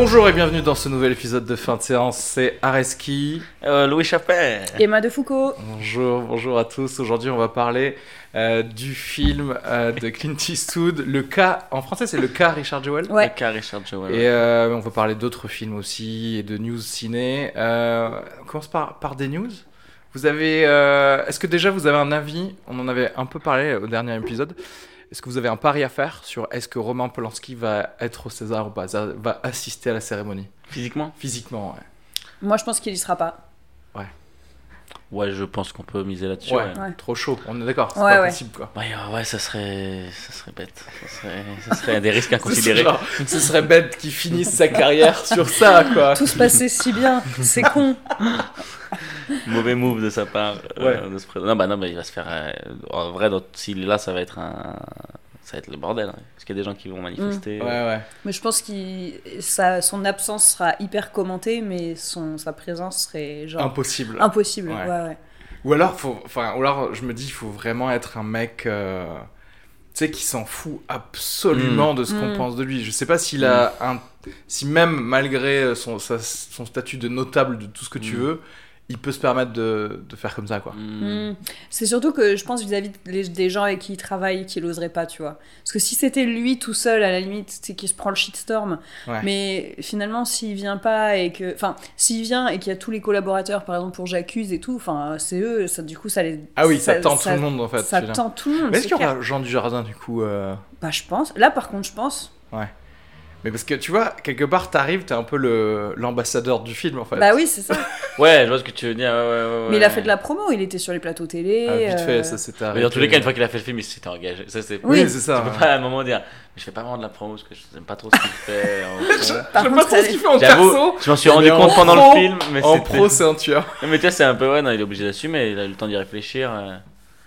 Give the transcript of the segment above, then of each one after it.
Bonjour et bienvenue dans ce nouvel épisode de fin de séance. C'est Areski. Euh, Louis Chappelle. Emma de Foucault. Bonjour, bonjour à tous. Aujourd'hui, on va parler euh, du film euh, de Clint Eastwood, le cas. En français, c'est le cas Richard Jewell. Ouais. Le cas Richard Jewell. Et euh, on va parler d'autres films aussi et de news ciné. Euh, on commence par, par des news. Vous avez, euh, est-ce que déjà vous avez un avis? On en avait un peu parlé au dernier épisode. Est-ce que vous avez un pari à faire sur est-ce que Roman Polanski va être au César ou pas, va assister à la cérémonie? Physiquement? Physiquement, ouais. Moi, je pense qu'il y sera pas. Ouais, je pense qu'on peut miser là-dessus. Ouais, Ouais. Ouais. trop chaud. On est d'accord. C'est Ouais, pas ouais. possible quoi. Ouais, ouais, ouais, ça serait, ça serait bête. Ça serait, ça serait des risques Ce inconsidérés. serait, ce serait bête qu'il finisse sa carrière sur ça, quoi. Tout se passait si bien. C'est con. Mauvais move de sa part. euh, Ouais. de se pré- Non, bah non, mais il va se faire. euh, En vrai, s'il est là, ça va être un. Ça va être le bordel. hein. Parce qu'il y a des gens qui vont manifester. Ouais, ouais. Mais je pense que son absence sera hyper commentée, mais son, sa présence serait genre Impossible. impossible. Ouais. Ouais, ouais. Ou alors, faut, enfin, ou alors, je me dis, il faut vraiment être un mec, euh, tu sais, qui s'en fout absolument de ce qu'on Mm. pense de lui. Je sais pas s'il a un, si même malgré son, sa- son statut de notable de tout ce que tu Mm. veux, il peut se permettre de, de faire comme ça, quoi. Hmm. Hmm. C'est surtout que je pense vis-à-vis des- des gens avec qui il travaille qu'il oserait pas, tu vois. Parce que si c'était lui tout seul, à la limite, c'est qu'il se prend le shitstorm. Ouais. Mais finalement, s'il vient pas et que. Enfin, s'il vient et qu'il y a tous les collaborateurs, par exemple pour J'accuse et tout, enfin, c'est eux, ça, du coup, ça les. Ah oui, ça, tente tout le monde en fait. Ça tente tout le monde. Mais est-ce qu'il y aura Jean Dujardin du coup euh, Bah, je pense. Là, par contre, je pense. Mais parce que tu vois, quelque part, t'arrives, t'es un peu le l'ambassadeur du film en fait. Bah oui, c'est ça. Ouais, je vois ce que tu veux dire. ouais, ouais, ouais, Mais il a fait de la promo, il était sur les plateaux télé. Ah, vite fait, euh, ça s'était Mais dans tous les cas, une fois qu'il a fait le film, il s'était engagé. Ça, c'est. Oui, Oui. c'est ça. Tu peux pas à un moment dire, mais je fais pas vraiment de la promo parce que je n'aime pas trop ce qu'il fait. en pro. Par Je sais pas trop ce qu'il fait en perso. je m'en suis rendu compte pendant pro- le film, mais En c'était- pro, c'est un tueur. Mais tu vois, c'est un peu ouais, non, il est obligé d'assumer, il a eu le temps d'y réfléchir. euh.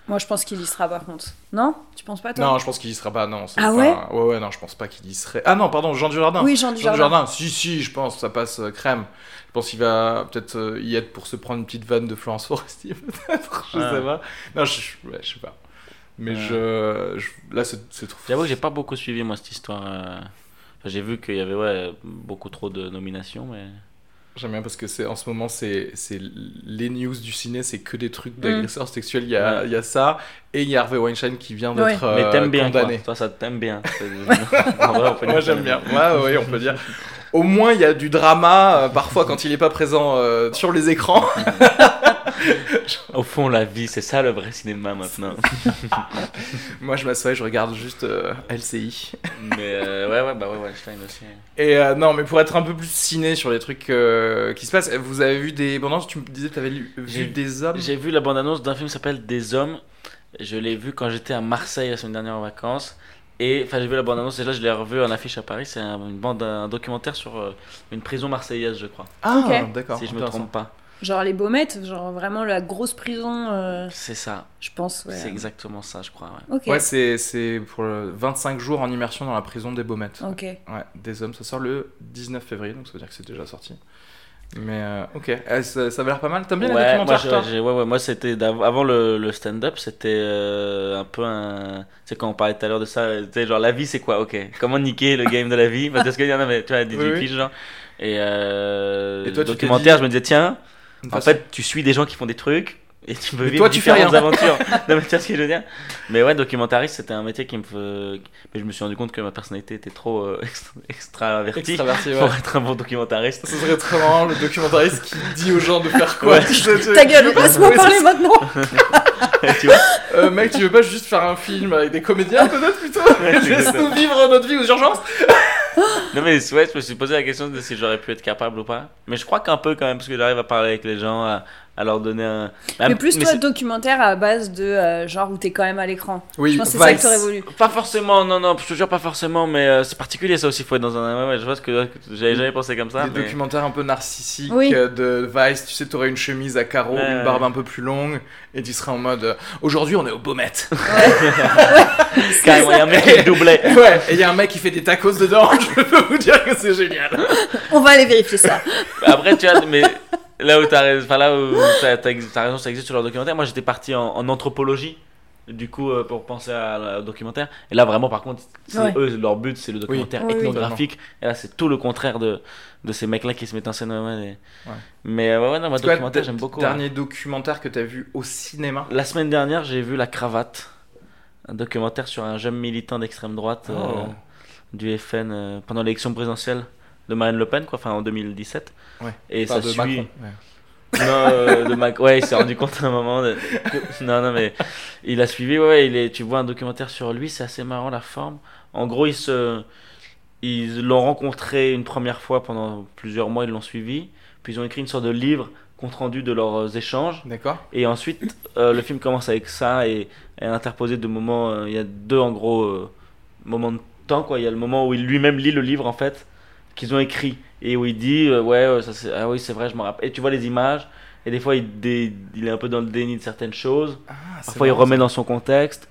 Moi, je pense qu'il y sera, par contre. Non? Tu penses pas, toi? Non, je pense qu'il y sera pas. Non. Ah pas- ouais? Ouais, ouais, non, je pense pas qu'il y serait. Ah non, pardon, Jean Dujardin. Oui, Jean Jean Dujardin. Dujardin, si, si, je pense, ça passe euh, crème. Je pense qu'il va peut-être euh, y être pour se prendre une petite vanne de Florence Foresti, peut-être. Je Ah. sais pas. Non, je, je- ouais, je sais pas. Mais je, je- Là, c'est c'est trop. J'avoue que j'ai pas beaucoup suivi moi cette histoire. euh. Enfin, j'ai vu qu'il y avait ouais, beaucoup trop de nominations, mais. J'aime bien parce que c'est en ce moment, c'est c'est les news du ciné, c'est que des Mm. trucs d'agresseurs sexuels. Il y, a, Ouais. il y a ça, et il y a Harvey Weinstein qui vient Ouais. d'être mais euh, t'aimes bien, condamné. quoi. Toi, ça t'aime bien. En vrai, on peut Moi j'aime bien. Ouais, ouais, on peut dire. Au moins il y a du drama euh, parfois quand il est pas présent euh, sur les écrans. Au fond, la vie, c'est ça le vrai cinéma maintenant. Moi je m'assois et je regarde juste euh, LCI. mais euh, ouais, ouais, bah ouais, Weinstein aussi. Et euh, non, mais pour être un peu plus ciné sur les trucs euh, qui se passent, vous avez vu des bandes Tu me disais que tu avais vu J'ai- des hommes J'ai vu la bande-annonce d'un film qui s'appelle Des Hommes. Je l'ai vu quand j'étais à Marseille la semaine dernière en vacances. Et enfin, j'ai vu la bande-annonce et là, je l'ai revu en affiche à Paris. C'est un, une bande, un documentaire sur euh, une prison marseillaise, je crois. Ah, Ok. d'accord. si je me intéressant. trompe pas. Genre les baumettes, genre vraiment la grosse prison, euh, C'est ça. je pense. Ouais. C'est exactement ça, je crois. Ouais. Ok. Ouais, c'est c'est pour le 25 jours en immersion dans la prison des Baumettes. Ok. Ouais, des hommes, ça sort le 19 février, donc ça veut dire que c'est déjà sorti. Mais euh, ok, Eh, ça, ça avait l'air pas mal. T'aimes bien les Ouais, moi, documentaires, toi ouais, ouais, moi c'était avant le, le stand-up, c'était euh, un peu un. Tu sais, quand on parlait tout à l'heure de ça, tu sais, genre la vie c'est quoi? Ok, comment niquer le game de la vie? Parce qu'il y en avait, tu vois, 18 Oui, oui. genre. Et, euh, Et toi, tu t'es documentaire, dit- je me disais, tiens, en façon- fait, tu suis des gens qui font des trucs, Et tu peux Mais vivre toi, tu fais différentes rien. aventures. non, mais tu vois ce que je veux dire? Mais ouais, documentariste, c'était un métier qui me fait. Mais je me suis rendu compte que ma personnalité était trop euh, extra- extravertie Extraverti, ouais. pour être un bon documentariste. Ce serait très marrant le documentariste qui dit aux gens de faire quoi. Ouais. Ta gueule, laisse-moi parler maintenant tu vois? Euh, mec, tu veux pas juste faire un film avec des comédiens peut-être plutôt? Ouais, Laisse-nous vivre notre vie aux urgences Non, mais ouais, je me suis posé la question de si j'aurais pu être capable ou pas. Mais je crois qu'un peu quand même, parce que j'arrive à parler avec les gens, à leur donner un. Mais plus toi, c'est- documentaire à base de euh, genre où t'es quand même à l'écran. Oui, Je pense que c'est ça que t'aurais voulu. Pas forcément, non, non, je te jure pas forcément, mais euh, c'est particulier ça aussi, faut être dans un. Ouais, ouais, je vois ce que j'avais jamais pensé comme ça. Des mais- documentaires un peu narcissiques Oui. euh, de Vice, tu sais, t'aurais une chemise à carreaux, Ouais, une ouais. barbe un peu plus longue, et tu serais en mode euh, aujourd'hui on est au Baumette. Carrément, il y a un mec qui doublait. ouais, et il y a un mec qui fait des tacos dedans, je peux vous dire que c'est génial. On va aller vérifier ça. Après, tu vois, mais là où t'as raison, là où t'as, t'as- t'as raison, ça existe sur leur documentaire. Moi, j'étais parti en, en anthropologie. Du coup, euh, pour penser à, à- au documentaire. Et là, vraiment, par contre, c'est Ouais. eux, leur but, c'est le documentaire Oui, oui. ethnographique. Et là, c'est tout le contraire de, de ces mecs-là qui se mettent en scène. ouais, ouais, et- Ouais. Mais euh, ouais, ouais, non, moi, C'est documentaire, j'aime beaucoup. ouais. Dernier documentaire que t'as vu au cinéma? La semaine dernière, j'ai vu La Cravate, un documentaire sur un jeune militant d'extrême droite euh, Oh. du FN euh, pendant l'élection présidentielle de Marine Le Pen, quoi, enfin en 2017. Ouais. Et Enfin, ça de suit. Macron. Ouais. Non, euh, de Mac. Ouais, il s'est rendu compte à un moment. de- Non, non, mais il a suivi. Ouais, il est... tu vois un documentaire sur lui, c'est assez marrant la forme. En gros, ils se. Ils l'ont rencontré une première fois pendant plusieurs mois, ils l'ont suivi. Puis ils ont écrit une sorte de livre compte rendu de leurs euh, échanges. D'accord Et ensuite, euh, le film commence avec ça et est interposé de moments. euh, il y a deux en gros moments de temps quoi. Il y a le moment où il lui-même lit le livre en fait qu'ils ont écrit et où il dit euh, ouais euh, ça c'est ah oui c'est vrai je me rappelle. Et tu vois les images et des fois il, dé- il est un peu dans le déni de certaines choses. Ah, Parfois il remet dans son contexte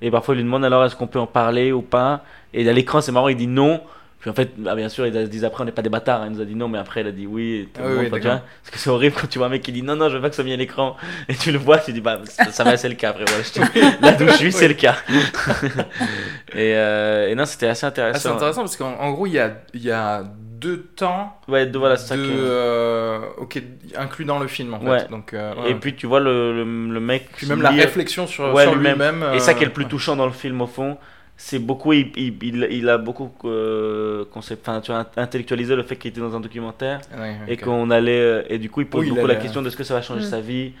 et parfois il lui demande alors est-ce qu'on peut en parler ou pas? Et à l'écran c'est marrant il dit non. Puis en fait, bah, bien sûr, ils se disent après, on n'est pas des bâtards. hein. Il nous a dit non, mais après, il a dit oui. tout Ah le oui, monde, oui, enfin, tu d'accord. vois. Parce que c'est horrible quand tu vois un mec qui dit non, non, je veux pas que ça mis à l'écran. Et tu le vois, tu dis bah, ça, va, c'est le cas. Après, voilà, je te- là d'où je suis, c'est le cas. et, euh, et non, c'était assez Ah, c'est intéressant. intéressant parce qu'en en gros, il y a, il y a deux temps ouais, de, voilà, c'est ça de, que- euh, ok, inclus dans le film en fait. Ouais. Donc, euh, Et puis tu vois le, le, le mec. Puis même la réflexion sur, Ouais, sur lui-même. Et ça qui est le euh, plus touchant dans le film au fond, c'est beaucoup, il, il, a beaucoup euh, concept, enfin, tu vois, intellectualisé le fait qu'il était dans un documentaire Ouais, et qu'on allait, euh, et du coup il pose Oui, il beaucoup la question de ce que ça va changer Mm. sa vie,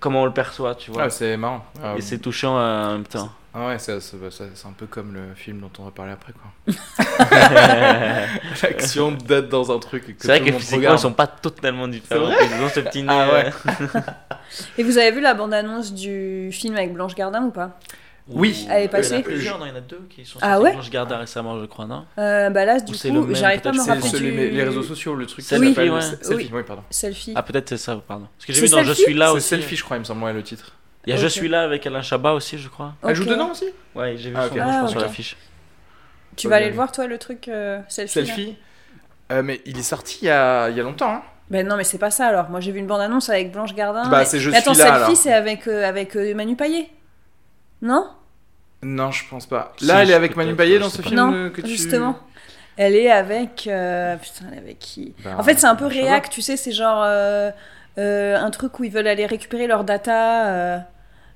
comment on le perçoit, tu vois. Ouais, c'est marrant. Ah, et c'est touchant euh, en même temps. ah ouais, c'est c'est- un peu comme le film dont on va parler après quoi. L'action d'être dans un truc. c'est vrai que physiquement regarde. ils sont pas totalement différents. Ils ont ce petit nez. Ah ouais. euh, Et vous avez vu la bande-annonce du film avec Blanche Gardin ou pas? Oui. Elle est Il y en passée. a plusieurs, non, il y en a deux qui sont Ah sortis ouais Blanche Gardin récemment, je crois, non euh, Bah là, du c'est coup, j'arrive pas à me C'est rappeler sur du... les, réseaux sociaux, le truc. Selfie, ouais. Selfie, Oui. oui, pardon. Selfie. Ah peut-être c'est ça, pardon. Parce que j'ai C'est vu dans Je suis là C'est aussi. Selfie, je crois, il me semble, ouais, le titre. Il y a. Je suis là avec Alain Chabat aussi, je crois. Elle joue dedans aussi Ouais, j'ai vu Ah, son ok. nom, je Ah, crois, sur l'affiche. Tu Pas vas aller le voir, toi, le truc euh, Selfie Selfie Euh, Mais il est sorti il y a, il y a longtemps. Hein. Ben non, mais c'est pas ça alors. Moi, j'ai vu une bande-annonce avec Blanche Gardin. Bah, c'est Je mais attends, suis là, Selfie, c'est avec, euh, avec euh, Manu Payet Non? Non, je pense pas. Si, Là, elle est avec Manu Payet dans ce film Non, euh, que tu... justement. Elle est avec. euh, Putain, elle est avec qui? Bah, En fait, c'est un peu réac, tu sais, c'est genre euh, euh, un truc où ils veulent aller récupérer leurs data. euh,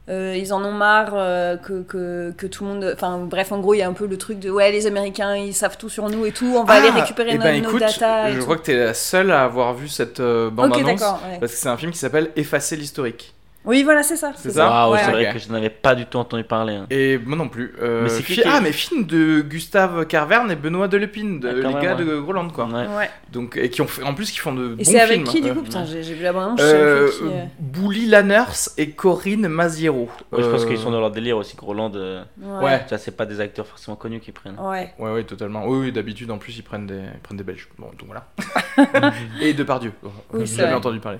euh, ils en ont marre euh, que, que, que tout le monde. Enfin, bref, en gros, il y a un peu le truc de ouais, les Américains, ils savent tout sur nous et tout, on va Ah, aller récupérer eh nos, ben, nos écoute, data. Et Je tout. crois que t'es la seule à avoir vu cette euh, bande-annonce. Ouais. Parce que c'est un film qui s'appelle Effacer l'historique. Oui, voilà, c'est ça. C'est ça Waouh, Ouais, c'est ouais. vrai ok. que je n'avais pas du tout entendu parler. hein. Et moi non plus. Euh, Mais c'est qui fi- qui- Ah, mais film de Gustave Carverne et Benoît Delepine, de, Ah, quand les même, gars ouais. de Groland, quoi. Ouais. Ouais. Donc, et qui ont fait, en plus, qui font de Et bons c'est avec films. qui du coup? Putain, j'ai j'ai vu la sais euh, euh. Bouli Lanners et Corinne Maziero. Ouais, je pense Euh, qu'ils sont dans leur délire aussi, Groland. euh, Ouais. Ça, c'est pas des acteurs forcément connus qui prennent. Ouais. Ouais, ouais, totalement. Oui, oui, d'habitude, en plus, ils prennent des, ils prennent des Belges. Bon, donc voilà. et Depardieu. Oui, J'ai c'est jamais vrai. entendu parler.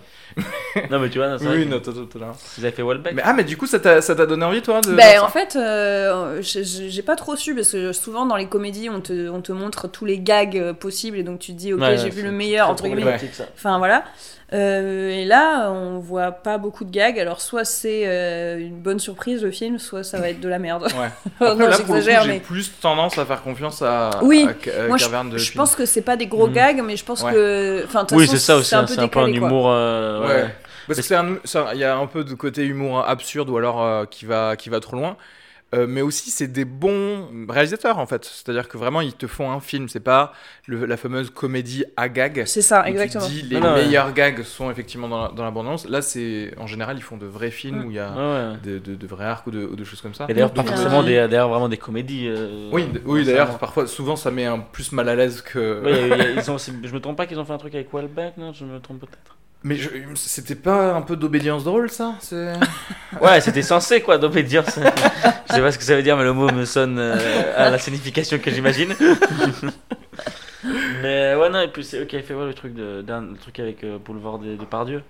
non, mais tu vois, non, c'est Oui, vrai non, que totalement. Ils avaient fait Welbeck. Mais, ah, mais du coup, ça t'a ça t'a donné envie, toi de Ben, en fait, euh, j'ai- pas trop su parce que souvent dans les comédies, on te, on te montre tous les gags euh, possibles et donc tu te dis, ok, Ouais, j'ai vu le meilleur, c'est entre guillemets. Enfin voilà. Euh, et là, on voit pas beaucoup de gags. Alors, soit c'est euh, une bonne surprise le film, soit ça va être de la merde. Ouais. Après, non, là, pour le coup, j'exagère, j'ai plus tendance à faire confiance à, Oui. à euh, Moi, je, de pense que c'est pas des gros Mhm. gags, mais je pense Ouais. que. Enfin, Oui, c'est ça aussi, c'est un peu un décalé, humour. euh, ouais. Parce que il y a un peu de côté humour absurde ou alors euh, qui, va, qui va trop loin. Euh, mais aussi, c'est des bons réalisateurs en fait. C'est-à-dire que vraiment, ils te font un film. C'est pas le- la fameuse comédie à gag. C'est ça, tu exactement. te dis les Non, non, ouais. meilleurs gags sont effectivement dans la, dans la bande-annonce. Là, c'est en général, ils font de vrais films où il y a ouais. de, de- de vrais arcs ou de, ou de choses comme ça. Et d'ailleurs, pas forcément des, d'ailleurs vraiment des comédies. euh, Oui, oui d'ailleurs, parfois, souvent, ça met un plus mal à l'aise que. Ouais, il y a- il y a- ils ont, je me trompe pas qu'ils ont fait un truc avec Welbeck, non Je me trompe peut-être. Mais je- c'était pas un peu d'obédience drôle, ça Ouais, c'était censé quoi, d'obédience. je sais pas ce que ça veut dire, mais le mot me sonne euh, à la signification que j'imagine. mais ouais, non, et puis c'est eux qui avaient fait ouais, le truc, de, le truc avec euh, Boulevard des, des Pardieu.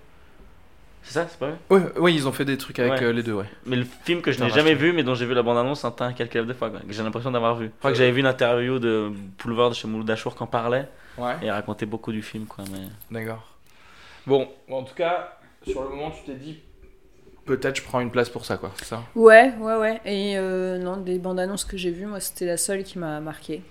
C'est ça, c'est pas vrai Ouais, ouais, ils ont fait des trucs avec Ouais. euh, les deux, ouais. Mais le film que je n'ai jamais vu, mais dont j'ai vu la bande-annonce un temps quelques de fois, quoi, que j'ai l'impression d'avoir vu. Je crois que j'avais vu une interview de Boulevard de chez Mouloud Achour qui en parlait, Ouais. et racontait beaucoup du film, quoi. Mais... D'accord. Bon, en tout cas, sur le moment, tu t'es dit, peut-être je prends une place pour ça, quoi. C'est ça? Ouais, ouais, ouais. Et euh, non, des bandes annonces que j'ai vues, moi, c'était la seule qui m'a marqué.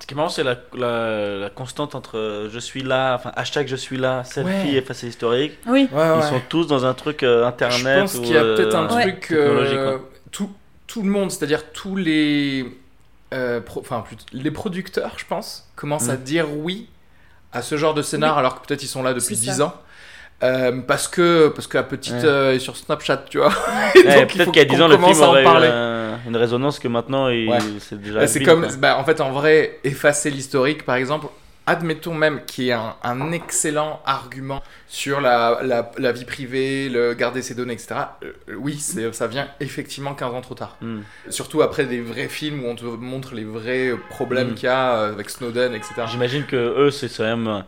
Ce qui est marrant, c'est la, la, la constante entre euh, je suis là, enfin hashtag je suis là, selfie, Ouais. effacé historique. Oui, Ouais, Ils sont tous dans un truc euh, internet. Je pense qu'il y a euh, peut-être un Ouais. truc. technologique, euh, tout, tout le monde, c'est-à-dire tous les. euh, pro- les producteurs, je pense, commencent à Mm. dire oui à ce genre de scénar, alors que peut-être ils sont là depuis C'est 10 ça. ans. Euh, parce que parce que la petite Ouais. euh, est sur Snapchat, tu vois. Ouais, peut-être faut qu'il y a 10 qu'on ans, le commence film à en aurait un- une résonance que maintenant, Ouais. c'est déjà. Bah, c'est comme, bah, en fait, en vrai, effacer l'historique, par exemple, admettons même qu'il y ait un, un excellent argument sur la, la, la vie privée, le garder ses données, etc. Euh, oui, ça vient effectivement 15 ans trop tard. Hmm. Surtout après des vrais films où on te montre les vrais problèmes Mm. qu'il y a euh, avec Snowden, etc. J'imagine que eux, c'est quand même.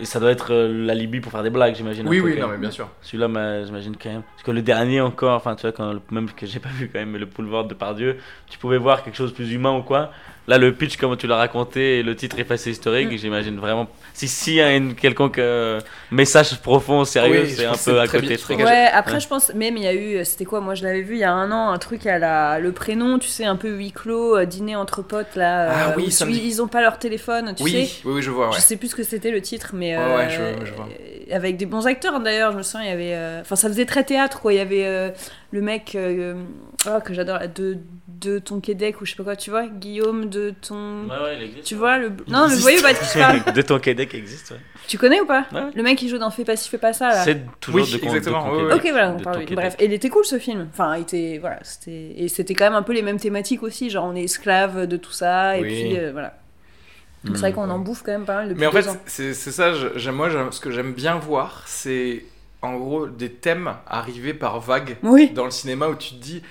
et ça doit être euh, la Libye pour faire des blagues, j'imagine. Oui, oui, non, mais bien sûr. Celui-là, j'imagine quand même. Parce que le dernier encore, enfin, tu vois, quand, même que j'ai pas vu quand même, mais le boulevard de Pardieu, tu pouvais voir quelque chose de plus humain ou quoi. Là, le pitch, comme tu l'as raconté, et le titre effacé historique, Mm. j'imagine vraiment. Si, si, il y a une quelconque euh, message profond, sérieux, Oui, c'est un peu à côté. bien- très. Ouais, après Ouais. je pense, même il y a eu, c'était quoi Moi je l'avais vu il y a un an, un truc à la, le prénom, tu sais, un peu huis clos, euh, dîner entre potes là. Ah euh, oui, où ça me tu- dit- Ils ont pas leur téléphone, tu Oui, sais. oui, oui, je vois, ouais. Je sais plus ce que c'était le titre, mais Ouais, ouais, je- je vois. avec des bons acteurs hein, d'ailleurs. Je me souviens, il y avait, euh, enfin ça faisait très théâtre quoi. Il y avait euh, le mec euh, oh, que j'adore, de de ton Québec ou je sais pas quoi, tu vois, Guillaume de ton, Ouais, ouais, il existe. tu vois le, Il non, le existe. voyez pas de qui je parle. de ton Québec existe, ouais. Tu connais ou pas Ouais. Le mec qui joue dans Fais pas ci, fais pas ça là. C'est toujours Oui, de, exactement, de ton. Ok, voilà, on parle. Bref, et il était cool ce film. Enfin, il était. Voilà, c'était. Et c'était quand même un peu les mêmes thématiques aussi. Genre, on est esclave de tout ça. Et Oui. puis, euh, voilà. Donc, c'est vrai qu'on en bouffe quand même pas mal depuis Mais en fait, c'est ça, moi, ce que j'aime bien voir, c'est en gros des thèmes arrivés par vagues Oui. dans le cinéma où tu te dis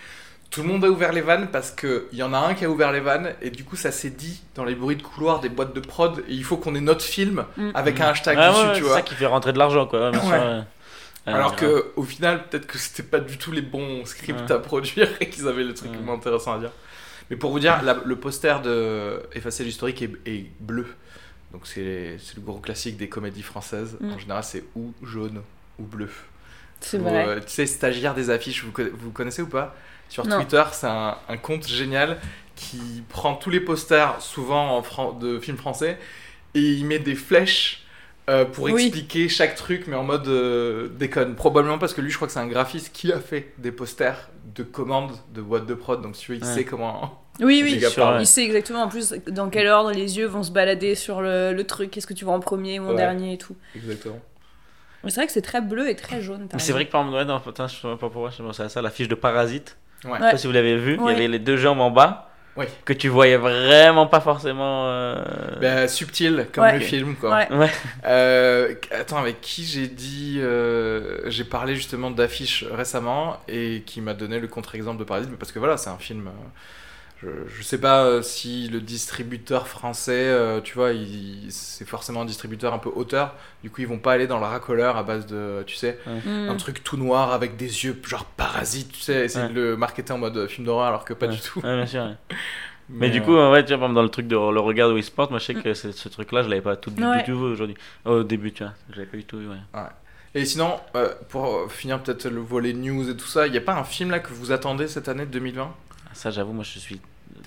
tout le monde a ouvert les vannes parce qu'il y en a un qui a ouvert les vannes et du coup ça s'est dit dans les bruits de couloir des boîtes de prod et il faut qu'on ait notre film Mm. avec un hashtag Ah dessus ouais, tu c'est vois ça qui fait rentrer de l'argent, quoi. ouais, bien sûr, Ouais. ouais. Alors que au final peut-être que c'était pas du tout les bons scripts Ouais. à produire et qu'ils avaient le truc Ouais. moins intéressant à dire mais pour vous dire la- le poster de effacer l'historique est, est bleu donc c'est c'est le gros classique des comédies françaises Mm. en général c'est ou jaune ou bleu C'est vrai. euh, tu sais, stagiaire des affiches, vous, vous connaissez ou pas? Sur Non. Twitter, c'est un, un compte génial qui prend tous les posters, souvent en fran- de films français, et il met des flèches euh, pour Oui. expliquer chaque truc, mais en mode euh, déconne. Probablement parce que lui, je crois que c'est un graphiste qui a fait des posters de commandes de boîtes de prod, donc si tu veux, il Ouais. sait comment. Oui, oui. Sûr. Il sait exactement en plus dans quel ordre les yeux vont se balader sur le, le truc. Qu'est-ce que tu vois en premier ou en Ouais. dernier et tout. Exactement. Mais c'est vrai que c'est très bleu et très jaune. Mais c'est vrai que par exemple, ouais, dans, putain, je sais pas pourquoi, je pensais à ça, la fiche de Parasite. Ouais. Je sais pas si vous l'avez vu, il Ouais. y avait les deux jambes en bas Oui. que tu voyais vraiment pas forcément. euh, Bah, subtil, comme Ouais. le film, quoi. Ouais. Ouais. Euh, attends, avec qui j'ai dit. euh, j'ai parlé justement d'affiches récemment et qui m'a donné le contre-exemple de Parasite, parce que voilà, c'est un film. Euh, je, je sais pas euh, si le distributeur français, euh, tu vois, il- c'est forcément un distributeur un peu hauteur. Du coup, ils vont pas aller dans le racoleur à base de, tu sais, un truc tout noir avec des yeux genre parasite, tu sais, essayer Ouais. de le marketer en mode film d'horreur alors que pas Ouais. du tout. Ouais, bien sûr. ouais. Mais, du euh, coup, en fait, tu vois, par exemple, dans le truc de le regard où il se porte, moi je sais que c'est- ce truc-là, je l'avais pas tout du Ouais. tout vu aujourd'hui. Au début, tu vois, je l'avais pas du tout vu, ouais. Et sinon, euh, pour euh, finir peut-être le volet news et tout ça, il y a pas un film là que vous attendez cette année de 2020 Ça, j'avoue, moi je suis.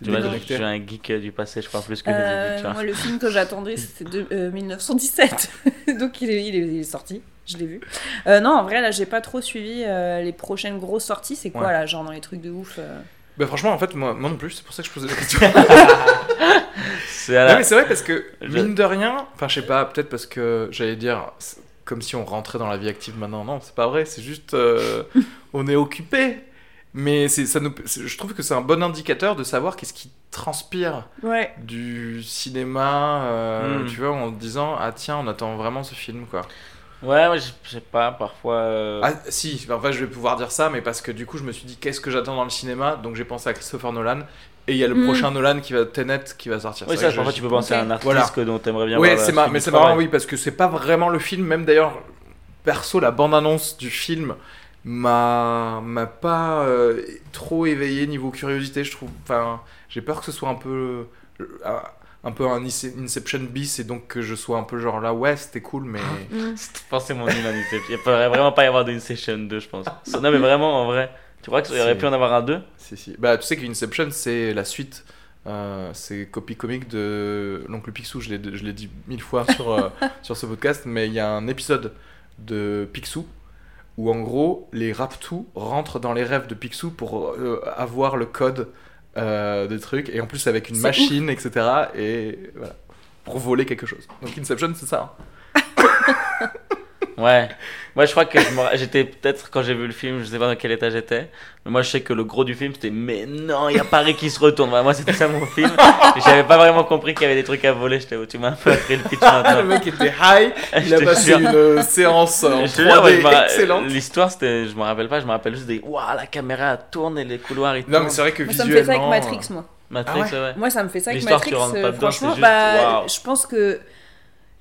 Tu vois, je, déconnecté. je suis un geek du passé, je crois, plus que Euh, moi, le film que j'attendais, c'était de, euh, 1917. Donc, il est, il est, il est sorti. Je l'ai vu. Euh, non, en vrai, là, j'ai pas trop suivi euh, les prochaines grosses sorties. C'est quoi, Ouais. là, genre dans les trucs de ouf euh Bah franchement, en fait, moi, moi non plus, c'est pour ça que je posais la question. C'est à Non, la- mais c'est vrai parce que, Je- mine de rien, enfin, je sais pas, peut-être parce que j'allais dire, comme si on rentrait dans la vie active maintenant. Non, c'est pas vrai, c'est juste, euh, on est occupé. Mais c'est, ça nous, je trouve que c'est un bon indicateur de savoir qu'est-ce qui transpire Ouais. du cinéma, euh, Mm. tu vois, en disant, ah tiens, on attend vraiment ce film, quoi. Ouais, ouais, je sais pas, parfois. euh, Ah si, en fait, je vais pouvoir dire ça, mais parce que du coup, je me suis dit, qu'est-ce que j'attends dans le cinéma? Donc j'ai pensé à Christopher Nolan. Et il y a le Mm. prochain Nolan qui va, Tenet, qui va sortir. Oui, C'est ça, que parfois tu peux penser à un artiste Voilà. que dont t'aimerais bien Ouais, la c'est mais c'est marrant, oui, parce que c'est pas vraiment le film. Même d'ailleurs, perso, la bande-annonce du film m'a m'a pas euh, trop éveillé niveau curiosité, je trouve. Enfin, j'ai peur que ce soit un peu euh, un- un peu un Ince- Inception bis et donc que je sois un peu genre là ouais c'était cool mais Mm. C'est forcément nul un Inception. Il pourrait vraiment pas y avoir d'Inception 2, je pense. Non, mais vraiment, en vrai. Tu crois qu'il aurait pu en avoir un 2 si si bah tu sais que Inception c'est la suite euh, c'est copie comique de l'oncle Picsou je l'ai je l'ai dit mille fois sur euh, sur ce podcast mais il y a un épisode de Picsou où en gros les Raptous rentrent dans les rêves de Picsou pour euh, avoir le code euh, des trucs et en plus avec une machine etc et voilà pour voler quelque chose donc Inception c'est ça hein. Ouais. Moi, je crois que j'étais peut-être quand j'ai vu le film, je sais pas dans quel état j'étais. Mais moi, je sais que le gros du film, c'était Mais non, il y a Paris qui se retourne. Moi, c'était ça mon film. J'avais pas vraiment compris qu'il y avait des trucs à voler. J'étais, oh, tu m'as un peu appris le pitch Ah, le maintenant. mec était high il a passé une euh, séance en ouais, je 3D me ra- excellente L'histoire, c'était, je me rappelle pas, je me rappelle juste des Waouh, la caméra tourne et les couloirs ils non tournent. mais c'est vrai que Moi, ça me fait ça avec visuellement Matrix, euh, moi. Matrix, Ah ouais ouais. Moi, ça me fait ça avec L'histoire, Matrix. rentres pas euh, dedans, franchement, juste, bah, waouh. je pense que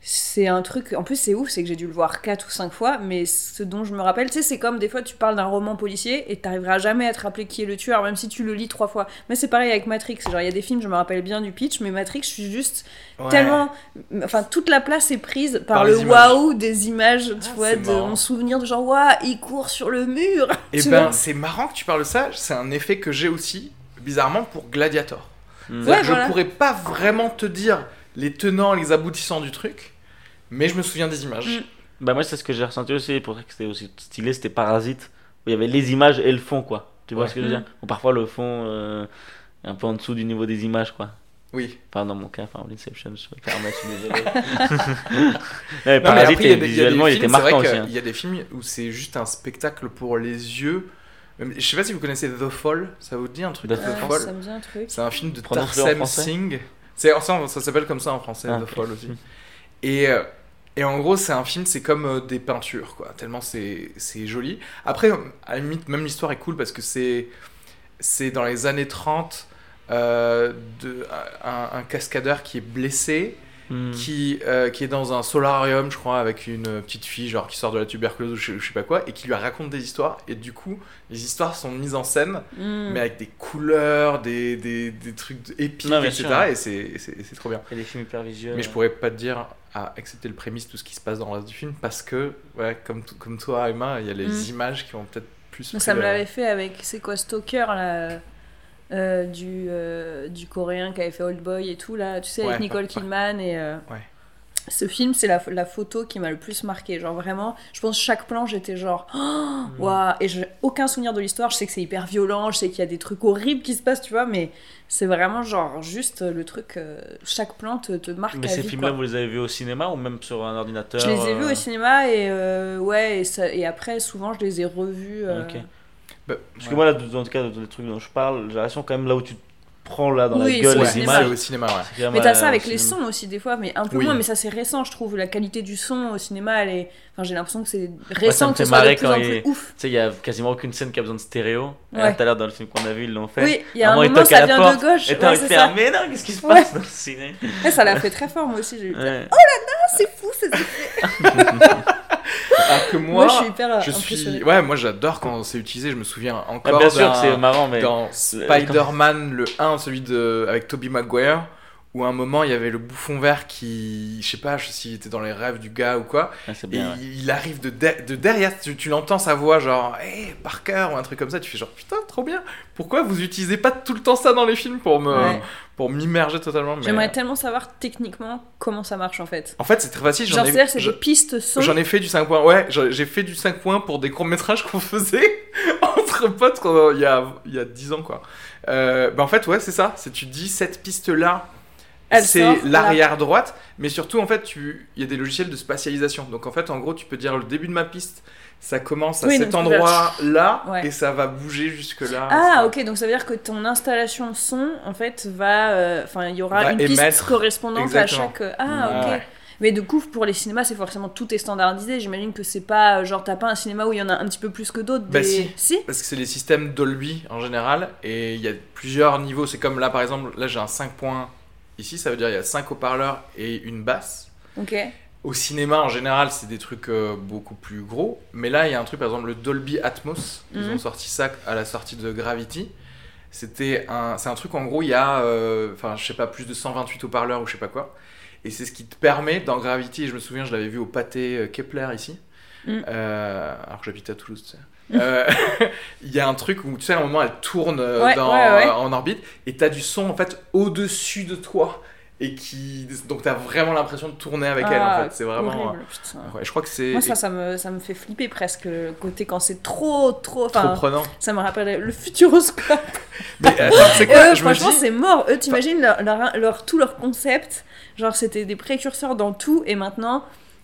c'est un truc. En plus, c'est ouf, c'est que j'ai dû le voir 4 ou 5 fois, mais ce dont je me rappelle, tu sais, c'est comme des fois tu parles d'un roman policier et t'arriveras jamais à te rappeler qui est le tueur, même si tu le lis trois fois. Mais c'est pareil avec Matrix. Genre, il y a des films, je me rappelle bien du pitch, mais Matrix, je suis juste ouais. tellement. Enfin, toute la place est prise par, Par le waouh des images, tu Ah, vois, de marrant. mon souvenir de genre, waouh, il court sur le mur. Et Tu ben, c'est marrant que tu parles de ça. C'est un effet que j'ai aussi, bizarrement, pour Gladiator. Mm. C'est-à-dire Ouais, que voilà. Je pourrais pas vraiment te dire les tenants, les aboutissants du truc, mais je me souviens des images. Mm. Bah moi c'est ce que j'ai ressenti aussi, pour ça que c'était aussi stylé, c'était Parasite, où il y avait les images et le fond quoi. Tu vois Ouais. ce que je veux dire Ou parfois le fond euh, est un peu en dessous du niveau des images quoi. Oui. Enfin dans mon cas, enfin l'Inception, je me permets, je suis désolé. non, mais Non, mais Parasite, après, il des- des visuellement il films, était marquant aussi. hein. Il y a des films où c'est juste un spectacle pour les yeux. Je sais pas si vous connaissez The Fall, ça vous dit un truc The The Fall ça me dit un truc. C'est un film de Tarsem. Singh. C'est, ça, ça s'appelle comme ça en français, Ah, The. Fall aussi. Et, euh, et en gros, c'est un film, c'est comme euh, des peintures, quoi. Tellement c'est, c'est joli. Après, à la limite, même l'histoire est cool parce que c'est, c'est dans les années 30, euh, de, un, un cascadeur qui est blessé, Hmm. qui, euh, qui est dans un solarium, je crois, avec une petite fille, genre qui sort de la tuberculose ou je, je sais pas quoi, et qui lui raconte des histoires. Et du coup, les histoires sont mises en scène Mm. mais avec des couleurs, des, des, des trucs épiques, Non, etc. sûr. Et c'est- c'est c'est trop bien. A des films hyper visuels. Mais je pourrais pas te dire, à accepter le prémisse, tout ce qui se passe dans le reste du film, parce que, ouais, comme, comme toi, Emma, il y a les Mm. images qui ont peut-être plus. Ça me l'avait fait avec, c'est quoi, Stalker, là, euh, du, euh, du coréen qui avait fait Old Boy et tout, là, tu sais, Ouais, avec Nicole ouais. Kidman. Et, euh, Ouais. Ce film, c'est la, la photo qui m'a le plus marqué. Genre vraiment, je pense chaque plan, j'étais genre, oh, Mm. waouh, et j'ai aucun souvenir de l'histoire. Je sais que c'est hyper violent, je sais qu'il y a des trucs horribles qui se passent, tu vois, mais c'est vraiment genre juste le truc, chaque plan te, te marque Mais à ces films-là, vous les avez vus au cinéma ou même sur un ordinateur Je les ai vus au cinéma et ouais, et, ça- et après, souvent, je les ai revus. Ok. Bah, Parce ouais. que moi, là, dans le cas de les trucs dont je parle, j'ai l'impression quand même là où tu te prends là dans Oui, la gueule Ouais, les cinéma. images. au cinéma, ouais. Mais t'as ça euh, avec les cinéma. sons aussi des fois, mais un peu Oui. moins, mais ça c'est récent je trouve. La qualité du son au cinéma, elle est... Enfin j'ai l'impression que c'est me récent que fait ce soit de marrer plus quand en il- ouf. Tu sais, il y a quasiment aucune scène qui a besoin de stéréo. Ouais. là, tout à l'heure, dans le film qu'on a vu, ils l'ont fait. Oui, il y a À un moment, moment ça vient porte, de gauche. Et t'as Ouais, envie de faire, ça. mais non, qu'est-ce qui se Ouais. passe dans le ciné? Ouais, ça l'a fait très fort moi aussi. J'ai eu peur. Ouais. Ah, c'est fou, c'est Alors que moi, Moi je suis hyper je suis. Ouais, moi j'adore quand c'est utilisé. Je me souviens Ah, encore. bien sûr d'un- que c'est marrant, mais. dans Spider-Man le 1, celui de avec Tobey Maguire, où à un moment il y avait le bouffon vert qui, je sais pas s'il était dans les rêves du gars ou quoi, Ah, c'est et bien. ouais. il arrive de, de- de derrière, tu, tu l'entends sa voix genre Hey Parker ou un truc comme ça, tu fais genre putain trop bien. Pourquoi vous utilisez pas tout le temps ça dans les films pour me Ouais. pour m'immerger totalement mais, J'aimerais euh, tellement savoir techniquement comment ça marche en fait. En fait c'est très facile. J'en Genre, c'est-à-dire, c'est des pistes son. J'en ai fait du 5 points. Ouais, j'ai fait du 5 points pour des courts-métrages qu'on faisait entre potes quand- il y a, il y a 10 ans, quoi. Euh, bah en fait, ouais, c'est ça. C'est tu dis cette piste-là, Elle c'est l'arrière droite, mais surtout, en fait, tu- il y a des logiciels de spatialisation. Donc, en fait, en gros, tu peux dire le début de ma piste, ça commence à Oui, cet endroit-là Ouais. et ça va bouger jusque-là. Ah, etc. ok, donc ça veut dire que ton installation son, en fait, va. euh, Enfin, il y aura Va une piste émettre. correspondante Exactement. à chaque. euh, Ah, ok. Mais du coup, pour les cinémas, c'est forcément tout est standardisé. J'imagine que c'est pas euh, genre t'as pas un cinéma où il y en a un petit peu plus que d'autres. Bah, des- si. Parce que c'est les systèmes Dolby en général, et il y a plusieurs niveaux. C'est comme là, par exemple, là j'ai un 5 points ici, ça veut dire il y a 5 haut-parleurs et une basse. Ok. Au cinéma, en général, c'est des trucs euh, beaucoup plus gros. Mais là, il y a un truc, par exemple, le Dolby Atmos. Ils Mhm. ont sorti ça à la sortie de Gravity. C'était un, c'est un truc, en gros, il y a, euh, enfin, je sais pas, plus de 128 haut-parleurs ou je sais pas quoi. Et c'est ce qui te permet, dans Gravity, je me souviens, je l'avais vu au pâté euh, Kepler ici, euh, alors que j'habite à Toulouse, tu sais. Euh, Il y a un truc où, tu sais, à un moment, elle tourne euh, Ouais, dans- ouais, ouais. en orbite et t'as du son, en fait, au-dessus de toi. Et qui. Donc, t'as vraiment l'impression de tourner avec elle, en Ah, fait. C'est vraiment. horrible, euh, ouais, je crois que c'est. Moi, ça, ça me, ça me fait flipper presque le côté quand c'est trop, trop. Trop prenant. ça me rappelle le futuroscope. Mais attends, c'est quoi Je me franchement, dis. c'est mort. Eux, t'imagines leur, leur, leur- tout leur concept. Genre, c'était des précurseurs dans tout. Et maintenant,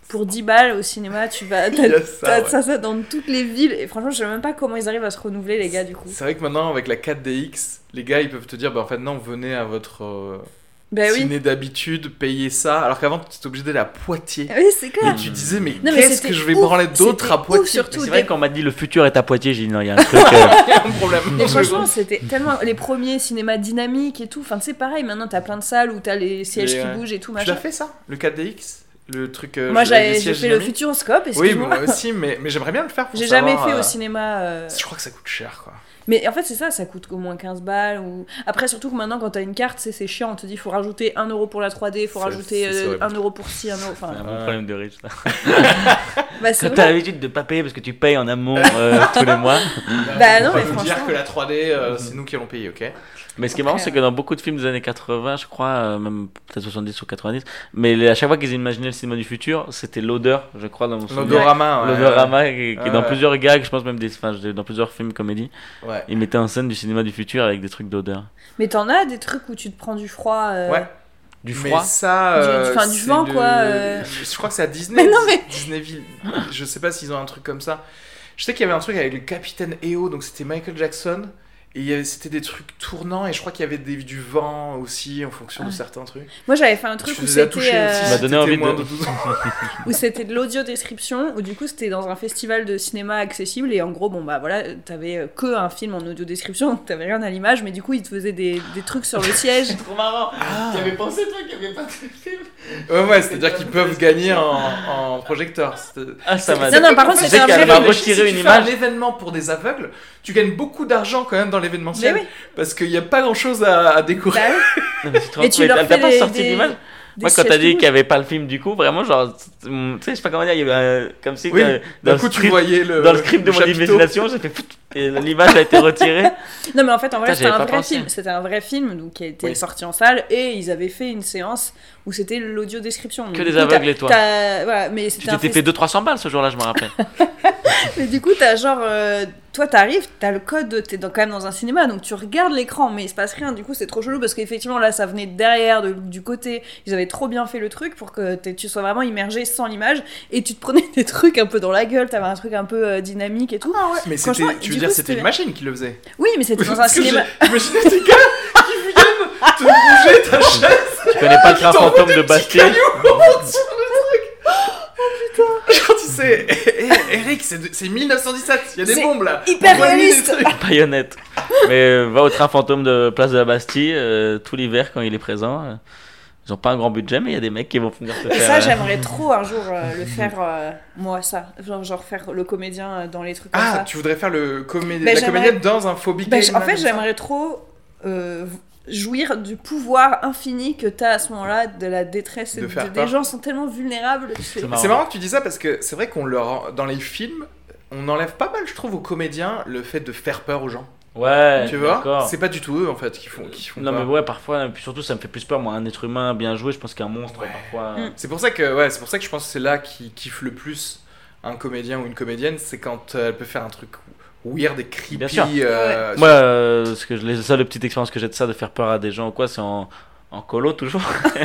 pour 10 balles au cinéma, tu vas. Ça, ouais. ça, ça dans toutes les villes. Et franchement, je sais même pas comment ils arrivent à se renouveler, les gars, du coup. C'est vrai que maintenant, avec la 4DX, les gars, ils peuvent te dire, bah en fait, non, venez à votre euh, Bah oui. ciné d'habitude, payez ça. Alors qu'avant, tu étais obligé d'aller à Poitiers. Oui, c'est clair. Et tu disais, mais qu'est-ce que je vais ouf, branler d'autre à Poitiers C'est des- vrai qu'on m'a dit le futur est à Poitiers, j'ai dit non, il y a un truc. euh, Il y a un problème. Et franchement, c'était tellement. Les premiers cinémas dynamiques et tout. Enfin, c'est pareil, maintenant, t'as plein de salles où t'as les sièges Les, qui ouais. bougent et tout, tu machin. l'as fait ça Le 4DX Le truc. euh, Moi, j'avais- fait le futuroscope, Oui, moi aussi, mais, mais j'aimerais bien le faire J'ai jamais fait euh, au cinéma. euh, Je crois que ça coûte cher, quoi. Mais en fait, c'est ça, ça coûte au moins 15 balles. Ou... Après, surtout que maintenant, quand t'as une carte, c'est c'est chiant. On te dit, faut rajouter 1 euro pour la 3D, faut rajouter c'est euh, horrible. 1 euro pour ci, 1 euro. Enfin, C'est un bon problème de riche. ça. bah, Quand t'as l'habitude de pas payer parce que tu payes en amont euh, tous les mois. Bah non, Faut mais vous dire franchement. que la 3D, euh, c'est nous qui allons payer, ok? Mais ce qui est marrant, c'est que dans beaucoup de films des années 80, je crois, euh, même peut-être 70 ou 90, mais à chaque fois qu'ils imaginaient le cinéma du futur, c'était l'odeur, je crois, dans mon souvenir. L'odorama, ouais. L'odorama, qui, qui est Ouais, dans plusieurs gags, je pense même des, enfin, dans plusieurs films comédie, Ouais. ils mettaient en scène du cinéma du futur avec des trucs d'odeur. Mais t'en as des trucs où tu te prends du froid. euh, Ouais. Du Mais froid? ça, Du- euh, du- enfin, du c'est vent, le- quoi, euh. Je crois que c'est à Disney. Mais non, mais- Disneyville. Je sais pas s'ils ont un truc comme ça. Je sais qu'il y avait un truc avec le capitaine EO, donc c'était Michael Jackson. Et c'était des trucs tournants, et je crois qu'il y avait des, du vent aussi en fonction de Ah. certains trucs. Moi, j'avais fait un Je truc où c'était euh, m'a donné envie de- 12 ans. où c'était de l'audio description où du coup c'était dans un festival de cinéma accessible et en gros bon bah voilà t'avais euh, que un film en audio description donc t'avais rien à l'image mais du coup ils te faisaient des, des trucs sur le siège trop marrant Ah. Tu avais pensé toi qu'il n'y avait pas de film Ouais, ouais, c'est-à-dire qu'ils peuvent gagner en, en projecteur. Ah, ça m'a Non, non, par contre, c'était c'est un Si une tu image. fais un événement pour des aveugles, tu gagnes beaucoup d'argent quand même dans l'événementiel. oui Parce qu'il n'y a pas grand-chose à, à découvrir. bah oui. Non, mais tu leur pas des- sorti des- d'image des Moi, quand t'as dit qu'il n'y avait pas le film du coup, vraiment, genre, tu sais, je sais pas comment dire, il y avait un- comme si Oui, euh, D'un coup, tu voyais le. dans le script de le mon chapiteau. imagination, j'ai fait et l'image a été retirée. non mais en fait en vrai c'était un vrai pensé. film c'était un vrai film donc qui a été Oui. sorti en salle et ils avaient fait une séance où c'était l'audio description Que des aveugles et toi. voilà mais Tu c'était t'étais fait 200-300 balles ce jour-là, je me rappelle. Mais du coup, t'as genre. euh, toi, t'arrives, t'as le code, t'es dans, quand même dans un cinéma, donc tu regardes l'écran, mais il se passe rien. Du coup, c'est trop chelou parce qu'effectivement, là, ça venait de derrière, de- du côté. Ils avaient trop bien fait le truc pour que tu sois vraiment immergé sans l'image et tu te prenais des trucs un peu dans la gueule, t'avais un truc un peu euh, dynamique et tout. Mais Franchement, c'était, tu veux dire, c'était une machine qui le faisait. Oui, mais c'était dans un cinéma. Imaginez des gars qui viennent te bouger ta chaise. Tu connais pas le train fantôme de Bastille. Oh putain. Genre, tu sais, Eric, c'est, de- c'est 1917, il y a des bombes là. hyper réaliste. trucs. Baïonnette. Mais euh, va au train fantôme de Place de la Bastille euh, tout l'hiver quand il est présent. Ils ont pas un grand budget, mais il y a des mecs qui vont venir te Et faire. ça, euh, j'aimerais trop un jour euh, le faire, euh, moi, ça. Genre, genre faire le comédien dans les trucs comme Ah, ça. tu voudrais faire le comé- Ben, la comédienne dans un Bah, game, j- en fait, j'aimerais trop euh, jouir du pouvoir infini que t'as à ce moment-là, de la détresse. De de- des gens sont tellement vulnérables. c'est- marrant. C'est marrant que tu dis ça parce que c'est vrai qu'on leur dans les films, on enlève pas mal, je trouve, aux comédiens le fait de faire peur aux gens. Ouais, tu vois. C'est pas du tout eux en fait qui font qui font Non, mais ouais, parfois, et puis surtout, ça me fait plus peur. Moi, un être humain bien joué, je pense qu'un monstre, Ouais. parfois. Mm. C'est pour ça que ouais, c'est pour ça que je pense que c'est là qui kiffe le plus un comédien ou une comédienne, c'est quand euh, elle peut faire un truc weird et creepy. Bien sûr. euh, Moi, euh, ce que je, les seules petites expériences que j'ai de ça, de faire peur à des gens ou quoi, c'est en, en colo toujours.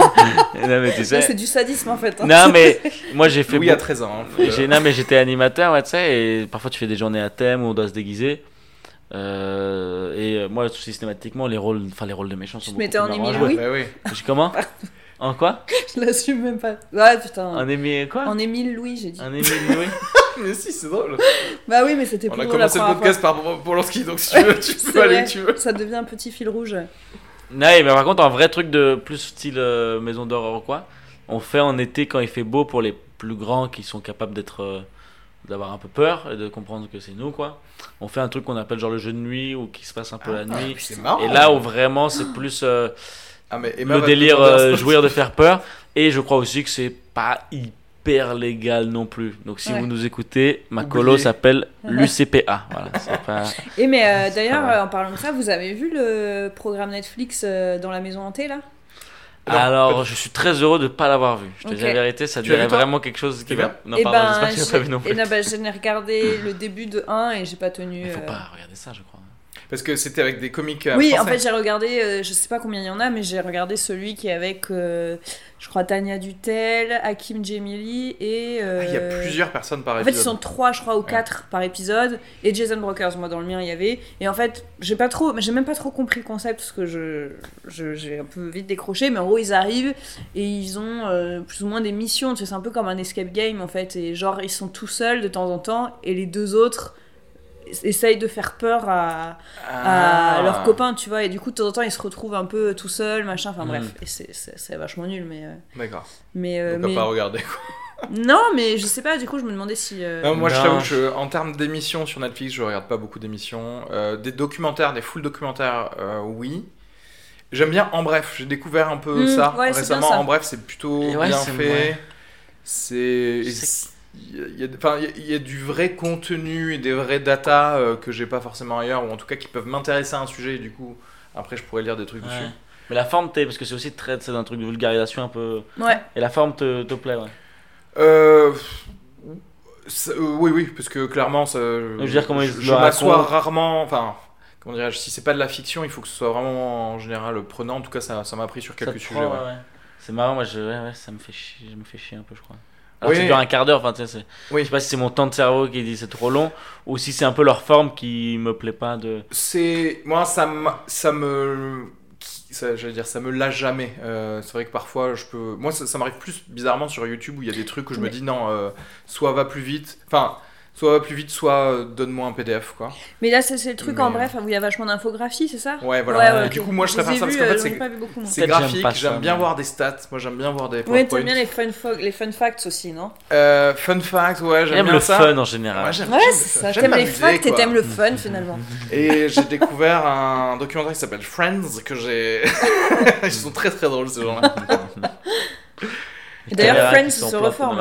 non, mais tu sais. C'est du sadisme en fait. hein. Non, mais moi, j'ai fait. Louis a beau- 13 ans. hein, non, mais j'étais animateur, ouais, tu sais, et parfois tu fais des journées à thème où on doit se déguiser. Euh, et euh, moi, systématiquement, les rôles, enfin les rôles de méchants sont te beaucoup mettais en Émile. Louis Bah oui. Comment En quoi Je l'assume même pas. Ouais, putain. En Émile quoi En Émile Louis, j'ai dit. Un Émile Louis Mais si, c'est drôle. Bah oui, mais c'était On plus a la commencé le podcast par Polanski, donc si tu veux, tu peux aller vrai. où tu veux. Ça devient un petit fil rouge. Ouais, mais par contre, un vrai truc de plus style euh, maison d'horreur ou quoi, on fait en été quand il fait beau pour les plus grands qui sont capables d'être. euh, d'avoir un peu peur et de comprendre que c'est nous quoi. On fait un truc qu'on appelle genre le jeu de nuit ou qui se passe un peu la nuit. C'est marrant. Et là où vraiment c'est plus euh, Ah, mais le délire euh, jouir de faire peur. Et je crois aussi que c'est pas hyper légal non plus. Donc si Ouais. vous nous écoutez, ma colo s'appelle l'UCPA. Voilà, c'est pas... Et mais euh, d'ailleurs, en parlant de ça, vous avez vu le programme Netflix dans la maison hantée là? Non, Alors du je suis très heureux de pas l'avoir vu. Je te dis la vérité, ça dirait vraiment quelque chose qui C'est va. Non, Et pardon, ben, j'espère que tu l'as pas vu non j'ai- plus. et non, je n'ai regardé le début de 1 et j'ai pas tenu. Il faut euh, pas regarder ça, je crois. Parce que c'était avec des comiques. euh, Oui, en fait, j'ai regardé, euh, je sais pas combien il y en a, mais j'ai regardé celui qui est avec, euh, je crois, Tania Dutel, Hakim Djemili et. euh, Ah, il y a plusieurs personnes par En fait, ils épisode. sont trois, je crois, ou quatre par épisode. Et Jason Brokers, moi, dans le mien, il y avait. Et en fait, j'ai pas trop, j'ai même pas trop compris le concept parce que je, je- j'ai un peu vite décroché. Mais en gros, ils arrivent et ils ont plus ou moins des missions. Tu sais, c'est un peu comme un escape game en fait. Et genre, ils sont tout seuls de temps en temps et les deux autres essayent de faire peur à, à Ah. leurs copains, tu vois. Et du coup, de temps en temps, ils se retrouvent un peu tout seuls, machin. Enfin Mm. bref, et c'est- vachement nul, mais. euh, D'accord. mais, euh, Donc, mais... pas regarder. Non, mais je sais pas, du coup, je me demandais si. euh, Non, moi, je t'avoue, je- en termes d'émissions sur Netflix, je regarde pas beaucoup d'émissions. Euh, des documentaires, des full documentaires, euh, oui. J'aime bien En Bref. J'ai découvert un peu Mm, ça ouais, récemment. ça. En Bref, c'est plutôt ouais, bien fait. C'est. Il y, a, enfin, il y du vrai contenu et des vraies datas euh, que j'ai pas forcément ailleurs, ou en tout cas qui peuvent m'intéresser à un sujet, et du coup, après, je pourrais lire des trucs Ouais. dessus. Mais la forme, t'es, parce que c'est aussi très, c'est un truc de vulgarisation un peu. Ouais. Et la forme te, te plaît, ouais. Euh, ça- euh, oui, oui, parce que clairement, ça, je, veux dire, comment ils je le m'assois rarement. Enfin, comment dirais-je, si c'est pas de la fiction, il faut que ce soit vraiment en général prenant. En tout cas, ça ça m'a pris sur quelques sujets. prend, ouais. ouais, ouais. C'est marrant, moi, je, ouais, ouais, ça me fait chier, je me fais chier un peu, je crois. Alors Oui. ça dure un quart d'heure, enfin, tu sais, Oui. je sais pas si c'est mon temps de cerveau qui dit c'est trop long, ou si c'est un peu leur forme qui me plaît pas de. C'est moi, ça me, ça me, ça, j'allais dire, ça me lâche jamais. Euh, c'est vrai que parfois, je peux, moi, ça, ça m'arrive plus bizarrement sur YouTube où il y a des trucs où je me dis non, euh, soit va plus vite, enfin, soit plus vite, soit euh, donne-moi un PDF, quoi. Mais là, c'est c'est le truc en Mais- bref où il y a vachement d'infographie, c'est ça? Ouais, voilà. ouais, Du coup, moi, je préfère ça parce qu'en fait, euh, c'est- graphique, j'aime bien mais- voir des stats. Moi, j'aime bien voir des Ouais, PowerPoint. t'aimes bien les fun, les fun facts aussi, non? Euh, fun fact, ouais, j'aime J'aime bien le ça. fun en général. Ouais, j'aime- Ouais, j'aime- c'est ça. j'aime T'aimes les facts et t'aimes le fun finalement. Et j'ai découvert un documentaire qui s'appelle Friends que j'ai. Ils sont très très drôles ces gens-là. Et d'ailleurs, Friends se reforme.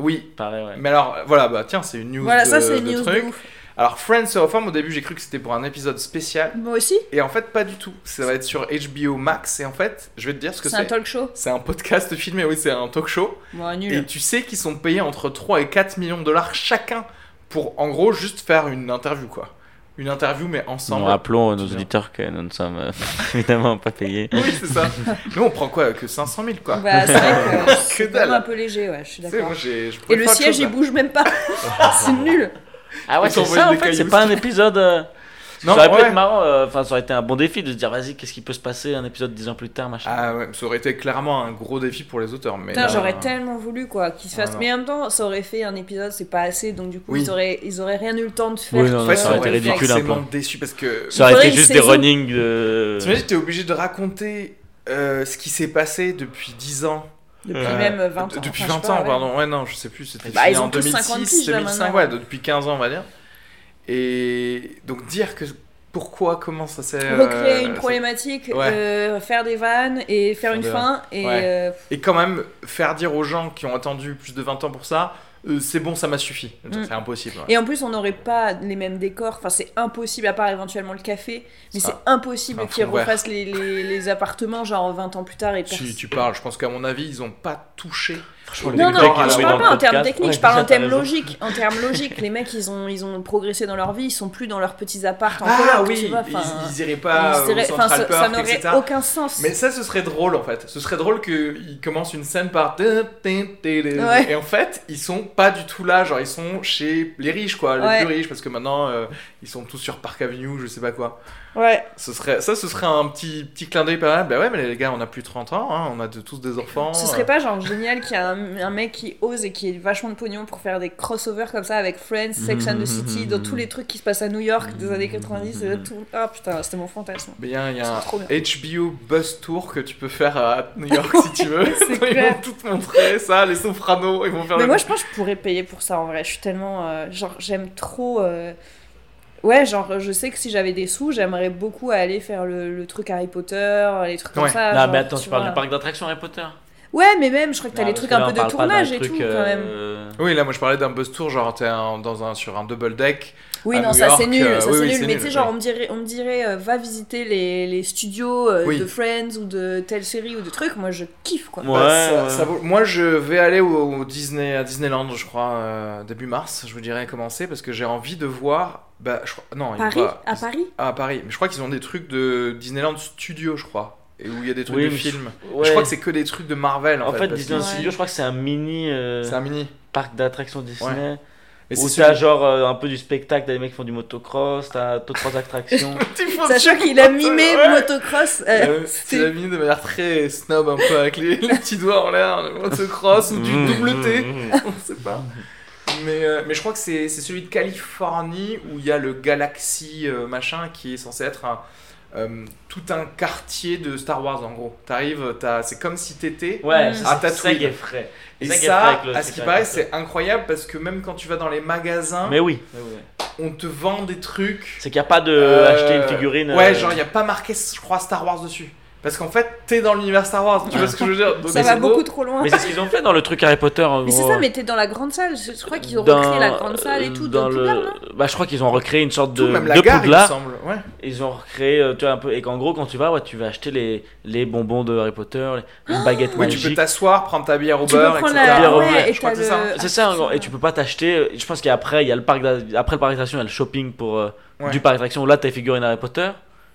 Oui, Pareil, ouais. mais alors voilà, bah tiens, c'est une news. Voilà, de, ça c'est une de news truc. de ouf. Alors Friends se reforme. Au début, j'ai cru que c'était pour un épisode spécial, Moi aussi et en fait, pas du tout. Ça va être sur HBO Max, et en fait, je vais te dire ce que C'est un c'est. talk show C'est un podcast filmé, oui, c'est un talk show. Bon, Et nul. tu sais qu'ils sont payés entre 3 et 4 millions de dollars chacun pour, en gros, juste faire une interview, quoi. Une interview, mais Nous ensemble. rappelons à nos auditeurs que nous ne sommes euh, évidemment pas payés. Oui, c'est ça. Nous, on prend quoi Que 500 000, quoi. Bah, c'est vrai que c'est Que un peu léger, ouais, je suis d'accord. Et le siège chose, il bouge même pas. c'est nul. Ah ouais, c'est ça en fait, c'est pas un épisode. Non, ça aurait pu ouais. être marrant, euh, enfin ça aurait été un bon défi de se dire vas-y, qu'est-ce qui peut se passer un épisode dix ans plus tard, machin. Ah ouais, ça aurait été clairement un gros défi pour les auteurs. Mais là, j'aurais euh, tellement voulu quoi qu'ils se fassent. Ah, mais en même temps, ça aurait fait un épisode, c'est pas assez, donc du coup, Oui. ils, auraient, ils auraient rien eu le temps de faire. Oui, non, En non, fait, ça ça aurait été ridicule un peu. déçu parce que. Ça aurait été juste des running de. T'imagines, t'es obligé de raconter euh, ce qui s'est passé depuis 10 ans. Depuis Euh, même 20 ans. de- Depuis Enfin, 20 je sais pas, ans, ouais. pardon. Ouais, non, je sais plus. C'était Bah, fini ils ont en tous 50 2006, piges, là, 2005, maintenant. ouais, depuis 15 ans, on va dire. Et donc dire que pourquoi, comment ça s'est. Recréer euh, une problématique, Ouais. euh, faire des vannes et faire Faire une fin. Et Ouais. euh, Et quand même, faire dire aux gens qui ont attendu plus de 20 ans pour ça, euh, c'est bon, ça m'a suffi. Mm. C'est impossible. ouais. Et en plus, on n'aurait pas les mêmes décors. Enfin, c'est impossible, à part éventuellement le café. Mais c'est impossible qu'ils refassent les, les, les appartements, genre 20 ans plus tard. Et Si pers- tu parles, je pense qu'à mon avis, ils ont pas touché. Franchement, Non, non, je parle pas en termes techniques, je parle en termes logiques. En termes logiques, les mecs, ils ont, ils ont progressé dans leur vie, ils sont plus dans leurs petits apparts en Ah oui, tu vois. ils, iraient pas ils au iraient- Central ça, ça n'aurait aucun sens. Mais ça, ce serait drôle en fait. Ce serait drôle qu'ils commencent une scène par. Ouais. Et en fait, ils sont pas du tout là. Genre, ils sont chez les riches, quoi. Les Ouais. plus riches, parce que maintenant, euh, ils sont tous sur Park Avenue, je sais pas quoi. Ouais. Ce serait, ça, ce serait un petit, petit clin d'œil pas mal. Bah ouais, mais les gars, on a plus de 30 ans, hein, on a de, tous des enfants. Ce serait pas genre génial qu'il y ait un, un mec qui ose et qui ait vachement de pognon pour faire des crossovers comme ça avec Friends, Sex and the City, dans tous les trucs qui se passent à New York des années 90 et tout. Ah putain, c'était mon fantasme. Mais il y a, y un. HBO Bus Tour que tu peux faire à New York si tu veux. Ils clair. vont tout te montrer, ça, les sopranos, ils vont faire Mais moi je pense que je pourrais payer pour ça en vrai. Je suis tellement. euh, genre, j'aime trop. euh, Ouais, genre, je sais que si j'avais des sous, j'aimerais beaucoup aller faire le, le truc Harry Potter, les trucs comme Ouais. ça. Non, genre, mais attends, tu parles vois. du parc d'attractions Harry Potter Ouais, mais même, je crois que t'as les trucs un peu de tournage et truc, tout quand euh, même. Oui, là, moi, je parlais d'un bus tour, genre, t'es un- dans un, sur un double deck. Oui, à non, New ça c'est nul, euh, ça oui, c'est oui, nul. Mais tu sais, genre, on me dirait, on me dirait euh, va visiter les, les studios euh, Oui. de Friends ou de telle série ou de trucs. Moi, je kiffe quoi. Ouais, Bah, ça- ouais. ça vaut- Moi, je vais aller au, au Disney, à Disneyland, je crois, euh, début mars. Je vous dirais commencer parce que j'ai envie de voir. Bah, je crois- non, il Paris? va- À Paris? Ah, à Paris. Mais je crois qu'ils ont des trucs de Disneyland Studio, je crois. Et où il y a des trucs Oui, de films. Ouais. Je crois que c'est que des trucs de Marvel en, En fait, parce Disney Ouais. Studio, je crois que c'est un mini euh, C'est un mini. parc d'attractions Disney. Mais Où c'est t'as genre euh, un peu du spectacle, t'as des mecs qui font du motocross, t'as deux trois attractions. Sachant qu'il a mimé ouais. motocross. euh, Euh, Tu l'as mis de manière très snob un peu avec les, les petits doigts en l'air, le motocross ou du Mmh, double T, mmh, on sait pas. Mais, euh, mais je crois que c'est c'est celui de Californie où il y a le Galaxy euh, machin qui est censé être un, euh, tout un quartier de Star Wars en gros. T'arrives, t'as- c'est comme si t'étais. Ouais, Mm. c'est À ça Tatooine. est frais. Et est ça, frais à ce qui paraît, c'est incroyable parce que même quand tu vas dans les magasins, Mais oui, mais oui. on te vend des trucs. c'est qu'il n'y a pas de Euh, acheter une figurine. Ouais, euh, genre il n'y a pas marqué, je crois, Star Wars dessus. Parce qu'en fait, t'es dans l'univers Star Wars. Tu vois ce que je veux dire Donc, Ça va beaucoup beau. trop loin. Mais c'est ce qu'ils ont fait dans le truc Harry Potter. Mais c'est ça, mais t'es dans la grande salle. Je crois qu'ils ont Dans- recréé la grande salle et tout dans dans le... Bah, je crois qu'ils ont recréé une sorte de, Tout, même la de gare, il semble. Ouais. Ils ont recréé, euh, tu vois, un peu. Et qu'en gros, quand tu vas, ouais, tu vas acheter les, les bonbons de Harry Potter, les, une baguette Oui, tu peux t'asseoir, prendre ta bière au beurre, etc. la. Bière au Ouais, beurre, et je crois t'as que c'est ça. et tu peux pas t'acheter. Je pense qu'après, il y a le parc après le parc d'attraction, il y a le shopping pour euh, du parc d'attraction. Là, t'as les figurines Harry Potter,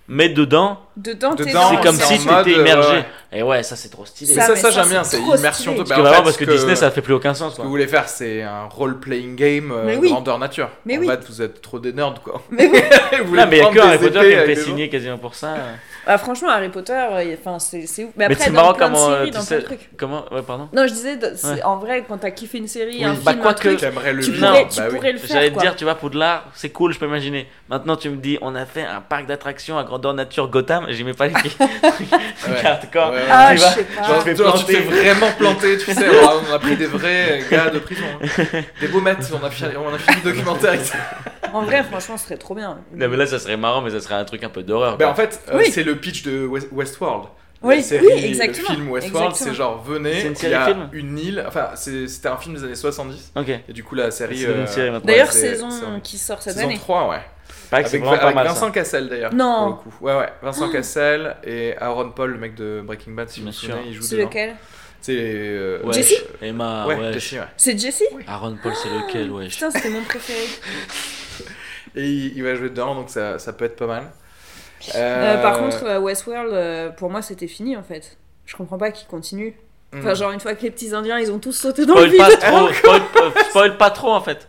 mais dedans, Dedans, Dedans, dans- c'est comme si t'étais euh, immergé. ouais. Et ouais, ça c'est trop stylé. Mais Ça, ça, ça, ça, j'aime bien, c'est immersion totale. Parce que En fait, parce que Disney, ça fait plus aucun sens. Ce que Quoi. vous voulez faire, c'est un role-playing game euh, Mais oui. grandeur nature. Mais en oui. fait, vous êtes trop des nerds, quoi. Mais oui. Vous voulez Non, mais il y a que Harry Potter qui des gens. signer quasiment pour ça. Ah, franchement, Harry Potter, enfin, c'est c'est ouf. Mais Mais après, c'est marrant comment, séries, tu sais- trucs. Comment Ouais, pardon Non, je disais, Ouais. en vrai, quand t'as kiffé une série, Oui. un Bah, film, quoi un que- truc, le tu pourrais, Bah tu oui. pourrais le faire. J'allais te dire, tu vois, Poudlard, c'est cool, je peux imaginer. Maintenant, tu me dis, on a fait un parc d'attractions à grandeur nature Gotham, j'y mets pas les pieds. Ouais. hardcore. Ouais. Ah, Tu je vois, sais pas. Genre, je genre, tu t'es vraiment planté, tu sais. on a pris des vrais gars de prison. hein. Des a, fi- on a fini le documentaire. avec ça. En vrai, franchement, ce serait trop bien. Non, mais là, ça serait marrant, mais ça serait un truc un peu d'horreur. Ben, en fait, euh, c'est le pitch de West- Westworld. Oui, la série, oui, exactement. Le film Westworld, c'est genre venez, il y a film une île. Enfin, c'était un film des années 70. Ok. Et du coup, la série. C'est devenu une euh, série maintenant. D'ailleurs, c'est- saison qui sort cette saison année. 3, ouais. Avec, vraiment pas avec mal. Vincent ça. Cassel d'ailleurs. Non. Pour le coup. Ouais, ouais. Vincent Cassel et Aaron Paul, le mec de Breaking Bad, si vous vous souvenez, sûr. il joue C'est dedans. lequel C'est. euh, Ouais, Jessie Emma, Ouais, ouais. Jesse, ouais. C'est Jesse Aaron Paul, c'est lequel, ouais. Putain, c'était mon préféré. Et il, il va jouer dedans, donc ça, ça peut être pas mal. Euh, Euh, par contre, euh, Westworld, euh, pour moi, c'était fini en fait. Je comprends pas qu'ils continuent. hmm. Enfin, genre, une fois que les petits indiens ils ont tous sauté dans le Spoil vide. pas trop, spoil, pas- spoil pas trop en fait.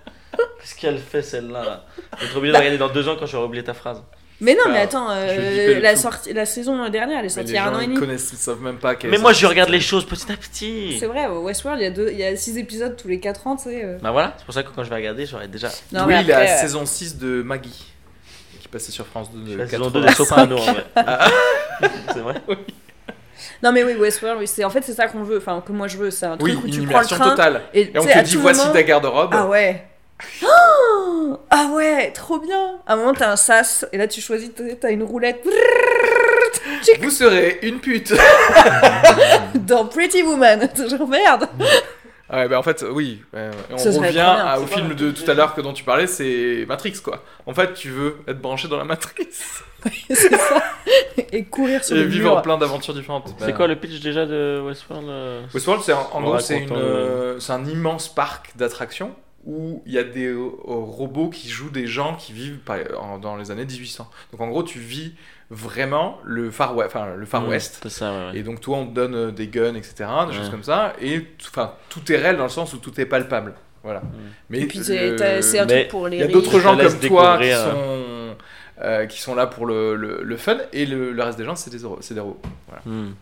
Qu'est-ce qu'elle fait celle-là là Je vais être obligé de regarder dans deux ans quand j'aurai oublié ta phrase. Mais non, mais grave. attends, euh, la, sortie, la saison dernière, elle est sortie les il y a un gens an et demi. connaissent, ils savent même pas qu'elle Mais est moi je regarde les choses petit à petit. C'est vrai, Westworld, il y a deux- il y a 6 épisodes tous les 4 ans, tu sais. euh. Bah voilà, c'est pour ça que quand je vais regarder, j'aurai déjà Non, oui, mais il est à après, euh, saison 6 de Maggie. Qui passait sur France 2 de la saison 80. 2 des Sopranos en vrai. Ah. c'est vrai Non, mais oui, Westworld, oui, c'est en fait, c'est ça qu'on veut, enfin, que moi je veux. C'est un truc Oui, où une tu prends le immersion train. totale. Et, Et on te dit voici moment- ta garde-robe. Ah ouais. Ah ouais, trop bien. À un moment, t'as un sas, et là, tu choisis, t'as- t'as une roulette. Vous serez une pute. Dans Pretty Woman. Genre, merde. Ah Ouais, bah en fait, oui. euh, on revient bien, à- au film de tout à l'heure que dont tu parlais, c'est Matrix, quoi. En fait, tu veux être branché dans la matrice C'est ça. Et courir sur et le vivre mur. en plein d'aventures différentes. C'est Bah, quoi le pitch déjà de Westworld euh, Westworld, c'est en, gros, c'est euh, c'est un immense parc d'attractions où il y a des euh, robots qui jouent des gens qui vivent dans les années 1800. Donc en gros, tu vis vraiment le Far West, enfin le Far West. C'est ça, ouais. ouais. Et donc toi, on te donne euh, des guns, etc., des Ouais. choses comme ça, et enfin tout est réel dans le sens où tout est palpable. Voilà. Mais Et puis, c'est le- t'as- c'est un truc pour les il y a d'autres gens comme toi qui découvrir, sont, euh, qui sont là pour le, le, le fun, et le, le reste des gens, c'est des, robots. Voilà. Hmm.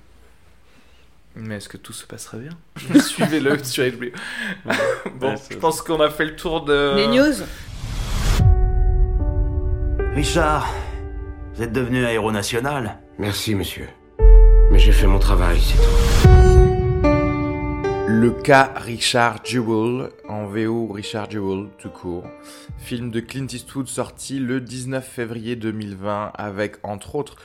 Mais est-ce que tout se passerait bien Suivez-le sur HBO. bon, Ouais, je pense qu'on a fait le tour de. Les news Richard, vous êtes devenu un héros national. Merci, monsieur. Mais j'ai fait mon travail, c'est tout. Le cas Richard Jewell, en VO Richard Jewell, tout court. Film de Clint Eastwood sorti le 19 février 2020 avec entre autres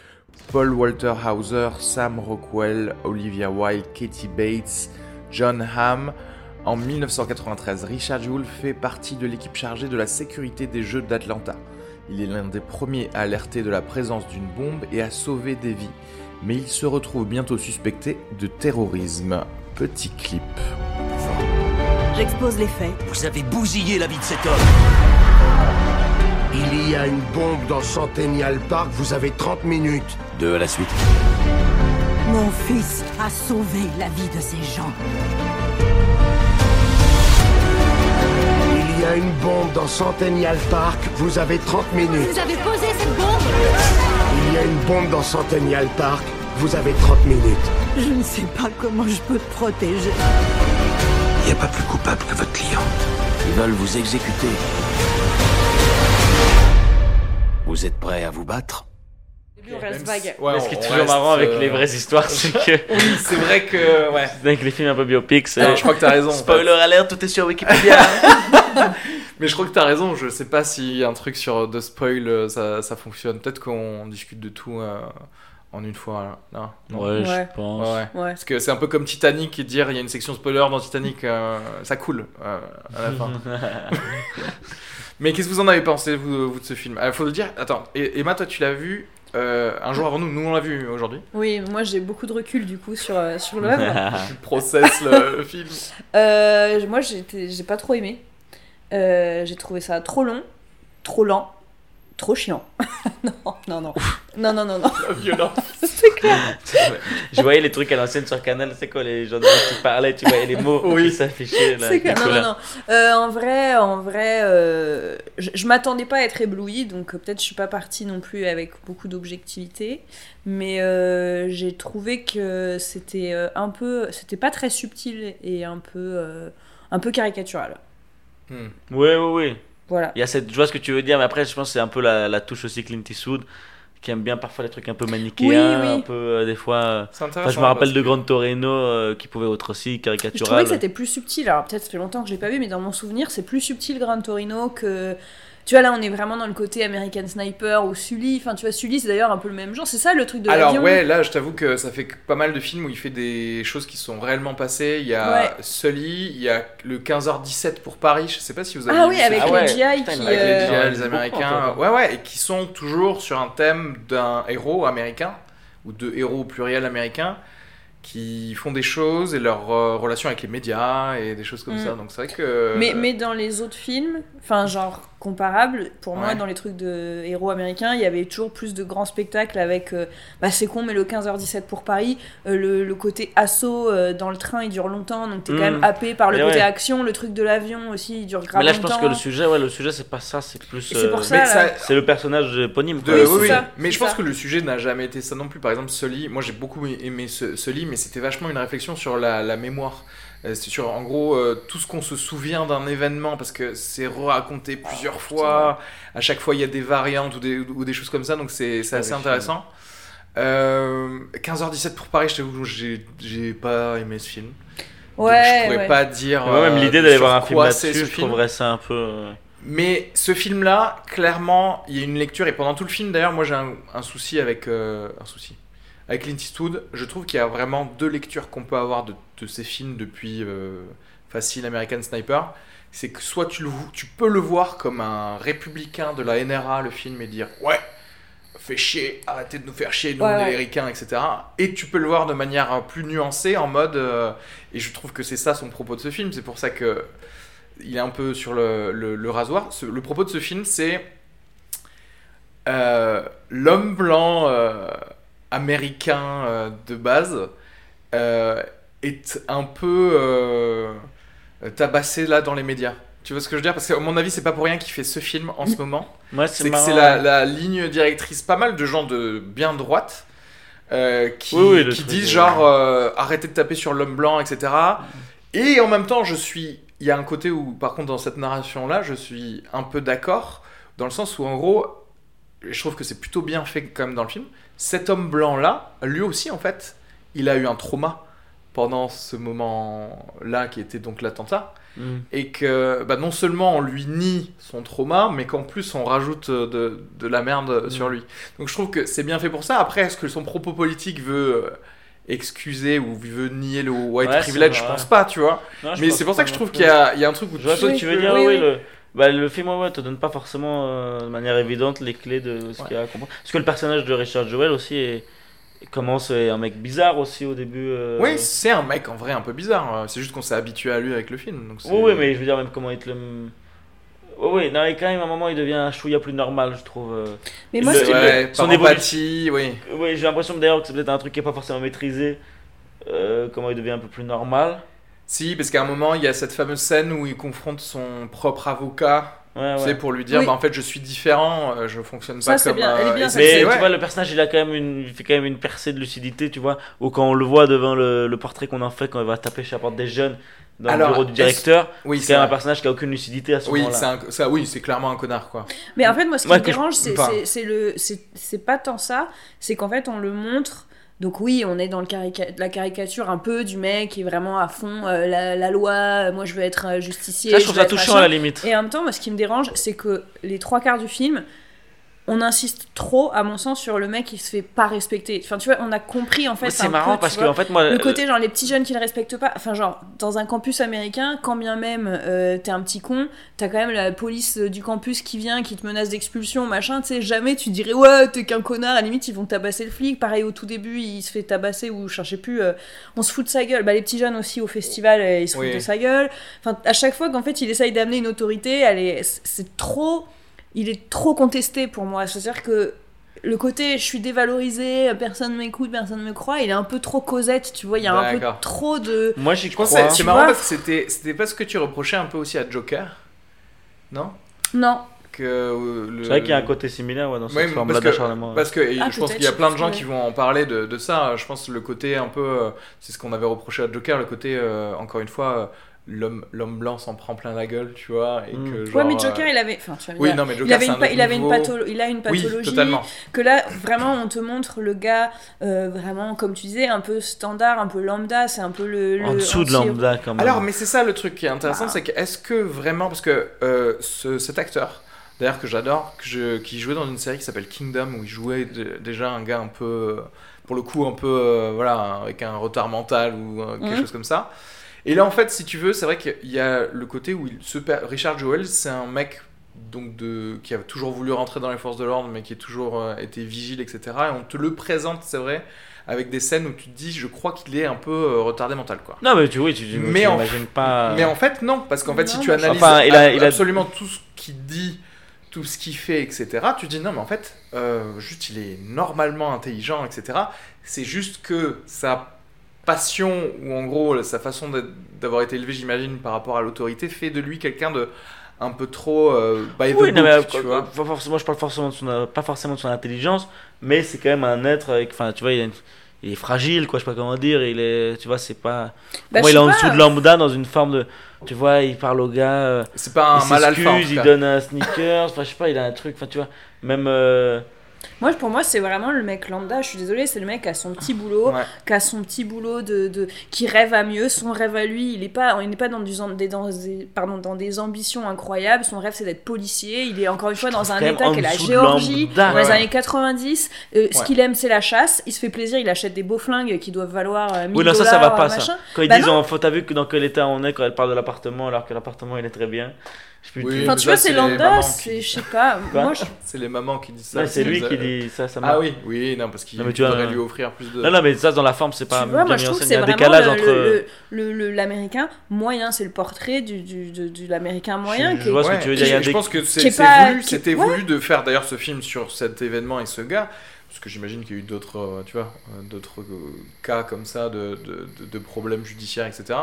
Paul Walter Hauser, Sam Rockwell, Olivia Wilde, Katie Bates, John Hamm. En 1993, Richard Jewell fait partie de l'équipe chargée de la sécurité des Jeux d'Atlanta. Il est l'un des premiers à alerter de la présence d'une bombe et à sauver des vies. Mais il se retrouve bientôt suspecté de terrorisme. Petit clip. J'expose les faits. Vous avez bousillé la vie de cet homme. Il y a une bombe dans Centennial Park, vous avez 30 minutes. Deux à la suite. Mon fils a sauvé la vie de ces gens. Il y a une bombe dans Centennial Park, vous avez 30 minutes. Vous avez posé cette bombe? Il y a une bombe dans Centennial Park, vous avez 30 minutes. Je ne sais pas comment je peux te protéger. Il n'y a pas plus coupable que votre client. Ils veulent vous exécuter. Vous êtes prêt à vous battre? On reste vague. Ouais, Mais ce qui est toujours marrant avec euh, les vraies histoires, c'est que Oui, c'est vrai que. Ouais. avec les films un peu biopics, c'est. Non, je crois que t'as raison. Spoiler alert, tout est sur Wikipédia. Mais je crois que t'as raison. Je sais pas si un truc sur de spoil euh, ça, ça fonctionne. Peut-être qu'on discute de tout euh, en une fois. là. Non. non. ouais, Ouais. je pense. Ouais, ouais. Ouais. Parce que c'est un peu comme Titanic et dire il y a une section spoiler dans Titanic, euh, ça coule euh, à la fin. Mais qu'est-ce que vous en avez pensé, vous, vous de ce film? Il faut le dire, attends, et- Emma, toi tu l'as vu euh, un jour avant nous, nous on l'a vu aujourd'hui. Oui, moi j'ai beaucoup de recul du coup sur, euh, sur l'œuvre. Tu processes le film. Euh, moi j'ai pas trop aimé. Euh, j'ai trouvé ça trop long, trop lent, trop chiant. non, non, non. Non, non, non, non. La violence. C'est clair. je voyais les trucs à l'ancienne sur Canal, c'est quoi les journalistes qui parlaient, tu voyais les mots Oui. qui s'affichaient là. C'est clair. Non, non, non. Euh, en vrai, en vrai, euh, je, je m'attendais pas à être éblouie, donc euh, peut-être je suis pas partie non plus avec beaucoup d'objectivité, mais euh, j'ai trouvé que c'était euh, un peu, c'était pas très subtil et un peu, euh, un peu caricatural. Hmm. Ouais, ouais, ouais. Voilà. Il y a cette, je vois ce que tu veux dire, mais après, je pense que c'est un peu la, la touche aussi Clint Eastwood, qui aime bien parfois les trucs un peu manichéens, Oui, oui. un peu euh, des fois. euh, Enfin, je me rappelle de Grand Torino euh, qui pouvait être aussi Je caricatural. trouvais que c'était plus subtil. Alors peut-être ça fait longtemps que je l'ai pas vu, mais dans mon souvenir, c'est plus subtil Gran Torino que. Tu vois, là, on est vraiment dans le côté American Sniper ou Sully. Enfin, tu vois, Sully, c'est d'ailleurs un peu le même genre. C'est ça le truc de Alors ouais, là je t'avoue que ça fait pas mal de films où il fait des choses qui sont réellement passées. Il y a Ouais. Sully, il y a le 15h17 pour Paris, je sais pas si vous avez Ah vu oui, avec Ah les ouais, GI putain, qui. avec les euh, GI, Ouais, les Américains, ouais ouais, et qui sont toujours sur un thème d'un héros américain ou de héros au pluriel américain qui font des choses et leur euh, relation avec les médias et des choses comme Mm. ça. Donc c'est vrai que Mais, mais dans les autres films, enfin genre comparables, pour moi dans les trucs de héros américains, il y avait toujours plus de grands spectacles avec, euh, bah c'est con mais le 15h17 pour Paris, euh, le, le côté assaut euh, dans le train il dure longtemps, donc t'es quand Mm. même happé par le Mais côté ouais. action, le truc de l'avion aussi il dure grave Mais là, je longtemps. pense que le sujet, ouais, le sujet, c'est pas ça, c'est plus. C'est pour euh, ça, ça- C'est le personnage éponyme. De-. Oui, oui, c'est oui. ça, Mais je pense ça. que le sujet n'a jamais été ça non plus. Par exemple, Sully, moi j'ai beaucoup aimé Sully, mais c'était vachement une réflexion sur la, la mémoire. Euh, C'est sur en gros euh, tout ce qu'on se souvient d'un événement parce que c'est raconté plusieurs Oh, fois. À chaque fois, il y a des variantes ou des, ou des choses comme ça, donc c'est assez intéressant. Euh, 15h17 pour Paris, je t'avoue, j'ai j'ai pas aimé ce film. Donc, Ouais, je pourrais ouais. pas dire. Moi, même euh, l'idée d'aller voir un film là-dessus, ce je film. trouverais ça un peu. euh, Mais ce film-là, clairement, il y a une lecture et pendant tout le film, d'ailleurs, moi j'ai un, un souci avec euh, un souci avec Clint Eastwood. Je trouve qu'il y a vraiment deux lectures qu'on peut avoir de, de ces films depuis euh, facile American Sniper. C'est que soit tu, le, tu peux le voir comme un républicain de la NRA, le film, et dire ouais, fait chier, arrêtez de nous faire chier, nous Ouais, on est ouais. les ricains, etc. Et tu peux le voir de manière euh, plus nuancée, en mode. euh, et je trouve que c'est ça son propos de ce film. C'est pour ça que il est un peu sur le, le- le rasoir. Ce- le propos de ce film, c'est euh, l'homme blanc euh, américain euh, de base euh, est un peu euh, tabassé là dans les médias. Tu vois ce que je veux dire? Parce qu'à mon avis, c'est pas pour rien qu'il fait ce film en ce moment. Moi, C'est que c'est la, la ligne directrice, pas mal de gens de bien droite qui, Oui, oui, le qui disent genre arrêtez de taper sur l'homme blanc, etc. Et en même temps, je suis. Il y a un côté où, par contre, dans cette narration-là, je suis un peu d'accord, dans le sens où, en gros, je trouve que c'est plutôt bien fait quand même dans le film. Cet homme blanc-là, lui aussi, en fait, il a eu un trauma pendant ce moment-là qui était donc l'attentat Mm. et que bah, non seulement on lui nie son trauma, mais qu'en plus on rajoute de, de la merde Mm. sur lui. Donc je trouve que c'est bien fait pour ça. Après, est-ce que son propos politique veut euh, excuser ou veut nier le white Ouais, privilege? Je pense pas, tu vois. Non, mais c'est pour ça que je trouve qu'il y a, il y a un truc où Je vois ce tu que tu veux dire, Oui, oui. oui. Le, bah, le film, ouais, ouais, te donne pas forcément euh, de manière évidente les clés de ce Ouais. qu'il y a à comprendre. Parce que le personnage de Richard Jewell aussi est, commence est un mec bizarre aussi au début. euh. Oui, c'est un mec en vrai un peu bizarre. euh, C'est juste qu'on s'est habitué à lui avec le film. Donc Oui, oui, mais je veux dire, même comment il te le. Oui, oui, non, et quand même, à un moment, il devient un chouïa plus normal, je trouve. euh. Mais moi, Le- Ouais, son par empathie, oui. Oui, j'ai l'impression d'ailleurs que c'est peut-être un truc qui est pas forcément maîtrisé. euh, comment il devient un peu plus normal. Si, parce qu'à un moment, il y a cette fameuse scène où il confronte son propre avocat, Ouais, pour lui dire, Oui. bah, en fait, je suis différent, euh, je fonctionne Ça, pas c'est comme... bien, elle est bien, et cette c'est- Mais ouais. tu vois, le personnage, il a quand même une, il fait quand même une percée de lucidité, tu vois. Ou quand on le voit devant le, le portrait qu'on en fait quand il va taper chez la porte des jeunes dans Alors, le bureau du directeur, Oui, c'est c'est quand même un personnage qui a aucune lucidité à ce Oui, moment-là. c'est un- ça, oui, c'est clairement un connard, quoi. Mais en fait, moi, ce qui Ouais, me je- dérange, c'est enfin. c'est- c'est le, c'est c'est pas tant ça, c'est qu'en fait, on le montre. Donc oui, on est dans le carica- la caricature un peu du mec qui est vraiment à fond euh, la, la loi. euh, Moi, je veux être euh, justicier. Ça, je trouve ça touchant à la limite. Et en même temps, moi, ce qui me dérange, c'est que les trois quarts du film, on insiste trop, à mon sens, sur le mec qui se fait pas respecter. Enfin, tu vois, on a compris en fait. C'est marrant peu, parce que en fait, moi, le euh, côté genre les petits jeunes qui le respectent pas enfin genre dans un campus américain quand bien même euh, t'es un petit con t'as quand même la police euh, du campus qui vient qui te menace d'expulsion machin tu sais jamais tu dirais ouais t'es qu'un connard à la limite ils vont tabasser le flic pareil au tout début il se fait tabasser ou je sais plus euh, on se fout de sa gueule bah les petits jeunes aussi au festival ils se Oui. foutent de sa gueule enfin à chaque fois qu'en fait il essaye d'amener une autorité elle est c'est trop il est trop contesté pour moi c'est à dire que le côté je suis dévalorisé, personne m'écoute, personne me croit, il est un peu trop Cosette, tu vois, il y a un peu trop de. moi, j'y Je pense que crois. c'est- marrant vois parce que c'était c'était pas ce que tu reprochais un peu aussi à Joker, non? Non, que euh, le- C'est vrai qu'il y a un côté similaire ouais, dans cette Ouais, forme-là parce que, parce que Ah, je pense qu'il y a plein de gens que- qui vont en parler de, de ça. Je pense le côté un peu, euh, c'est ce qu'on avait reproché à Joker, le côté euh, encore une fois, l'homme l'homme blanc s'en prend plein la gueule, tu vois, et Mm. que ouais, mais Joker, euh, il avait. Enfin, tu vois, Oui, il, a- non, mais Joker, il avait c'est une, un il avait une patholo- il a une Oui, pathologie. totalement. que là, vraiment, on te montre le gars, euh, vraiment, comme tu disais, un peu standard, un peu lambda, c'est un peu le. le en dessous de lambda, quand même. Alors, mais c'est ça le truc qui est intéressant, Bah. c'est que est-ce que vraiment, parce que euh, ce- cet acteur, d'ailleurs que j'adore, que je- qui jouait dans une série qui s'appelle Kingdom, où il jouait de- déjà un gars un peu, pour le coup, un peu, euh, voilà, avec un retard mental ou euh, quelque Mhm. chose comme ça. Et là, en fait, si tu veux, c'est vrai qu'il y a le côté où il, ce per- Richard Jewell, c'est un mec donc de, qui a toujours voulu rentrer dans les forces de l'ordre, mais qui a toujours euh, été vigile, etc. Et on te le présente, c'est vrai, avec des scènes où tu te dis, je crois qu'il est un peu euh, retardé mental, quoi. Non, mais tu, oui, tu, tu Mais en- pas. Mais en fait, non, parce qu'en fait, si tu analyses Enfin, il a- ab- il a- absolument tout ce qu'il dit, tout ce qu'il fait, etc., tu dis non, mais en fait, euh, juste il est normalement intelligent, etc. C'est juste que sa passion, ou en gros sa façon d'avoir été élevé, j'imagine, par rapport à l'autorité, fait de lui quelqu'un de un peu trop euh, by the Oui, non, mais, tu euh, vois. pas forcément, je parle forcément de son, pas forcément de son intelligence, mais c'est quand même un être avec, enfin, tu vois, il, a une- il est fragile, quoi, je sais pas comment dire, il est, tu vois, c'est pas, Bah, moi, il est en pas, dessous de lambda dans une forme de, tu vois, il parle au gars, euh, C'est pas un il mal alpha. en il donne un sneakers, enfin, je sais pas, il a un truc, enfin, tu vois, même, euh, Moi, pour moi, c'est vraiment le mec lambda. Je suis désolée, c'est le mec qui a son petit boulot, Ouais. qui a son petit boulot de, de qui rêve à mieux. Son rêve à lui, il est pas, il n'est pas dans, du, des, dans, des, pardon, dans des ambitions incroyables. Son rêve, c'est d'être policier. Il est encore une fois dans un état en qui est la Géorgie, lambda. dans les ouais. années 90. Euh, Ce qu'il aime, c'est la chasse. Il se fait plaisir. Il achète des beaux flingues qui doivent valoir euh, 1000 Oui, non, ça, ça va pas, ça. Quand ils Bah disent, non. faut, t'as vu dans quel état on est quand elle parle de l'appartement alors que l'appartement il est très bien. Oui. Enfin, tu ça, vois, c'est lambda. C'est, je sais pas. Moi, je C'est les mamans qui disent ça. Ouais, c'est lui qui dit ça, ça Ah oui, oui, non, parce qu'il Non, mais tu vois, faudrait euh, lui offrir plus de. Non, non, mais ça, dans la forme, c'est pas tu vois, moi je trouve que scène. Il y c'est a un vraiment décalage le- entre. le- le- le- l'américain moyen, c'est le portrait du, du, de, de l'américain moyen Je qui est- vois ce que Ouais, tu veux dire, je pense que c'est voulu, c'était voulu de faire d'ailleurs ce film sur cet événement et ce gars, parce que j'imagine qu'il y a eu d'autres, euh, tu vois, euh, d'autres euh, cas comme ça de, de, problèmes judiciaires, etc.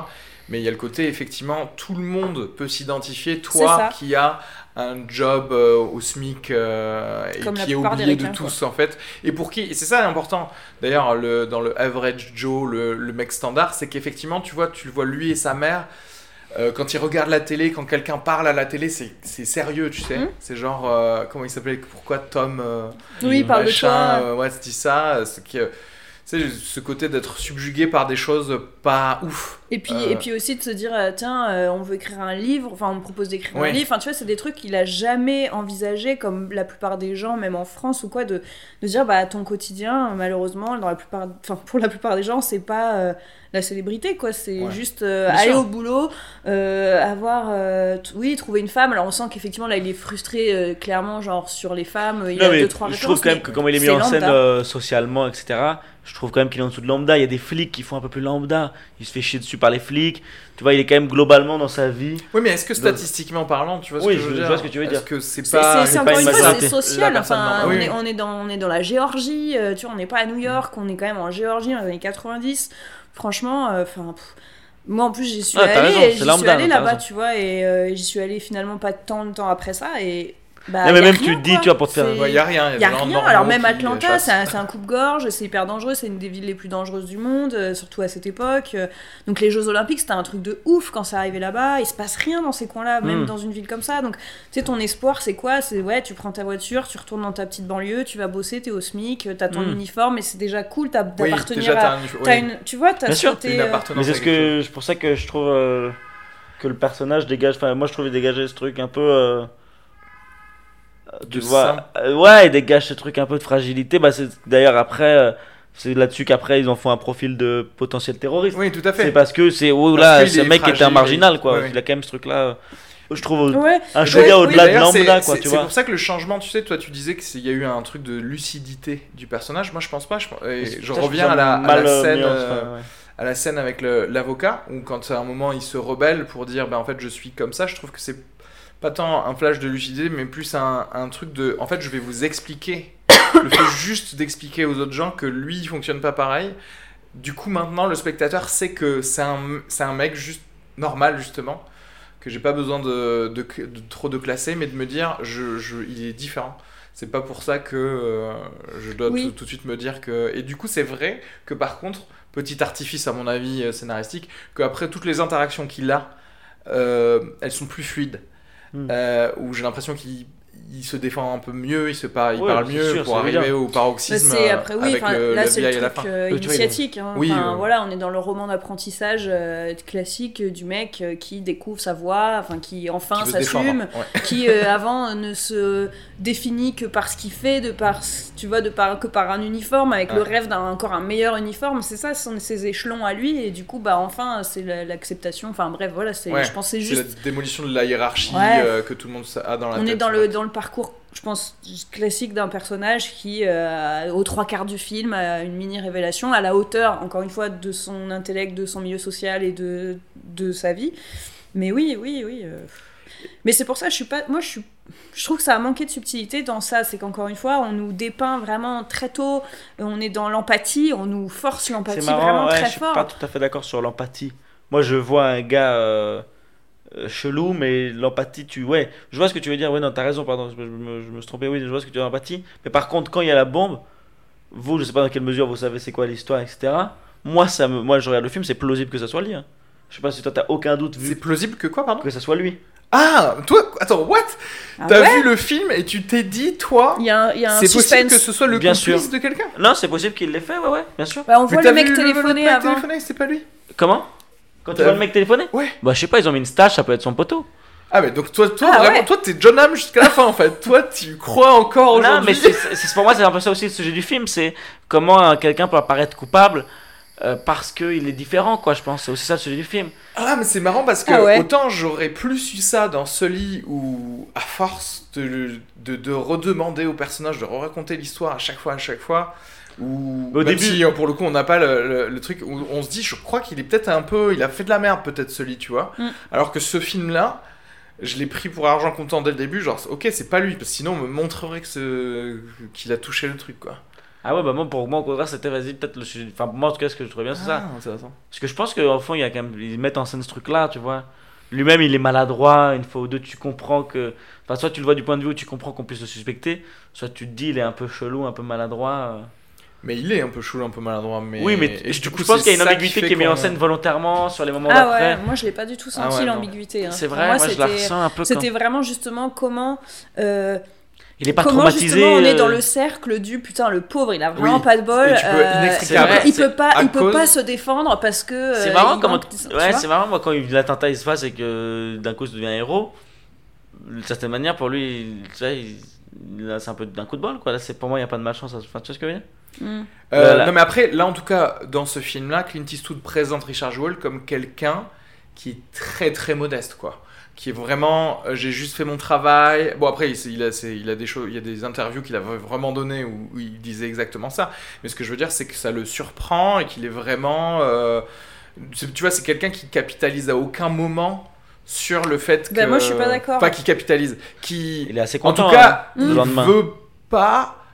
Mais il y a le côté effectivement, tout le monde peut s'identifier, toi qui as un job euh, au SMIC euh, et qui est oublié de tous en fait, et pour qui, c'est ça important. D'ailleurs, le, dans le average Joe, le, le mec standard, c'est qu'effectivement, tu vois, tu le vois lui et sa mère. Euh, quand ils regardent la télé, quand quelqu'un parle à la télé, c'est c'est sérieux, tu sais. Mhm. C'est genre, euh, comment il s'appelait Pourquoi Tom euh, Oui, il parle de toi. euh, ouais, dit ça. C'est que, tu sais, ce côté d'être subjugué par des choses pas ouf. Et puis, Euh. et puis aussi de se dire, euh, tiens, euh, on veut écrire un livre, enfin, on me propose d'écrire Ouais. un livre. Enfin, tu vois, c'est des trucs qu'il a jamais envisagé, comme la plupart des gens, même en France ou quoi, de, de dire, bah, ton quotidien, malheureusement, dans la plupart, enfin, pour la plupart des gens, c'est pas euh, la célébrité, quoi. C'est Ouais. juste euh, aller sûr. au boulot, euh, avoir, euh, oui, trouver une femme. Alors, on sent qu'effectivement, là, il est frustré, euh, clairement, genre, sur les femmes. Il y Non, a mais deux, trois je trouve quand même que comme il est mis en scène euh, socialement, etc., je trouve quand même qu'il est en dessous de lambda. Il y a des flics qui font un peu plus lambda. Il se fait chier dessus par les flics. Tu vois, il est quand même globalement dans sa vie. Oui, mais est-ce que statistiquement parlant, tu vois ce Oui, que je veux je- dire vois ce que tu veux dire. Est-ce que c'est pas. c'est- encore une fois, c'est social. Enfin, on, Oui, est, oui. on, est dans, on est dans la Géorgie, euh, tu vois, on n'est pas à New York, on est quand même en Géorgie dans les années 90. Franchement, euh, enfin. moi en plus j'y suis Ah, allée, raison, et c'est j'y suis allée là-bas, tu vois, et euh, j'y suis allée finalement pas tant de temps après ça, et bah, Non, mais même rien, tu te dis, quoi. tu vois, pour te faire- C'est- Ouais, y a rien. il y a rien. normaux Alors même Atlanta, chassent. c'est un, c'est un coupe-gorge, c'est hyper dangereux, c'est une des villes les plus dangereuses du monde, euh, surtout à cette époque. Euh, Donc les Jeux Olympiques, c'était un truc de ouf quand c'est arrivé là-bas. Il se passe rien dans ces coins-là, même Mm. dans une ville comme ça. Donc tu sais, ton espoir, c'est quoi? C'est ouais, tu prends ta voiture, tu retournes dans ta petite banlieue, tu vas bosser, t'es au SMIC, euh, t'as ton Mm. uniforme, et c'est déjà cool t'as- Oui, d'appartenir déjà, à. t'as oui. une, tu vois, t'as euh, Mais c'est ce pour ça que je trouve euh, que le personnage dégage. Enfin, moi, je trouve il dégageait ce truc un peu. Euh, euh, tu vois, euh, ouais, il dégage ce truc un peu de fragilité. Bah, c'est d'ailleurs après, euh, c'est là-dessus qu'après ils en font un profil de potentiel terroriste. Oui, tout à C'est fait. parce que c'est oh Parce là, ce est mec était un marginal quoi. ouais, ouais. Il a quand même ce truc là. Je trouve Ouais. un d'ailleurs- au-delà oui, de c'est- lambda quoi, c'est- C'est pour ça que le changement, tu sais, toi tu disais qu'il y a eu un truc de lucidité du personnage. Moi je pense pas. Je, et je Ça, reviens à la, à euh, scène. euh, enfin, ouais. à la scène avec l'avocat, où quand à un moment il se rebelle pour dire ben en fait je suis comme ça, je trouve que c'est pas tant un flash de lucidité, mais plus un, un truc de en fait je vais vous expliquer. le fait juste d'expliquer aux autres gens que lui il fonctionne pas pareil. Du coup maintenant le spectateur sait que c'est un, un mec juste normal justement, que j'ai pas besoin de, de, de trop de classer, mais de me dire je, je, il est différent. C'est pas pour ça que euh, je dois Oui. tout, tout de suite me dire que. Et du coup, c'est vrai que par contre, petit artifice à mon avis euh, scénaristique, qu'après toutes les interactions qu'il a, euh, elles sont plus fluides. Hmm. Euh, où j'ai l'impression qu'il il se défend un peu mieux, il, se par- il Ouais, parle mieux sûr, pour arriver au Bah, paroxysme euh, après oui avec le, là c'est vieille le truc euh, initiatique hein. Oui, Enfin, euh, voilà on est dans le roman d'apprentissage euh, classique euh, du mec euh, qui découvre sa voix enfin qui enfin s'assume. Ouais. qui euh, avant euh, ne se définit que par ce qu'il fait de par tu vois de par que par un uniforme avec le rêve d'un encore un meilleur uniforme c'est ça ce sont ses échelons à lui et du coup bah enfin c'est la- l'acceptation enfin bref voilà c'est Ouais, je pense que c'est C'est juste la démolition de la hiérarchie Ouais. euh, que tout le monde a dans la on tête. est dans le, dans le parcours, je pense, classique d'un personnage qui, euh, aux trois quarts du film, a une mini-révélation à la hauteur, encore une fois, de son intellect, de son milieu social et de, de sa vie. Mais oui, oui, oui. euh. Mais c'est pour ça, je suis pas. Moi, je suis. Je trouve que ça a manqué de subtilité dans ça. C'est qu'encore une fois, on nous dépeint vraiment très tôt. On est dans l'empathie, on nous force C'est l'empathie vraiment ouais, très je suis fort. pas tout à fait d'accord sur l'empathie. Moi, je vois un gars euh, euh, chelou, mais l'empathie, tu. Ouais, je vois ce que tu veux dire. Ouais, non, t'as raison, pardon, je me, je me suis trompé. Oui, je vois ce que tu veux dire, l'empathie. Mais par contre, quand il y a la bombe, vous, je sais pas dans quelle mesure vous savez c'est quoi l'histoire, etc. Moi, ça me, moi, je regarde le film, c'est plausible que ça soit lui. hein. Je sais pas si toi, t'as aucun doute C'est vu plausible que quoi, pardon? que ça soit lui. Ah, toi, attends, what? Ah T'as ouais? vu le film et tu t'es dit, toi, Il y a un, il y a un c'est possible que ce soit le Bien complice sûr. de quelqu'un? Non, c'est possible qu'il l'ait fait, ouais, ouais, bien sûr. Bah, on voit le mec téléphoner mec avant. téléphoner, c'est pas lui? Comment? Quand tu vois le mec téléphoner? Ouais. Bah, je sais pas, ils ont mis une stache, ça peut être son poteau. Ah, mais donc toi, toi Ah, vraiment, ouais. toi, t'es John Hamm jusqu'à la fin en fait. toi, tu crois encore Non, mais aujourd'hui. c'est, c'est- pour moi, c'est un peu ça aussi le sujet du film. C'est comment euh, quelqu'un peut apparaître coupable euh, parce qu'il est différent, quoi, je pense. C'est aussi ça le sujet du film. Ah, mais c'est marrant parce que Ah ouais. autant j'aurais plus eu ça dans Sully où, à force de, de, de redemander au personnage de raconter l'histoire à chaque fois, à chaque fois, ou Au même début- si euh, pour le coup on n'a pas le, le- le truc où on se dit, je crois qu'il est peut-être un peu, il a fait de la merde peut-être Sully, tu vois. Mm. Alors que ce film-là, je l'ai pris pour argent comptant dès le début, genre ok c'est pas lui, parce que sinon on me montrerait que ce... qu'il a touché le truc quoi. Ah ouais, bah moi, pour moi, au contraire, c'était, vas-y, peut-être le sujet. Enfin, pour moi, en tout cas, ce que je trouvais bien, c'est ça. Ah, intéressant. Parce que je pense qu'au fond, il y a quand même... ils mettent en scène ce truc-là, tu vois. Lui-même, il est maladroit. Une fois ou deux, tu comprends que. Enfin, soit tu le vois du point de vue où tu comprends qu'on puisse le suspecter, soit tu te dis, il est un peu chelou, un peu maladroit. euh. Mais il est un peu chelou, un peu maladroit, mais... Oui, mais et je, du je coup, pense c'est qu'il y a une ambiguïté fait qui est mise en scène volontairement sur les moments Ah d'après. ouais, moi je l'ai pas du tout Ah senti ouais, l'ambiguïté. hein. C'est vrai, moi, moi, je la c'était- ressens un peu C'était comme... vraiment justement comment, euh, Il est pas comment traumatisé. justement on est dans euh, le cercle du putain le pauvre il a vraiment Oui, pas de bol. et tu peux euh, vrai, il peut pas, à il peut cause- pas se défendre parce que. C'est euh, marrant il comment. manque- tu Ouais, vois c'est marrant, moi, quand l'attentat il se passe et que d'un coup il devient héros, d'une certaine manière, pour lui, tu il- c'est un peu d'un coup de bol, quoi. Là, c'est pour moi, il n'y a pas de malchance. à- Enfin, tu vois ce que je veux dire? Mm. Euh, Voilà. Non mais après, là en tout cas, dans ce film-là, Clint Eastwood présente Richard Jewell comme quelqu'un qui est très très modeste, quoi. Qui est vraiment, euh, j'ai juste fait mon travail. Bon après, il, il a, il a des choses, il y a des interviews qu'il a vraiment données où, où il disait exactement ça. Mais ce que je veux dire, c'est que ça le surprend et qu'il est vraiment, euh, tu vois, c'est quelqu'un qui capitalise à aucun moment sur le fait que. Ben, moi, je suis pas d'accord. Pas qui capitalise, qui Il est assez en content. tout cas, hein, le lendemain. veut pas.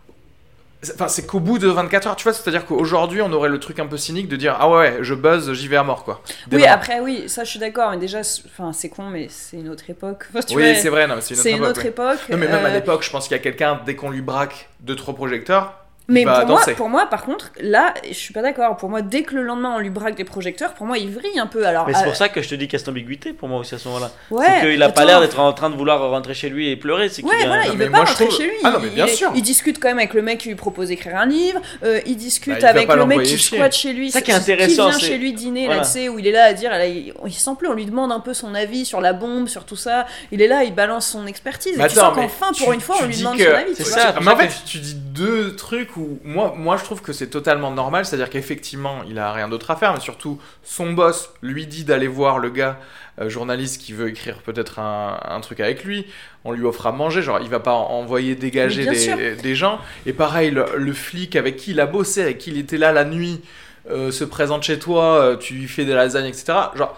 Enfin, c'est qu'au bout de 24 heures, tu vois, c'est-à-dire qu'aujourd'hui, on aurait le truc un peu cynique de dire Ah ouais, je buzz, j'y vais à mort, quoi. Dès Oui, maintenant. après, oui, ça je suis d'accord, mais déjà, c'est- enfin, c'est con, mais c'est une autre époque. Enfin, tu Oui, c'est vrai, c'est une autre c'est une époque, autre ouais. époque. Non, mais même à euh, l'époque, je pense qu'il y a quelqu'un, dès qu'on lui braque deux, trois projecteurs, Mais va pour moi, pour moi, par contre, là, je suis pas d'accord. Pour moi, dès que le lendemain on lui braque des projecteurs, pour moi, il vrille un peu. Alors, Mais c'est euh, pour ça que je te dis qu'il y a cette ambiguïté pour moi aussi à ce moment-là. ouais, c'est qu'il a pas l'air d'être en train de vouloir rentrer chez lui et pleurer. C'est qu'il Ouais, voilà, il veut pas rentrer trouve- chez lui. Ah non, mais bien il, sûr. il discute quand même avec le mec qui lui propose d'écrire un livre. euh, il discute Bah, il avec le mec qui squatte chez lui. Ça qui est intéressant, Qui vient chez lui dîner, Voilà. là, tu sais, où il est là à dire, là, il, il sent plus, on lui demande un peu son avis sur la bombe, sur tout ça. Il est là, il balance son expertise. Et tu attends, sens mais qu'enfin, pour une fois, on lui demande son avis. c'est ça, mais en fait, tu dis deux trucs où moi, moi je trouve que c'est totalement normal, c'est-à-dire qu'effectivement, il a rien d'autre à faire, mais surtout, son boss lui dit d'aller voir le gars euh, journaliste qui veut écrire peut-être un, un truc avec lui, on lui offre à manger, genre il va pas en- envoyer dégager des, des gens, et pareil, le, le flic avec qui il a bossé, avec qui il était là la nuit, euh, se présente chez toi, euh, tu lui fais des lasagnes, etc. Genre,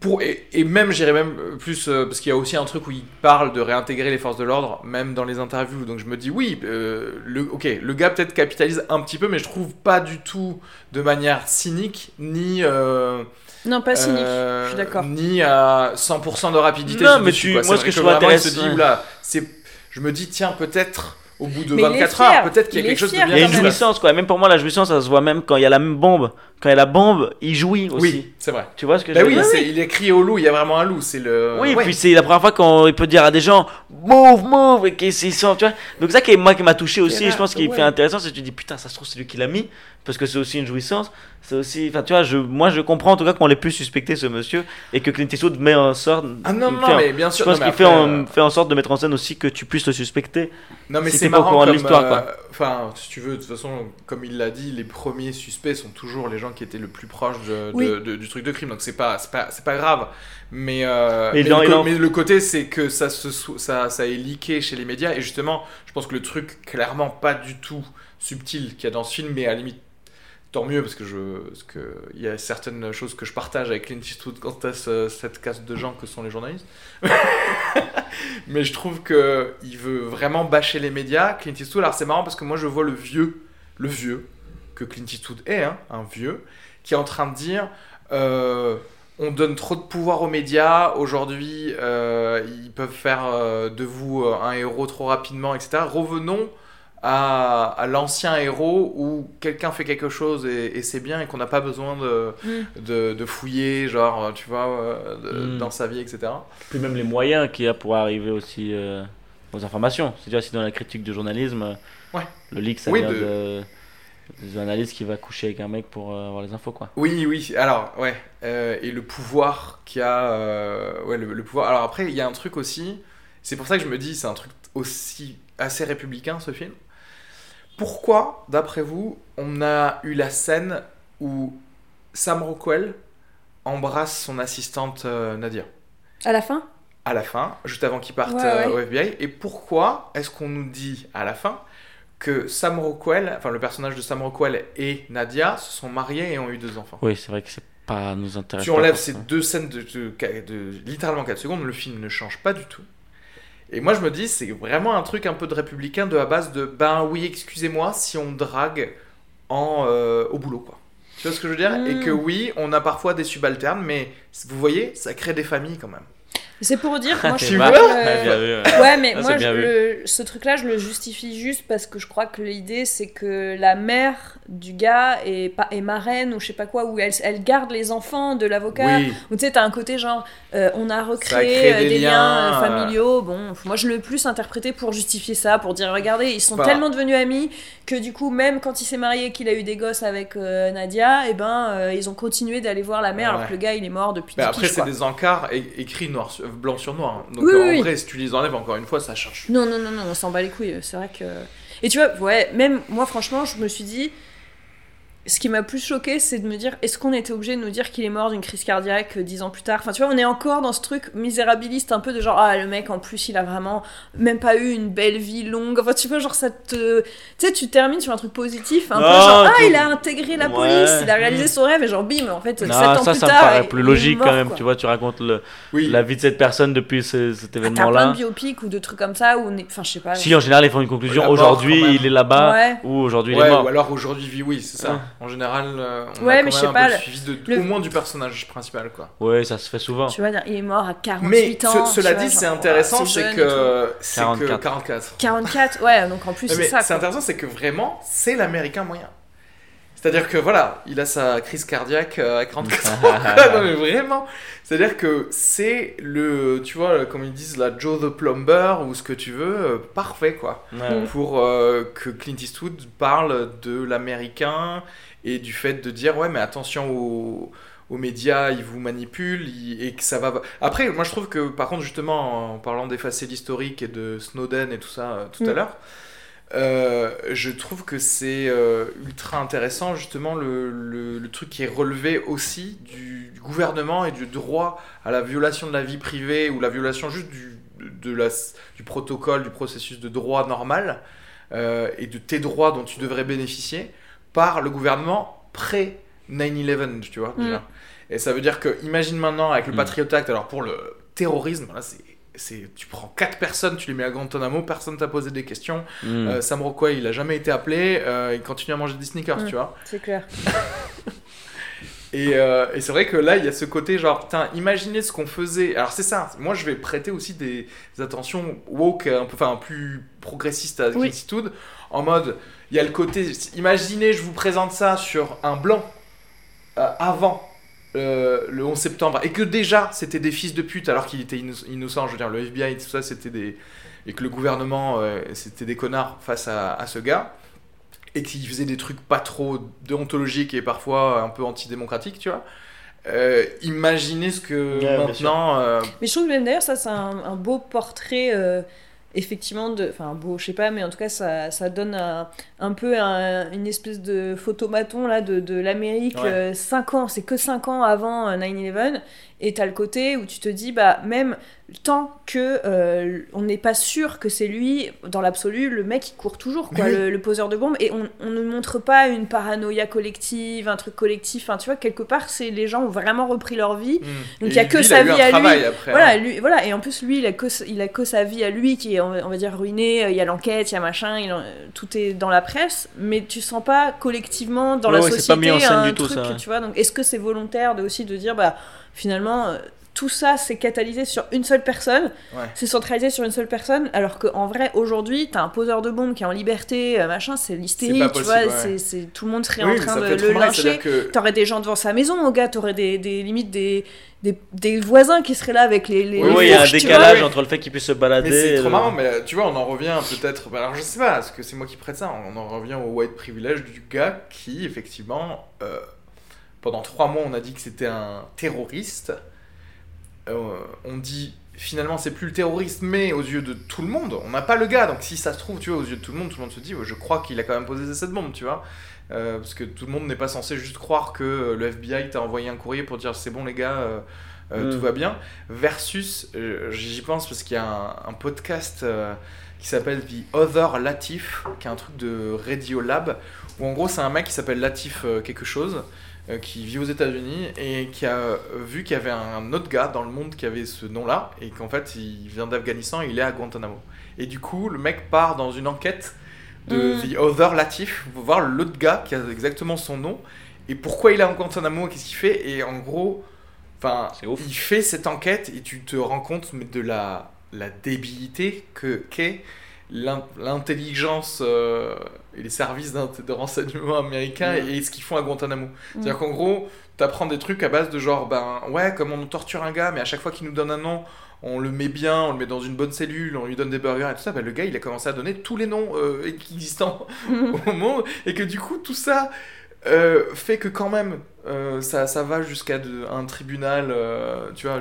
pour, et, et même, j'irais même plus, euh, parce qu'il y a aussi un truc où il parle de réintégrer les forces de l'ordre, même dans les interviews. Donc je me dis, oui, euh, le, ok, le gars peut-être capitalise un petit peu, mais je trouve pas du tout de manière cynique, ni. euh, Non, pas cynique. euh, je suis d'accord. Ni à 100% de rapidité. Non, dessus, mais tu- quoi. moi, ce que je trouve il se intéressant- dit, oula, c'est, je me dis, tiens, peut-être au bout de Mais il est 24 heures, peut-être qu'il y a quelque chose de bien Il y a une jouissance, quoi. Même pour moi, la jouissance, ça se voit même quand il y a la même bombe. Quand il y a la bombe, il jouit aussi. Oui, c'est vrai. Tu vois ce que Bah je veux oui, dire? c'est- il est crié au loup, il y a vraiment un loup, c'est le. Oui, Ouais. puis c'est la première fois qu'il peut dire à des gens move, move, et qu'ils sentent, tu vois. Donc, ça qui est moi qui m'a touché aussi, et je pense qu'il ouais. fait intéressant, c'est que tu dis putain, ça se trouve, c'est lui qui l'a mis, parce que c'est aussi une jouissance. C'est aussi, enfin, tu vois, je, moi je comprends en tout cas qu'on l'ait pu suspecter ce monsieur, et que Clint Eastwood met en sorte. Ah non, non, fait en- mais bien Je sûr. pense non, mais qu'il fait, euh, fait en sorte de mettre en scène aussi que tu puisses le suspecter. Non mais Si c'est pas au marrant courant de comme, l'histoire, euh, quoi. Enfin, si tu veux, de toute façon, comme il l'a dit, les premiers suspects sont toujours les gens qui étaient le plus proches de, de- Oui. de- du truc de crime, donc c'est pas, c'est pas, c'est pas grave. Mais, euh, Mais mais, le, mais le côté, c'est que ça, se, ça, ça est leaké chez les médias, et justement, je pense que le truc clairement pas du tout subtil qu'il y a dans ce film, mais à la limite, tant mieux, parce que je, parce que il y a certaines choses que je partage avec Clint Eastwood quant à ce- cette caste de gens que sont les journalistes. mais je trouve que il veut vraiment bâcher les médias. Clint Eastwood, alors c'est marrant parce que moi je vois le vieux, le vieux que Clint Eastwood est, hein, un vieux, qui est en train de dire euh, on donne trop de pouvoir aux médias. Aujourd'hui, euh, ils peuvent faire euh, de vous un héros trop rapidement, etc. Revenons à, à l'ancien héros où quelqu'un fait quelque chose et, et c'est bien et qu'on n'a pas besoin de, Mm. de, de fouiller, genre, tu vois, euh, de- Mm. dans sa vie, etc. Puis même les moyens qu'il y a pour arriver aussi euh, aux informations. C'est déjà si dans la critique du journalisme, Ouais. le leak, ça Oui, vient de- de... des journalistes qui va coucher avec un mec pour euh, avoir les infos, quoi. Oui, oui, alors, ouais. euh, et le pouvoir qu'il y a. euh, ouais, le, le pouvoir. Alors après, il y a un truc aussi. C'est pour ça que je me dis, c'est un truc aussi assez républicain, ce film. Pourquoi, d'après vous, on a eu la scène où Sam Rockwell embrasse son assistante euh, Nadia? À la fin? À la fin, juste avant qu'il parte Ouais, euh, ouais. au FBI. Et pourquoi est-ce qu'on nous dit à la fin que Sam Rockwell, enfin le personnage de Sam Rockwell et Nadia se sont mariés et ont eu deux enfants? Oui, c'est vrai que c'est pas nous intéresse. tu enlèves ces deux scènes de, de- de littéralement 4 secondes, le film ne change pas du tout. Et moi je me dis, c'est vraiment un truc un peu de républicain de la base de ben oui, excusez-moi si on drague en, euh, au boulot quoi. Tu vois ce que je veux dire? Mm. Et que oui, on a parfois des subalternes, mais vous voyez, ça crée des familles quand même. C'est pour dire, moi je vois que- Ouais, bien vu, ouais. Ouais, mais Ah, moi, je- le- ce truc-là, je le justifie juste parce que je crois que l'idée, c'est que la mère du gars est, est marraine ou je sais pas quoi, où elle, elle garde les enfants de l'avocat. Oui, Ou tu sais, t'as un côté genre, euh, on a recréé euh, des des, liens, liens, euh, familiaux. Bon, moi je l'ai plus interprété pour justifier ça, pour dire, regardez, ils sont Bah. tellement devenus amis que du coup, même quand il s'est marié et qu'il a eu des gosses avec euh, Nadia, et ben, euh, ils ont continué d'aller voir la mère alors Ouais. que le gars, il est mort depuis 10 après c'est des encarts écrits noir sur- blanc sur noir. hein. Donc Oui, euh, en oui. vrai, si tu les enlèves encore une fois, ça change. Non, non, non, non, on s'en bat les couilles, c'est vrai que... Et tu vois, ouais, même moi, franchement, je me suis dit, ce qui m'a plus choqué, c'est de me dire, est-ce qu'on était obligé de nous dire qu'il est mort d'une crise cardiaque euh, dix ans plus tard? Enfin, tu vois, on est encore dans ce truc misérabiliste, un peu de genre, ah, le mec, en plus, il a vraiment même pas eu une belle vie longue. Enfin, tu vois, genre, ça te... Tu sais, tu termines sur un truc positif, un peu Non, genre, ah, il a intégré la Ouais. police, il a réalisé son rêve, et genre, bim, en fait, Non, sept ans ça, plus ça me tard, paraît il- plus logique mort, quand même. quoi. Tu vois, tu racontes le, Oui, la vie de cette personne depuis ce- cet Ah, T'as plein événement-là. de biopics ou de trucs comme ça, où on est... Enfin, je sais pas. Si en général ils font une conclusion aujourd'hui il est là-bas Ouais. ou aujourd'hui il est mort. ou alors aujourd'hui, vie, oui, c'est ça. En général, euh, on Ouais, a mais je sais un peu le suivi de, le- au moins du personnage principal, quoi. Ouais, ça se fait souvent. Tu vois, il est mort à 48 Mais ce- ans. cela tu vois, dit, c'est intéressant, c'est que c'est que 44. 44. 44, ouais, donc en plus, Mais c'est ça. c'est intéressant, c'est que vraiment, c'est l'américain moyen. C'est-à-dire que voilà, il a sa crise cardiaque euh, à 44 ans. non mais vraiment, c'est-à-dire que c'est le, tu vois, comme ils disent, la Joe the Plumber ou ce que tu veux, euh, parfait quoi. Ouais. Pour euh, que Clint Eastwood parle de l'américain et du fait de dire ouais mais attention aux, aux médias, ils vous manipulent ils- et que ça va. Après, moi je trouve que par contre justement en parlant d'effacer l'historique et de Snowden et tout ça euh, tout à Mm. l'heure. euh, je trouve que c'est euh, ultra intéressant justement le, le- le truc qui est relevé aussi du, du gouvernement et du droit à la violation de la vie privée ou la violation juste du, de la, du protocole, du processus de droit normal euh, et de tes droits dont tu devrais bénéficier par le gouvernement pré 9/11, tu vois. Mm. déjà. Et ça veut dire que, imagine maintenant avec le Mm. Patriot Act, alors pour le terrorisme, là c'est. c'est- Tu prends quatre personnes, tu les mets à Guantanamo, personne t'a posé des questions. Mm. Euh, Sam Rockwell, il a jamais été appelé, euh, il continue à manger des sneakers, Mm. tu vois. C'est clair. Et, euh, et c'est vrai que là, il y a ce côté genre, putain, imaginez ce qu'on faisait. Alors c'est ça, moi je vais prêter aussi des, des attentions woke, un peu, enfin plus progressistes à Oui. En mode, il y a le côté, imaginez, je vous présente ça sur un blanc euh, avant euh, le 11 septembre, et que déjà c'était des fils de pute alors qu'il était inno- innocent, je veux dire, le FBI et tout ça, c'était des... et que le gouvernement, euh, c'était des connards face à, à ce gars et qui faisait des trucs pas trop déontologiques et parfois un peu antidémocratiques, tu vois. Euh, imaginez ce que Ouais, maintenant. euh, Mais je trouve que même d'ailleurs, ça, c'est un, un beau portrait, euh, effectivement, de. Enfin, beau, je sais pas, mais en tout cas, ça, ça donne un, un peu un- une espèce de photomaton là, de, de l'Amérique Ouais. 5 ans, c'est que 5 ans avant euh, 9-11. Et t'as le côté où tu te dis, bah, même tant que euh, on n'est pas sûr que c'est lui, dans l'absolu, le mec il court toujours, quoi, oui. le, le poseur de bombes, et on, on ne montre pas une paranoïa collective, un truc collectif. Enfin, tu vois, quelque part, c'est les gens ont vraiment repris leur vie. hmm. Donc, il y a que lui, sa a vie à lui. Après, Voilà, hein. lui, voilà, et en plus lui, il a que, il a que sa vie à lui qui est, on va, on va dire, ruinée. Il y a l'enquête, il y a machin, il en- tout est dans la presse, mais tu sens pas collectivement dans Ouais, la ouais, société pas mis en scène un du tout, truc, ça, ouais. tu vois. Donc, est-ce que c'est volontaire de aussi de dire, bah, finalement, euh, tout ça c'est catalysé sur une seule personne, Ouais. c'est centralisé sur une seule personne, alors qu'en vrai, aujourd'hui, t'as un poseur de bombe qui est en liberté, euh, machin, c'est l'hystérie, tu vois, ouais. c'est, c'est- tout le monde serait Oui, en train de le lyncher. que T'aurais des gens devant sa maison, au gars, t'aurais des, des limites des, des, voisins qui seraient là avec les. les Oui, il y a un décalage entre le fait qu'il puisse se balader. Mais c'est et trop le- marrant, mais euh, tu vois, on en revient peut-être. bah, Alors je sais pas, est-ce que c'est moi qui prête ça On en revient au white privilege du gars qui, effectivement, euh, pendant trois mois, on a dit que c'était un terroriste. Euh, on dit finalement, c'est plus le terroriste, mais aux yeux de tout le monde, on n'a pas le gars. Donc si ça se trouve, tu vois, aux yeux de tout le monde, tout le monde se dit, je crois qu'il a quand même posé cette bombe, tu vois. Euh, parce que tout le monde n'est pas censé juste croire que euh, le FBI t'a envoyé un courrier pour dire c'est bon les gars, euh, euh, Mm. tout va bien. Versus, j'y pense parce qu'il y a un, un podcast qui s'appelle The Other Latif, qui est un truc de Radio Lab, où en gros c'est un mec qui s'appelle Latif quelque chose, qui vit aux États-Unis et qui a euh, vu qu'il y avait un autre gars dans le monde qui avait ce nom-là et qu'en fait il vient d'Afghanistan et il est à Guantanamo. Et du coup, le mec part dans une enquête de Mm. The Other Latif pour voir l'autre gars qui a exactement son nom et pourquoi il est à Guantanamo, qu'est-ce qu'il fait. Et en gros, il fait cette enquête et tu te rends compte mais de la, la débilité que qu'est l'in- l'intelligence euh, et les services de renseignement américains Mm. et ce qu'ils font à Guantanamo. C'est-à-dire qu'en gros, t'apprends des trucs à base de genre, ben ouais, comme on torture un gars, mais à chaque fois qu'il nous donne un nom, on le met bien, on le met dans une bonne cellule, on lui donne des burgers et tout ça, ben, le gars il a commencé à donner tous les noms euh, existants au monde, et que du coup tout ça euh, fait que quand même euh, ça, ça va jusqu'à un tribunal, tu vois,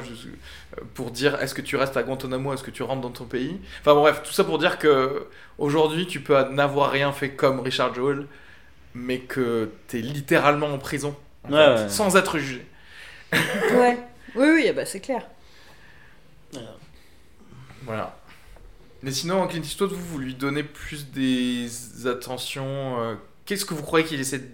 pour dire est-ce que tu restes à Guantanamo, est-ce que tu rentres dans ton pays? Enfin bon, bref, tout ça pour dire que aujourd'hui tu peux n'avoir rien fait comme Richard Jewell, mais que t'es littéralement en prison, en Ouais, fait, ouais. sans être jugé. Ouais. Oui, oui, bah, c'est clair. Voilà. Mais sinon, Clint Eastwood, vous, vous lui donnez plus des attentions. euh, Qu'est-ce que vous croyez qu'il essaie de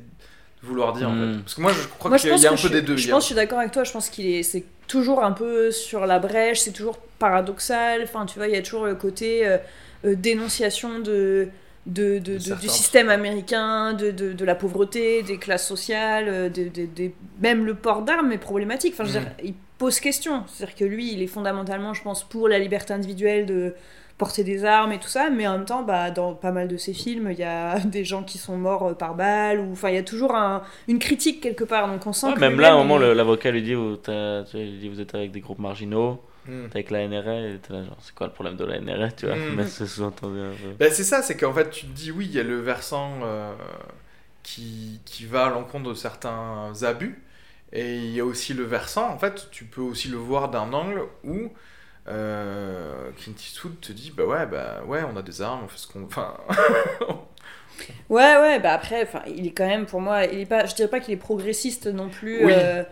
vouloir dire en Hmm. fait? Parce que moi, je crois qu'il pense y a un peu des deux. Je y a- pense, je suis d'accord avec toi. Je pense qu'il est, c'est toujours un peu sur la brèche. C'est toujours paradoxal. Enfin, tu vois, il y a toujours le côté euh, euh, dénonciation de, de, de- de- certains du système américain, de, de, de la pauvreté, des classes sociales, euh, même le port d'armes est problématique. Enfin, je veux Mm. dire, il pose question. C'est-à-dire que lui, il est fondamentalement, je pense, pour la liberté individuelle de porter des armes et tout ça, mais en même temps, bah, dans pas mal de ses films, il y a des gens qui sont morts euh, par balle, ou enfin, il y a toujours un- une critique quelque part, donc on sent Ouais, que même là, à un moment, l'avocat lui dit, vous, dit vous êtes avec des groupes marginaux, Hmm. t'es avec la NRA, et t'es là, genre, c'est quoi le problème de la NRA, tu vois? Mm. Mais c'est sous-entendu un peu. Ben, c'est ça, c'est qu'en fait, tu te dis oui, il y a le versant euh, qui, qui va à l'encontre de certains abus, et il y a aussi le versant, en fait, tu peux aussi le voir d'un angle où euh, Clint Eastwood te dit bah ouais, bah ouais, on a des armes, on fait ce qu'on. Enfin. Ouais, ouais, bah après, enfin, il est quand même, pour moi, il est pas, je dirais pas qu'il est progressiste non plus. Oui. euh,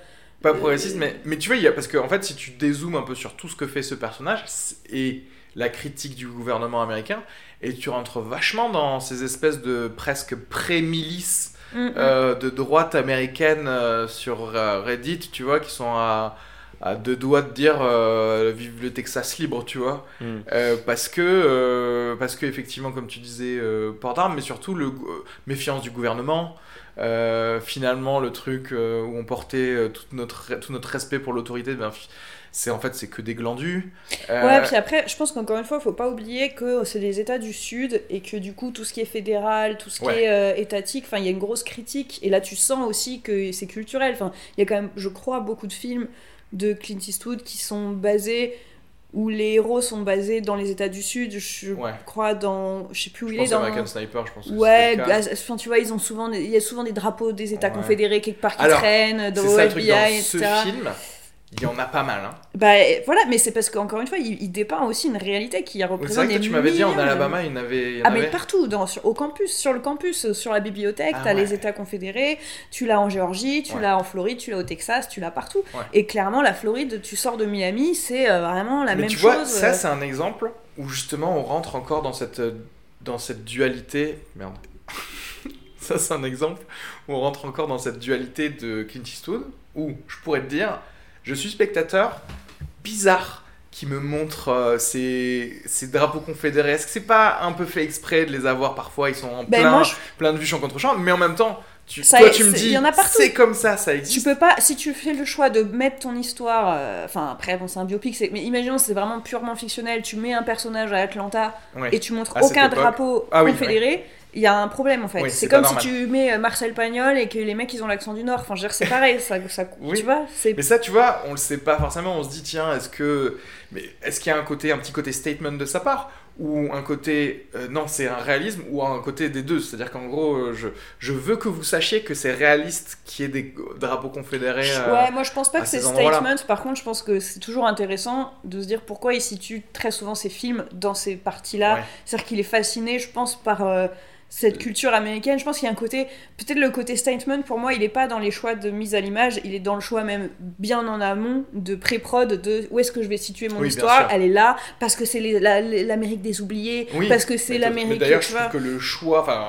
Pas progressiste, mais, mais tu vois, il y a, parce que en fait, si tu dézoomes un peu sur tout ce que fait ce personnage et la critique du gouvernement américain, et tu rentres vachement dans ces espèces de presque pré-milices mm, mm. euh, de droite américaine euh, sur euh, Reddit, tu vois, qui sont à, à deux doigts de dire euh, vive le Texas libre, tu vois. Mm. Euh, parce que, euh, parce que effectivement, comme tu disais, euh, port d'armes, mais surtout le euh, méfiance du gouvernement. Euh, finalement, le truc euh, où on portait euh, tout notre tout notre respect pour l'autorité, ben, c'est en fait c'est que des glandus. Euh, Ouais, puis après, je pense qu'encore une fois, faut pas oublier que c'est les États du Sud et que du coup, tout ce qui est fédéral, tout ce qui Ouais. est euh, étatique, enfin, il y a une grosse critique. Et là, tu sens aussi que c'est culturel. Enfin, il y a quand même, je crois, beaucoup de films de Clint Eastwood qui sont basés où les héros sont basés dans les États du Sud. Je Ouais. crois dans, je sais plus où je il est pense dans. American Sniper, je pense. que Ouais, le cas. bah, tu vois, ils ont souvent, il y a souvent des drapeaux des États Ouais. confédérés quelque part qui Alors, traînent, dans le ça le truc FBI, ce etc. film. Il y en a pas mal. Hein. Bah voilà, mais c'est parce qu'encore une fois, il, il dépeint aussi une réalité qui C'est représente vrai que tu m'avais dit en Alabama, il y en avait. il y en Ah mais partout, dans, sur, au campus, sur le campus, sur la bibliothèque, Ah t'as les. États confédérés, tu l'as en Géorgie, tu Ouais. l'as en Floride, tu l'as au Texas, tu l'as partout. Ouais. Et clairement, la Floride, tu sors de Miami, c'est euh, vraiment la Mais même tu chose. vois, ça euh. c'est un exemple où justement on rentre encore dans cette, euh, dans cette dualité. Merde. ça c'est un exemple où on rentre encore dans cette dualité de Clint Eastwood où je pourrais te dire, je suis spectateur bizarre qui me montre euh, ces, ces drapeaux confédérés. Est-ce que c'est pas un peu fait exprès de les avoir parfois? Ils sont en Ben, plein, moi, je- plein de vues champ contre champ, mais en même temps, tu, Ça- toi, tu me dis, il y en a partout. c'est comme ça, ça Tu existe. peux pas, si tu fais le choix de mettre ton histoire, euh, enfin après bon c'est un biopic, mais imaginons c'est vraiment purement fictionnel, tu mets un personnage à Atlanta Ouais. et tu montres À aucun drapeau Ah oui, confédéré, il y a un problème en fait. Oui, c'est comme si tu mets euh, Marcel Pagnol et que les mecs ils ont l'accent du Nord, enfin je veux dire c'est pareil, ça, ça Oui. tu vois, Mais ça, tu vois, on le sait pas forcément. On se dit, tiens, est-ce que, mais est-ce qu'il y a un côté, un petit côté statement de sa part, ou un côté, euh, non, c'est un réalisme, ou un côté des deux. C'est-à-dire qu'en gros, euh, je, je veux que vous sachiez que c'est réaliste qu'il y ait des drapeaux confédérés. euh, Ouais, moi je pense pas que c'est statement. Par contre, je pense que c'est toujours intéressant de se dire pourquoi il situe très souvent ses films dans ces parties-là. Ouais. C'est-à-dire qu'il est fasciné, je pense, par euh, cette culture américaine. Je pense qu'il y a un côté, peut-être le côté statement pour moi, il est pas dans les choix de mise à l'image, il est dans le choix même bien en amont de pré-prod de où est-ce que je vais situer mon Oui, histoire. Elle est là parce que c'est la- l'Amérique des oubliés, Oui, parce que c'est l'Amérique. D'ailleurs, je trouve que le choix, enfin,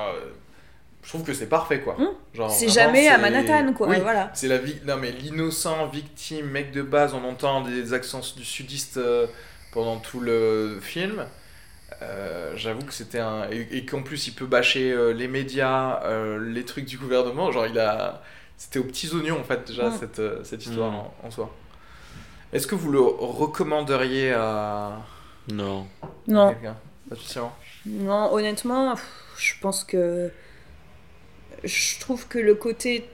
je trouve que c'est parfait, quoi. Hum. C'est jamais à Manhattan, quoi. Oui, Voilà. C'est la vie. Non, mais l'innocent, victime, mec de base, on entend des accents du sudiste euh, pendant tout le film. Euh, J'avoue que c'était un. Et, et qu'en plus, il peut bâcher euh, les médias, euh, les trucs du gouvernement. Genre, il a. C'était aux petits oignons, en fait, déjà, Mm. cette, cette histoire Mm. en, en soi. Est-ce que vous le recommanderiez à Non. Non. Pas spécialement? Non, honnêtement, pff, je pense que. Je trouve que le côté.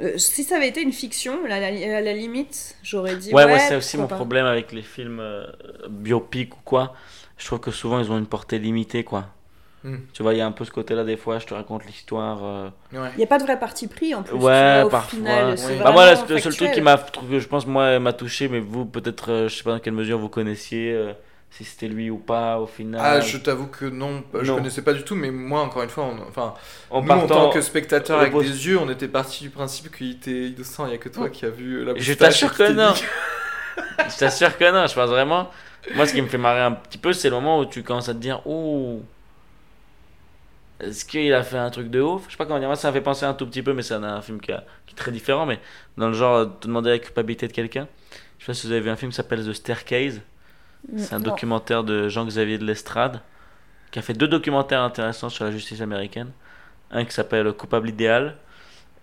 euh, si ça avait été une fiction, à la, à la limite, j'aurais dit. Ouais, Ouais, ouais, c'est aussi mon pas. problème avec les films euh, biopics ou quoi. Je trouve que souvent ils ont une portée limitée, quoi. Hmm. Tu vois, il y a un peu ce côté-là des fois, je te raconte l'histoire. euh, Ouais. Il n'y a pas de vrai parti pris en plus. Ouais, vois, au parfois. final, Oui. Bah, moi, le seul truc qui m'a, que je pense, moi, m'a touché, mais vous, peut-être, euh, je sais pas dans quelle mesure vous connaissiez, euh, si c'était lui ou pas, au final. Ah, je t'avoue que non, je Non. connaissais pas du tout, mais moi, encore une fois, on- enfin, en nous, en tant que spectateur avec poste- des yeux, on était parti du principe qu'il était innocent. Il y a que toi qui as vu la Je t'assure que non. Je t'assure que non, je pense vraiment. Moi, ce qui me fait marrer un petit peu, c'est le moment où tu commences à te dire Oh, est-ce qu'il a fait un truc de ouf? Je sais pas comment dire. Moi, ça m'a fait penser un tout petit peu, mais c'est un, film qui, a- qui est très différent. Mais dans le genre, te demander la culpabilité de quelqu'un. Je sais pas si vous avez vu un film qui s'appelle The Staircase. C'est un Non. documentaire de Jean-Xavier de Lestrade qui a fait deux documentaires intéressants sur la justice américaine. Un qui s'appelle Coupable idéal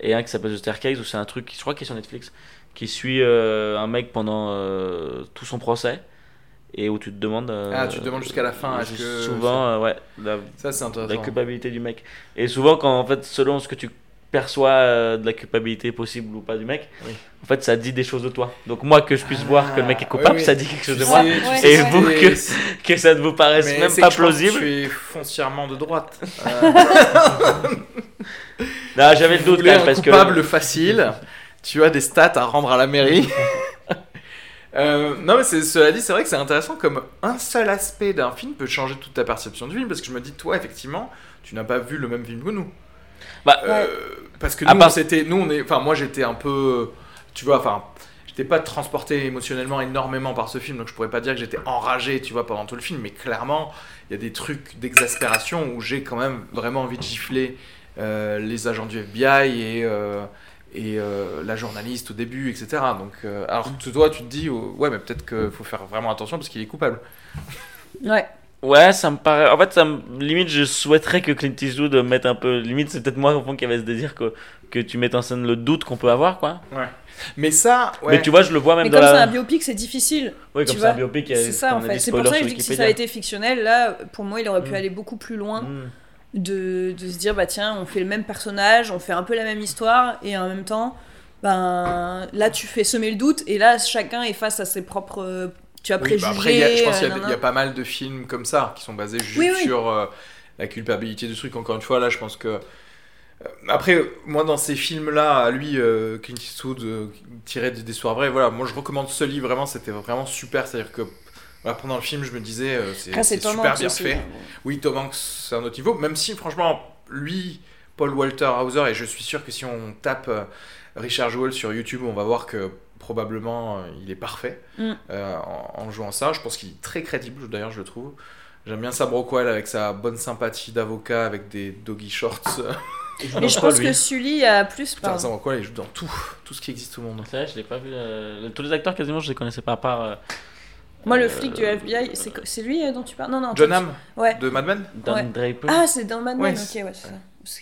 et un qui s'appelle The Staircase où c'est un truc, qui- je crois qu'il est sur Netflix, qui suit euh, un mec pendant euh, tout son procès et où tu te demandes. euh, Ah, tu te demandes jusqu'à la fin, est-ce que Souvent, euh, ouais, la, Ça, c'est la intéressant. culpabilité du mec. Et souvent, quand en fait, selon ce que tu perçois euh, de la culpabilité possible ou pas du mec, Oui. en fait, ça dit des choses de toi. Donc, moi, que je puisse voir que le mec est Ah, coupable, oui, oui. ça dit quelque chose Tu de moi. sais- Et vous, que, que ça ne vous paraisse mais même pas que je pense que plausible. Tu es foncièrement de droite. Euh, Non, j'avais le doute quand même parce que. coupable facile. Tu as des stats à rendre à la mairie. Euh, non mais cela dit c'est vrai que c'est intéressant comme un seul aspect d'un film peut changer toute ta perception du film parce que je me dis toi effectivement tu n'as pas vu le même film que nous. Bah, Euh, parce que nous part- c'était nous on est enfin moi j'étais un peu tu vois enfin j'étais pas transporté émotionnellement énormément par ce film donc je pourrais pas dire que j'étais enragé tu vois pendant tout le film mais clairement il y a des trucs d'exaspération où j'ai quand même vraiment envie de gifler euh, les agents du FBI et et euh, la journaliste au début etc donc euh, alors que toi tu te dis oh, ouais mais peut-être qu'il faut faire vraiment attention parce qu'il est coupable Ouais. Ouais, ça me paraît. En fait, ça me... limite, je souhaiterais que Clint Eastwood mette un peu. Limite, c'est peut-être moi au fond qui avait ce désir que, que tu mettes en scène le doute qu'on peut avoir, quoi. mais ça ouais. Mais tu vois, je le vois même Mais dans comme c'est la. un biopic, c'est difficile. Oui, comme c'est un biopic, il y a- C'est ça en fait. C'est pour ça que je dis que si ça a été fictionnel, là, pour moi, il aurait pu Mm. aller beaucoup plus loin. Mm. De, de se dire bah tiens on fait le même personnage on fait un peu la même histoire et en même temps ben là tu fais semer le doute et là chacun est face à ses propres tu as Oui, préjugés bah après, il y a- je pense qu'il y, a- euh, y a pas mal de films comme ça qui sont basés juste Oui, oui. sur euh, la culpabilité du truc. Encore une fois, là, je pense que. euh, Après, moi, dans ces films-là, à lui, euh, Clint Eastwood, euh, tiré des histoires vraies, voilà, moi, je recommande ce livre, vraiment, c'était vraiment super. C'est-à-dire que pendant le film, je me disais, euh, c'est Tom super Hanks bien aussi, fait. hein. Oui, Tom Hanks, c'est un autre niveau, même si, franchement, lui, Paul Walter Hauser, et je suis sûr que si on tape euh, Richard Jewell sur YouTube, on va voir que probablement euh, il est parfait Mm. euh, en, en jouant ça. Je pense qu'il est très crédible, d'ailleurs, je le trouve. J'aime bien Sam Rockwell avec sa bonne sympathie d'avocat avec des doggy shorts. mais je pense que Sully a plus Putain, Sam Rockwell, il joue dans tout, tout ce qui existe au monde. C'est vrai, je l'ai pas vu. euh, Tous les acteurs, quasiment, je les connaissais pas à part. Moi le euh, flic du FBI c'est lui euh, dont tu parles? Non non John Hamm ouais de Mad Men? Dan Ouais. Draper. ah c'est dans Mad Men Ouais, ok ouais c'est ça Parce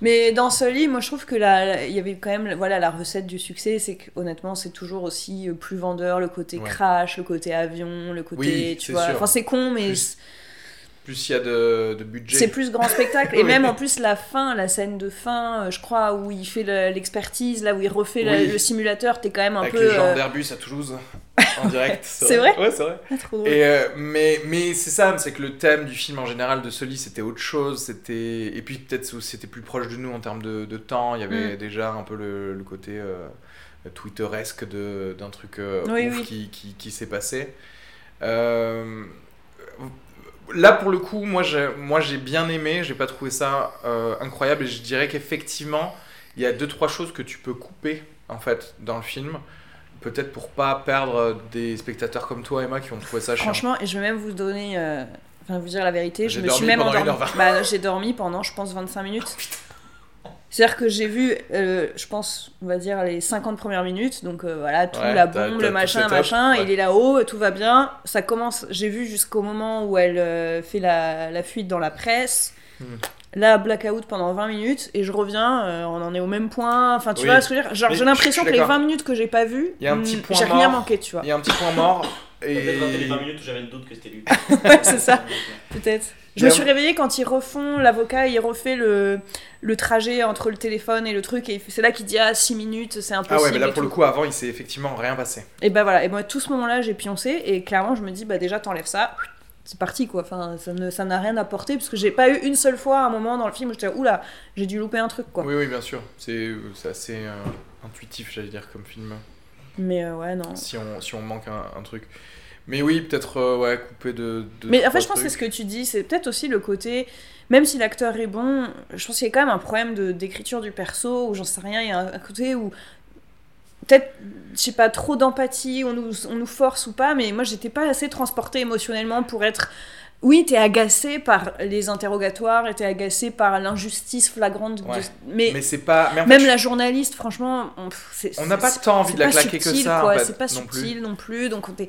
Mais dans Sully, moi je trouve que là, il y avait quand même voilà, la recette du succès, c'est que honnêtement, c'est toujours aussi euh, plus vendeur, le côté Ouais. crash, le côté avion, le côté. Oui, tu c'est vois. sûr. Enfin, c'est con, mais Plus Plus il y a de, de budget. c'est plus grand spectacle. Et Oui. même en plus, la fin, la scène de fin, euh, je crois, où il fait le- l'expertise, là où il refait la- le simulateur, t'es quand même un Avec peu. les gens euh, d'Airbus à Toulouse en direct. C'est vrai Ouais, c'est vrai. ah, trop drôle. Et euh, mais mais c'est ça, c'est que le thème du film en général de Sully c'était autre chose, c'était et puis peut-être c'était plus proche de nous en termes de, de temps. Il y avait Mm. déjà un peu le, le côté euh, Twitteresque d'un truc Oui, ouf oui. qui, qui, qui s'est passé. Euh, là pour le coup, moi j'ai moi j'ai bien aimé, j'ai pas trouvé ça euh, incroyable et je dirais qu'effectivement il y a deux trois choses que tu peux couper en fait dans le film. Peut-être pour pas perdre des spectateurs comme toi, Emma, qui vont trouver ça chiant. Franchement, et je vais même vous donner. euh, Enfin, vous dire la vérité, je J'ai me suis même. 1h20. Bah, j'ai dormi pendant, je pense, 25 minutes. C'est-à-dire que j'ai vu, euh, je pense, on va dire, les 50 premières minutes. Donc euh, voilà, tout, Ouais, la bombe, le machin, setup, machin. ouais. Il est là-haut, tout va bien. Ça commence, j'ai vu jusqu'au moment où elle euh, fait la, la fuite dans la presse. Hmm. Là, blackout pendant 20 minutes. Et je reviens, euh, on en est au même point. Enfin, tu Oui. vois ce que je veux dire? Genre, j'ai l'impression que les d'accord. 20 minutes que j'ai pas vues, hmm, j'ai rien mort. manqué, tu vois. Il y a un petit point mort. et... Peut-être dans les 20 minutes où j'avais le doute que c'était lui. Ouais, c'est ça. Peut-être. Je me suis réveillée quand ils refont, l'avocat, il refait le, le trajet entre le téléphone et le truc, et c'est là qu'il dit Ah, 6 minutes, c'est Ah impossible. ouais, mais là pour le coup, avant, il s'est effectivement rien passé. Et bah voilà, et moi, tout ce moment-là, j'ai pioncé, et clairement, je me dis Bah déjà, t'enlèves ça, c'est parti quoi. Enfin, ça ne- ça n'a rien apporté, parce que j'ai pas eu une seule fois un moment dans le film où j'étais Oula, j'ai dû louper un truc quoi. Oui, oui, bien sûr. C'est c'est assez euh, intuitif, j'allais dire, comme film. Mais euh, ouais, non. Si on, si on manque un, un truc. Mais oui, peut-être, euh, ouais, couper de. de Mais en fait, je pense que c'est ce trucs. que tu dis, c'est peut-être aussi le côté, même si l'acteur est bon, je pense qu'il y a quand même un problème de- d'écriture du perso, ou j'en sais rien, il y a un, un côté où peut-être, je sais pas, trop d'empathie, on nous, on nous force ou pas, mais moi j'étais pas assez transportée émotionnellement pour être. Oui, t'es agacé par les interrogatoires, et t'es agacé par l'injustice flagrante. de-. Mais, Mais c'est pas. Mais en même la journaliste, franchement, on, n'a pas tant envie de la claquer que subtil, ça, en quoi, fait, C'est pas non plus. subtil non plus, donc on, est-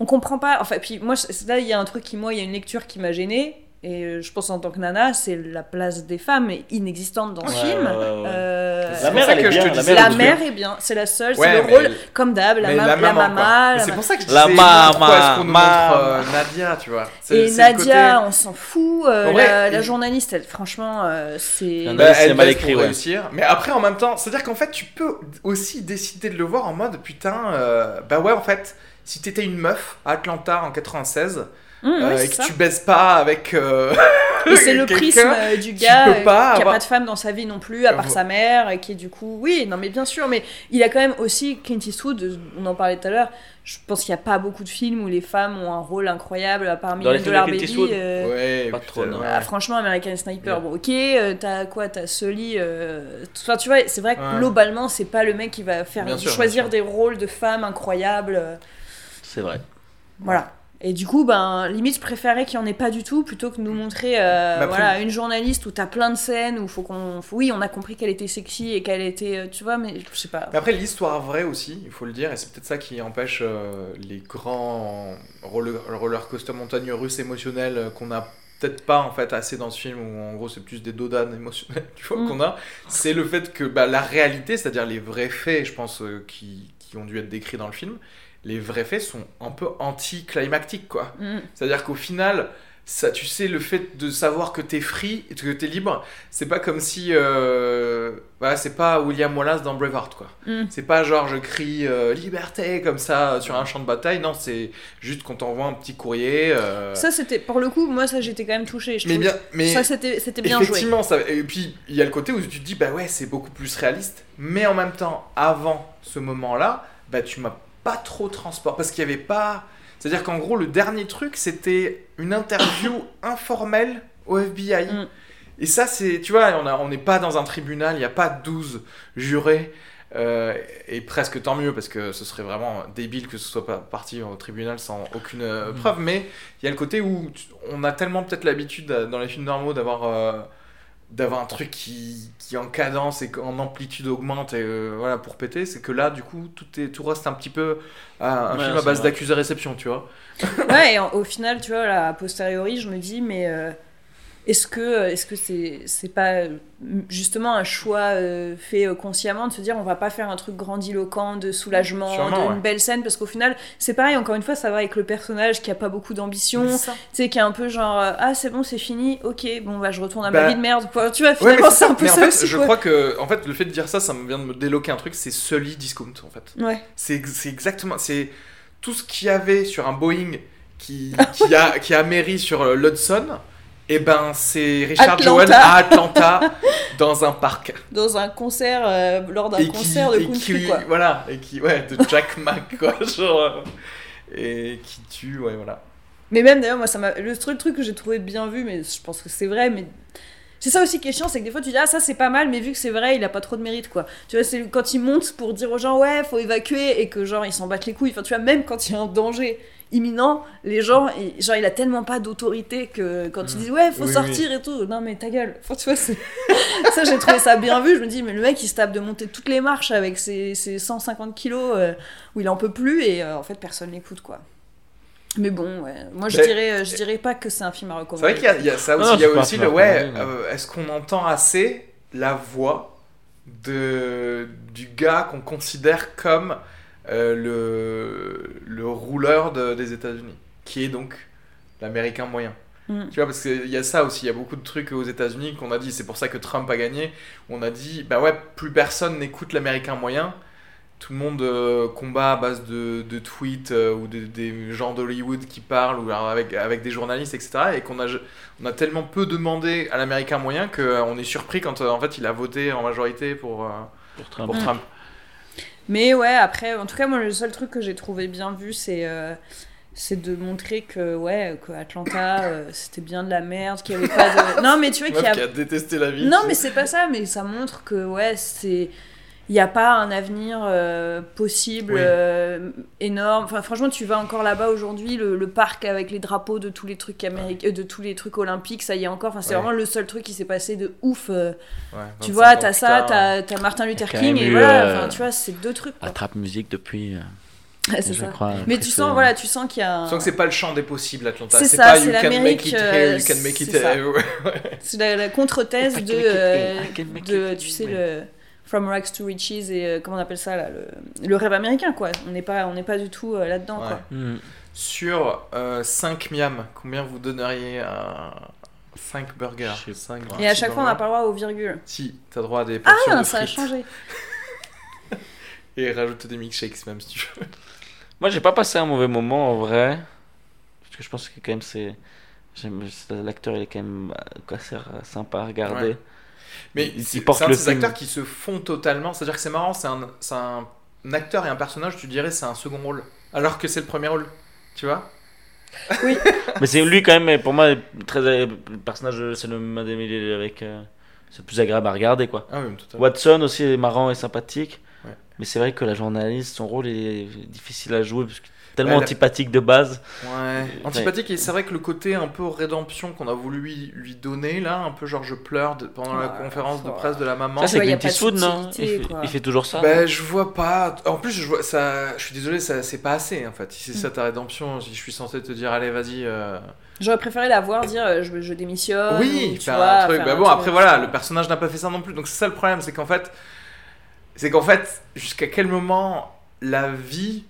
on comprend pas. Enfin, puis moi, là, il y a un truc qui, moi, il y a une lecture qui m'a gênée. Et euh, je pense en tant que nana, c'est la place des femmes inexistante dans le Ouais, film. ouais, ouais, ouais. Euh, C'est La mère, ça elle que est je bien. te La la elle mère est bien, c'est la seule, Ouais, c'est le rôle, elle- comme d'hab, la, la la maman, maman. la C'est pour ça que je La maman, pourquoi est-ce qu'on montre euh, Nadia, tu vois? Et Nadia, côté- on s'en fout. euh, vrai, la, la il- journaliste, elle, franchement, euh, c'est. Bah, c'est elle mal écrit, pour ouais. réussir. Mais après, en même temps, c'est-à-dire qu'en fait, tu peux aussi décider de le voir en mode putain, euh, bah ouais, en fait, si t'étais une meuf à Atlanta en 96 Mmh, euh, c'est et que ça. tu baises pas avec. euh, Et c'est le prisme euh, du gars euh, pas qui a avoir- pas de femme dans sa vie non plus, à part Vo- sa mère, et qui est du coup. Oui, non, mais bien sûr, mais il a quand même aussi Clint Eastwood, euh, on en parlait tout à l'heure. Je pense qu'il n'y a pas beaucoup de films où les femmes ont un rôle incroyable, à part Dans les Dollar Baby. Euh, Ouais, Pas putain, trop, non. ouais. ah, franchement, American Sniper, Ouais. bon, ok, euh, t'as quoi T'as Sully. euh, Enfin, tu vois, c'est vrai que Ouais. globalement, c'est pas le mec qui va faire Bien sûr, choisir bien des rôles de femmes incroyables. C'est vrai. voilà. Et du coup, ben, limite, je préférais qu'il n'y en ait pas du tout plutôt que de nous montrer euh, après- voilà, une journaliste où t'as plein de scènes où faut qu'on. faut- Oui, on a compris qu'elle était sexy et qu'elle était. euh, Tu vois, mais je sais pas. Mais après, l'histoire vraie aussi, il faut le dire, et c'est peut-être ça qui empêche euh, les grands roller, roller coaster montagnes russes émotionnels qu'on a peut-être pas en fait assez dans ce film où en gros c'est plus des dodanes émotionnels tu vois Mm. qu'on a c'est le fait que bah, la réalité c'est-à-dire les vrais faits je pense euh, qui, qui ont dû être décrits dans le film les vrais faits sont un peu anti-climactiques quoi Mm. c'est-à-dire qu'au final, ça, tu sais, le fait de savoir que t'es free, et que t'es libre, c'est pas comme si. Euh, voilà, c'est pas William Wallace dans Braveheart, quoi. Mm. C'est pas genre je crie euh, liberté comme ça sur un champ de bataille. Non, c'est juste qu'on t'envoie un petit courrier. euh, Ça, c'était. Pour le coup, moi, ça, j'étais quand même touchée. Je mais bien, mais Ça, c'était c'était bien joué. effectivement, ça, et puis il y a le côté où tu te dis bah ouais, c'est beaucoup plus réaliste, mais en même temps, avant ce moment-là, bah tu m'as pas trop transport parce qu'il y avait pas. C'est-à-dire qu'en gros, le dernier truc, c'était une interview informelle au FBI. Mm. Et ça, c'est, tu vois, on a- on n'est pas dans un tribunal, il n'y a pas 12 jurés. euh, et presque tant mieux parce que ce serait vraiment débile que ce soit pas parti au tribunal sans aucune euh, preuve. Mais il y a le côté où on a tellement peut-être l'habitude euh, dans les films normaux d'avoir euh, d'avoir un truc qui, qui en cadence et en amplitude augmente et euh, voilà pour péter c'est que là du coup tout est tout reste un petit peu euh, un Ouais, film à base d'accusé réception tu vois Ouais, et en- au final, tu vois, là, a posteriori, je me dis, mais. Euh, est-ce que est-ce que c'est c'est pas euh, justement un choix euh, fait euh, consciemment de se dire on va pas faire un truc grandiloquent de soulagement, Sûrement, d'une ouais. belle scène? Parce qu'au final c'est pareil encore une fois ça va avec le personnage qui a pas beaucoup d'ambition, tu sais qui est un peu genre euh, ah c'est bon c'est fini ok bon bah je retourne à ma Bah, vie de merde quoi. tu vois finalement c'est un peu mais ça en fait, aussi je quoi. crois que en fait, le fait de dire ça, ça me vient de me déloquer un truc, c'est Sully Discount en fait. ouais C'est ex- c'est exactement, c'est tout ce qu'il y avait sur un Boeing qui, qui a qui a mairie sur euh, l'Hudson. Et ben c'est Richard Atlanta. Jewell à Atlanta dans un parc. dans un concert euh, lors d'un concert de et country qui- quoi. Voilà, et qui ouais de Jack Mack quoi, genre euh, et qui tue ouais voilà. Mais même d'ailleurs, moi, ça m'a. Le truc, truc que j'ai trouvé bien vu, mais je pense que c'est vrai, mais. C'est ça aussi qui est chiant, c'est que des fois tu dis ah ça c'est pas mal, mais vu que c'est vrai, il a pas trop de mérite quoi. Tu vois, c'est quand il monte pour dire aux gens ouais, faut évacuer et que genre ils s'en battent les couilles. Enfin, tu vois, même quand il y a un danger imminent, les gens, ils- genre il a tellement pas d'autorité que quand ils disent ouais, faut Oui, sortir et tout, non mais ta gueule. Enfin, tu vois, c'est. ça j'ai trouvé ça bien vu. Je me dis, mais le mec il se tape de monter toutes les marches avec ses, ses 150 kilos euh, où il en peut plus et euh, en fait personne l'écoute quoi. Mais bon, ouais. moi je Mais- dirais, euh, je dirais pas que c'est un film à C'est recommander. vrai qu'il y a- il y, a ça aussi, Non, il y a c'est pas aussi un le ouais. euh, Est-ce qu'on entend assez la voix de du gars qu'on considère comme euh, le le rouleur de- des États-Unis, qui est donc l'Américain moyen. Mm. Tu vois, parce qu'il y a ça aussi, il y a beaucoup de trucs aux États-Unis qu'on a dit, c'est pour ça que Trump a gagné, on a dit, bah ouais, plus personne n'écoute l'Américain moyen, tout le monde euh, combat à base de, de tweets euh, ou de- des gens d'Hollywood qui parlent, ou avec, avec des journalistes, etc., et qu'on a, on a tellement peu demandé à l'Américain moyen qu'on est surpris quand euh, en fait il a voté en majorité pour, euh, Pour Trump. pour Mm. Mais ouais, après, en tout cas, moi, le seul truc que j'ai trouvé bien vu, c'est euh, c'est de montrer que, ouais, que Atlanta, euh, c'était bien de la merde, qu'il y avait pas de. Non, mais tu vois qu'il y a. qui a détesté la vie. Non, mais c'est pas ça, mais ça montre que, ouais, c'est. Il n'y a pas un avenir euh, possible, Oui. euh, énorme. Enfin, franchement, tu vas encore là-bas aujourd'hui, le, le parc avec les drapeaux de tous les trucs américains, de tous les trucs olympiques, ça y est encore. Enfin, c'est Ouais. vraiment le seul truc qui s'est passé de ouf. euh, Ouais, tu 25 vois, t'as ça, t'as t'as Martin Luther King, et eu, voilà. euh, Enfin, tu vois, c'est deux trucs. Trap musique depuis. euh, Ouais, je ça. crois. Mais tu sens, voilà, tu sens qu'il y a. un- Tu sens que c'est pas le champ des possibles, Atlanta. C'est ça, pas c'est you can l'Amérique, make it here, you can euh, make it c'est la, la contre-thèse de, euh, de it, tu sais, le From Rags to Riches et euh, comment on appelle ça là, le, le rêve américain quoi. On n'est pas, on n'est pas du tout euh, là-dedans Ouais. quoi. Hmm. Sur 5 miam, combien vous donneriez à 5 burgers? Et à chaque fois on n'a pas le droit aux virgules. Si, t'as droit à des portions Ah, de ça a changé. Et rajouter des milkshakes même si tu veux. Moi, j'ai pas passé un mauvais moment en vrai. Parce que je pense que quand même, c'est. L'acteur, il est quand même euh, assez euh, sympa à regarder. Ouais. Mais c'est un le de ces film. acteurs qui se font totalement. C'est-à-dire que c'est marrant, c'est un, c'est un acteur et un personnage, tu dirais, c'est un second rôle. Alors que c'est le premier rôle. Tu vois? Mais c'est lui quand même, pour moi, très, le personnage, c'est le avec. euh, c'est le plus agréable à regarder quoi. Ah oui. Watson aussi est marrant et sympathique. Ouais. Mais c'est vrai que la journaliste, son rôle est difficile à jouer parce que tellement Ouais, la- antipathique de base. Ouais. Antipathique, et c'est vrai que le côté un peu rédemption qu'on a voulu lui, lui donner, là, un peu genre je pleure de- pendant la conférence de presse de la maman. Ça, c'est Clint Eastwood, non il fait, quoi. il fait toujours ça. Ben, je vois pas. En plus, je vois ça. Je suis désolé, ça c'est pas assez en fait. Si c'est ça ta rédemption, si je suis censé te dire, allez, vas-y. euh, J'aurais préféré la voir dire euh, je, je démissionne. oui, ou, tu faire vois, un truc. faire Bah un bon, truc, après voilà, le personnage n'a pas fait ça non plus. Donc c'est ça le problème, c'est qu'en fait, c'est qu'en fait, jusqu'à quel moment la vie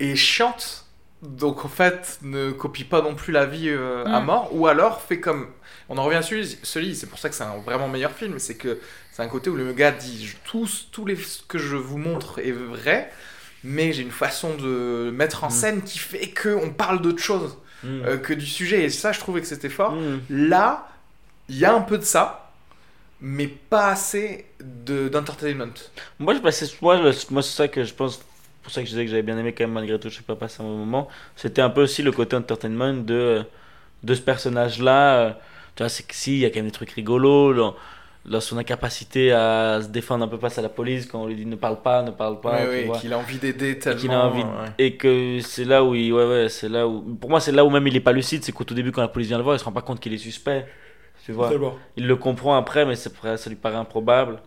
est chiante. Donc en fait, ne copie pas non plus la vie euh, à Mm. mort, ou alors fait comme. On en revient sur celui, c'est pour ça que c'est un vraiment meilleur film, c'est que c'est un côté où le gars dit tout, tous les ce que je vous montre est vrai, mais j'ai une façon de mettre en Mm. scène qui fait que on parle d'autre chose Mm. euh, que du sujet, et ça je trouvais que c'était fort. Là, il y a un peu de ça, mais pas assez de- d'entertainment. Moi, je moi, le- moi c'est ça que je pense, pour ça que je disais que j'avais bien aimé quand même malgré tout, je sais pas passer un bon moment. C'était un peu aussi le côté entertainment de, de ce personnage-là. euh, Tu vois, c'est que si, il y a quand même des trucs rigolos, dans, dans son incapacité à se défendre un peu face à la police quand on lui dit ne parle pas, ne parle pas. Ouais, vois. qu'il a envie d'aider Et tellement. qu'il a envie ouais. et que c'est là où il ouais ouais c'est là où pour moi c'est là où même il est pas lucide c'est qu'au tout début quand la police vient le voir il se rend pas compte qu'il est suspect tu vois il le comprend après mais c'est ça lui paraît improbable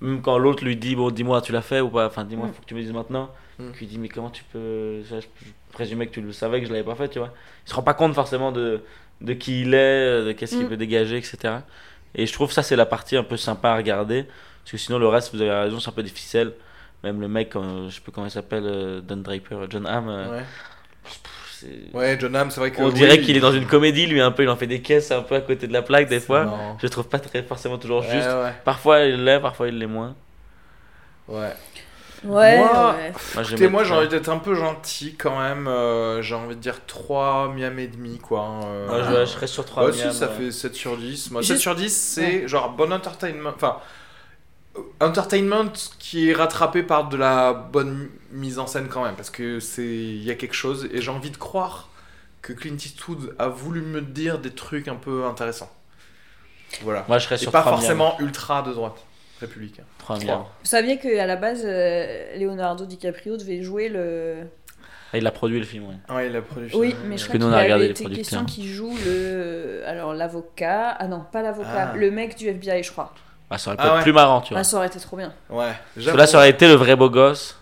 Même quand l'autre lui dit, bon, dis-moi, tu l'as fait ou pas Enfin, dis-moi, Mm. faut que tu me dises maintenant. Mm. Puis il dit, mais comment tu peux. ça, Je je présumais que tu le savais que je l'avais pas fait, tu vois. Il se rend pas compte forcément de, de qui il est, de qu'est-ce qu'il Mm. peut dégager, etc. Et je trouve ça, c'est la partie un peu sympa à regarder. Parce que sinon, le reste, vous avez raison, c'est un peu difficile. Même le mec, euh, je sais pas comment il s'appelle, euh, Don Draper, John Hamm. euh, Ouais. Ouais, John Hamm, c'est vrai que. On oui, dirait qu'il est dans une comédie, lui, un peu. Il en fait des caisses un peu à côté de la plaque, des fois. marrant. Je le trouve pas très forcément toujours Ouais, juste. ouais. Parfois il l'est, parfois il l'est moins. Ouais. Ouais, Moi- ouais. Écoutez, moi j'ai envie d'être un peu gentil quand même. euh, j'ai envie de dire 3 miam et demi quoi. hein, euh. Moi, je, je serais sur 3 Ouais, si, ça fait 7 sur 10. Moi, 7 Juste- sur 10, c'est genre bon entertainment. Enfin, entertainment qui est rattrapé par de la bonne mise en scène quand même. Parce que c'est il y a quelque chose. Et j'ai envie de croire que Clint Eastwood a voulu me dire des trucs un peu intéressants. Voilà. Moi je serais Et sur pas 3 forcément ultra de droite. Républicain. 3 Trois. Vous saviez qu'à la base, euh, Leonardo DiCaprio devait jouer le. Ah, il a produit le film, ouais. Ouais, il a produit. Oui, mais je que crois nous, qu'il on a regardé les été question qu'il joue le. Alors l'avocat. Ah non, pas l'avocat. Ah. Le mec du FBI, je crois. Bah, ça aurait pu Ah être ouais. plus marrant, tu vois. Ah, ça aurait été trop bien. Ouais. Que là, ça aurait été le vrai beau gosse,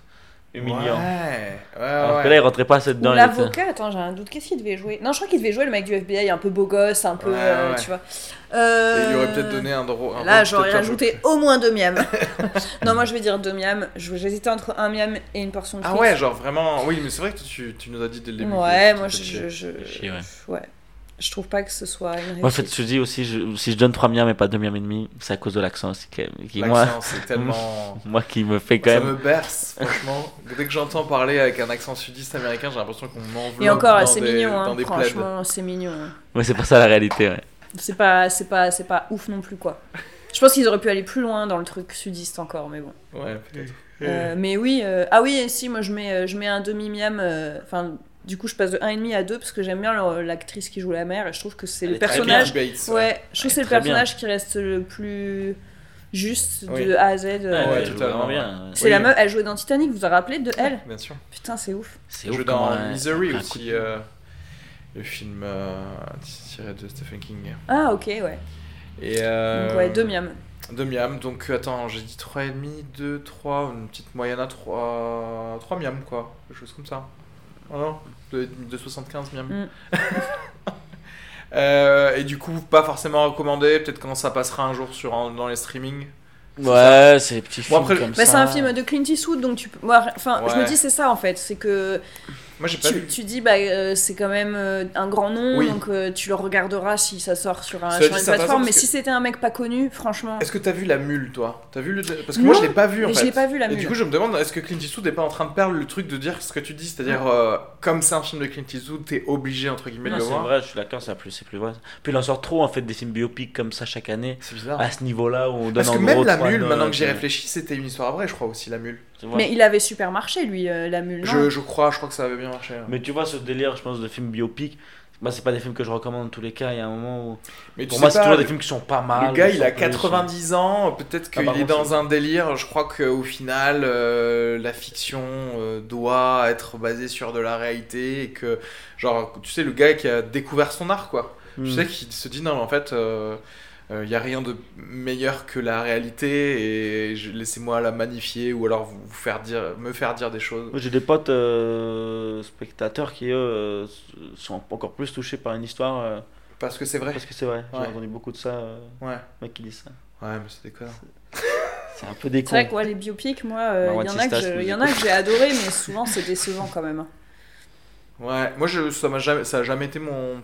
humiliant. Ouais. Ouais, Alors que là, il rentrait pas assez dedans. L'avocat, attends, j'ai un doute. Qu'est-ce qu'il devait jouer? Non, je crois qu'il devait jouer le mec du FBI, un peu beau gosse, un peu. Ouais, euh. Tu vois. Et Euh, il aurait peut-être donné un drôle. Là, j'aurais plus- au moins deux miams. non, moi je vais dire deux miams. J'hésitais entre un miam et une portion de Ah ouais, genre vraiment. Oui, mais c'est vrai que tu, tu nous as dit dès le début. Ouais, moi je, je, chier. je- Chier, ouais. ouais. Je trouve pas que ce soit une réussite. Moi, en fait, je dis aussi, je- si je donne 3 miams et pas 2 miams et demi, c'est à cause de l'accent aussi. Qui, qui- moi, L'accent, c'est tellement. moi qui me fait quand Ça même. me berce, franchement. Dès que j'entends parler avec un accent sudiste américain, j'ai l'impression qu'on m'enveloppe. Et encore, dans c'est des- mignon, dans hein. franchement, c'est mignon. hein. Ouais, c'est pas ça la réalité, ouais. C'est pas, c'est pas, c'est pas ouf non plus quoi. Je pense qu'ils auraient pu aller plus loin dans le truc sudiste encore, mais bon. Ouais, peut-être. Euh, mais oui, euh, ah oui, si, moi je mets, euh, je mets un demi-miam. euh, Enfin, du coup, je passe de 1,5 à 2 parce que j'aime bien le- l'actrice qui joue la mère et je trouve que c'est le personnage. Bates, ouais. Ouais, je trouve que c'est le très bien. personnage qui reste le plus juste de Oui. A à Z. euh, Ouais, totalement, bien. C'est Oui. la meuf, elle jouait dans Titanic, vous vous rappelez de elle? Bien sûr. Putain, c'est ouf. C'est ouf dans elle- Misery aussi, de- euh, le film euh, tiré de Stephen King. Ah, ok, ouais. Et euh, Donc, ouais, deux miams. Deux miams, donc attends, j'ai dit 3,5, 2, 3, une petite moyenne à 3, 3 miams quoi, quelque chose comme ça. Ah non? De, de 75 miams. Mm. Euh, et du coup, pas forcément recommandé, peut-être quand ça passera un jour sur, dans les streamings. Ouais, c'est des petits films après, comme Bah, ça. c'est un film de Clint Eastwood, donc tu peux. moi, Enfin, je me dis, c'est ça en fait. C'est que Moi j'ai pas tu, vu. tu dis, bah, euh, c'est quand même euh, un grand nom, Oui. donc euh, tu le regarderas si ça sort sur, un, Cela sur dit, une c'est intéressant plateforme. Mais parce que- si c'était un mec pas connu, franchement. Est-ce que t'as vu la mule toi? T'as vu le. Parce que moi Non, je l'ai pas vu en mais fait. je l'ai pas vu, la Et mule. du coup, je me demande, est-ce que Clint Eastwood est pas en train de perdre le truc de dire ce que tu dis? C'est-à-dire, euh, comme c'est un film de Clint Eastwood, t'es obligé entre guillemets Non, de le c'est voir. vrai, je suis d'accord, c'est plus, c'est plus vrai. Puis il en sort trop en fait des films biopiques comme ça chaque année. C'est bizarre. À ce niveau-là où on donne Parce en que gros même la trois mule, notes, maintenant que j'y euh, réfléchis, c'était une histoire vraie, je crois aussi, la mule. Mais il avait super marché, lui, euh, la mule. non Je, je crois, je crois que ça avait bien marché. hein. Mais tu vois, ce délire, je pense, de films biopiques, bah, c'est pas des films que je recommande dans tous les cas. Il y a un moment où. Mais tu Pour moi, c'est toujours le- des films qui sont pas mal. Le gars, il a plus- 90 ans, peut-être qu'il est dans un délire. Je crois qu'au final, euh, la fiction euh, doit être basée sur de la réalité et que, genre, tu sais, le gars qui a découvert son art, quoi. Tu sais, qu'il se dit, non, mais en fait, il n'y a rien de meilleur que la réalité et je- laissez-moi la magnifier ou alors vous, vous faire dire, me faire dire des choses. J'ai des potes euh, spectateurs qui, eux, euh, sont encore plus touchés par une histoire. euh, Parce que c'est vrai. parce que c'est vrai, j'ai Ouais. entendu beaucoup de ça, euh, Ouais, mecs qui disent ça. ouais, mais c'est des connards. C'est un peu des C'est vrai que ouais, les biopics, moi, euh, il y en a que j'ai adoré, mais souvent c'est décevant quand même. Ouais, moi, je, ça m'a jamais, ça a jamais été mon,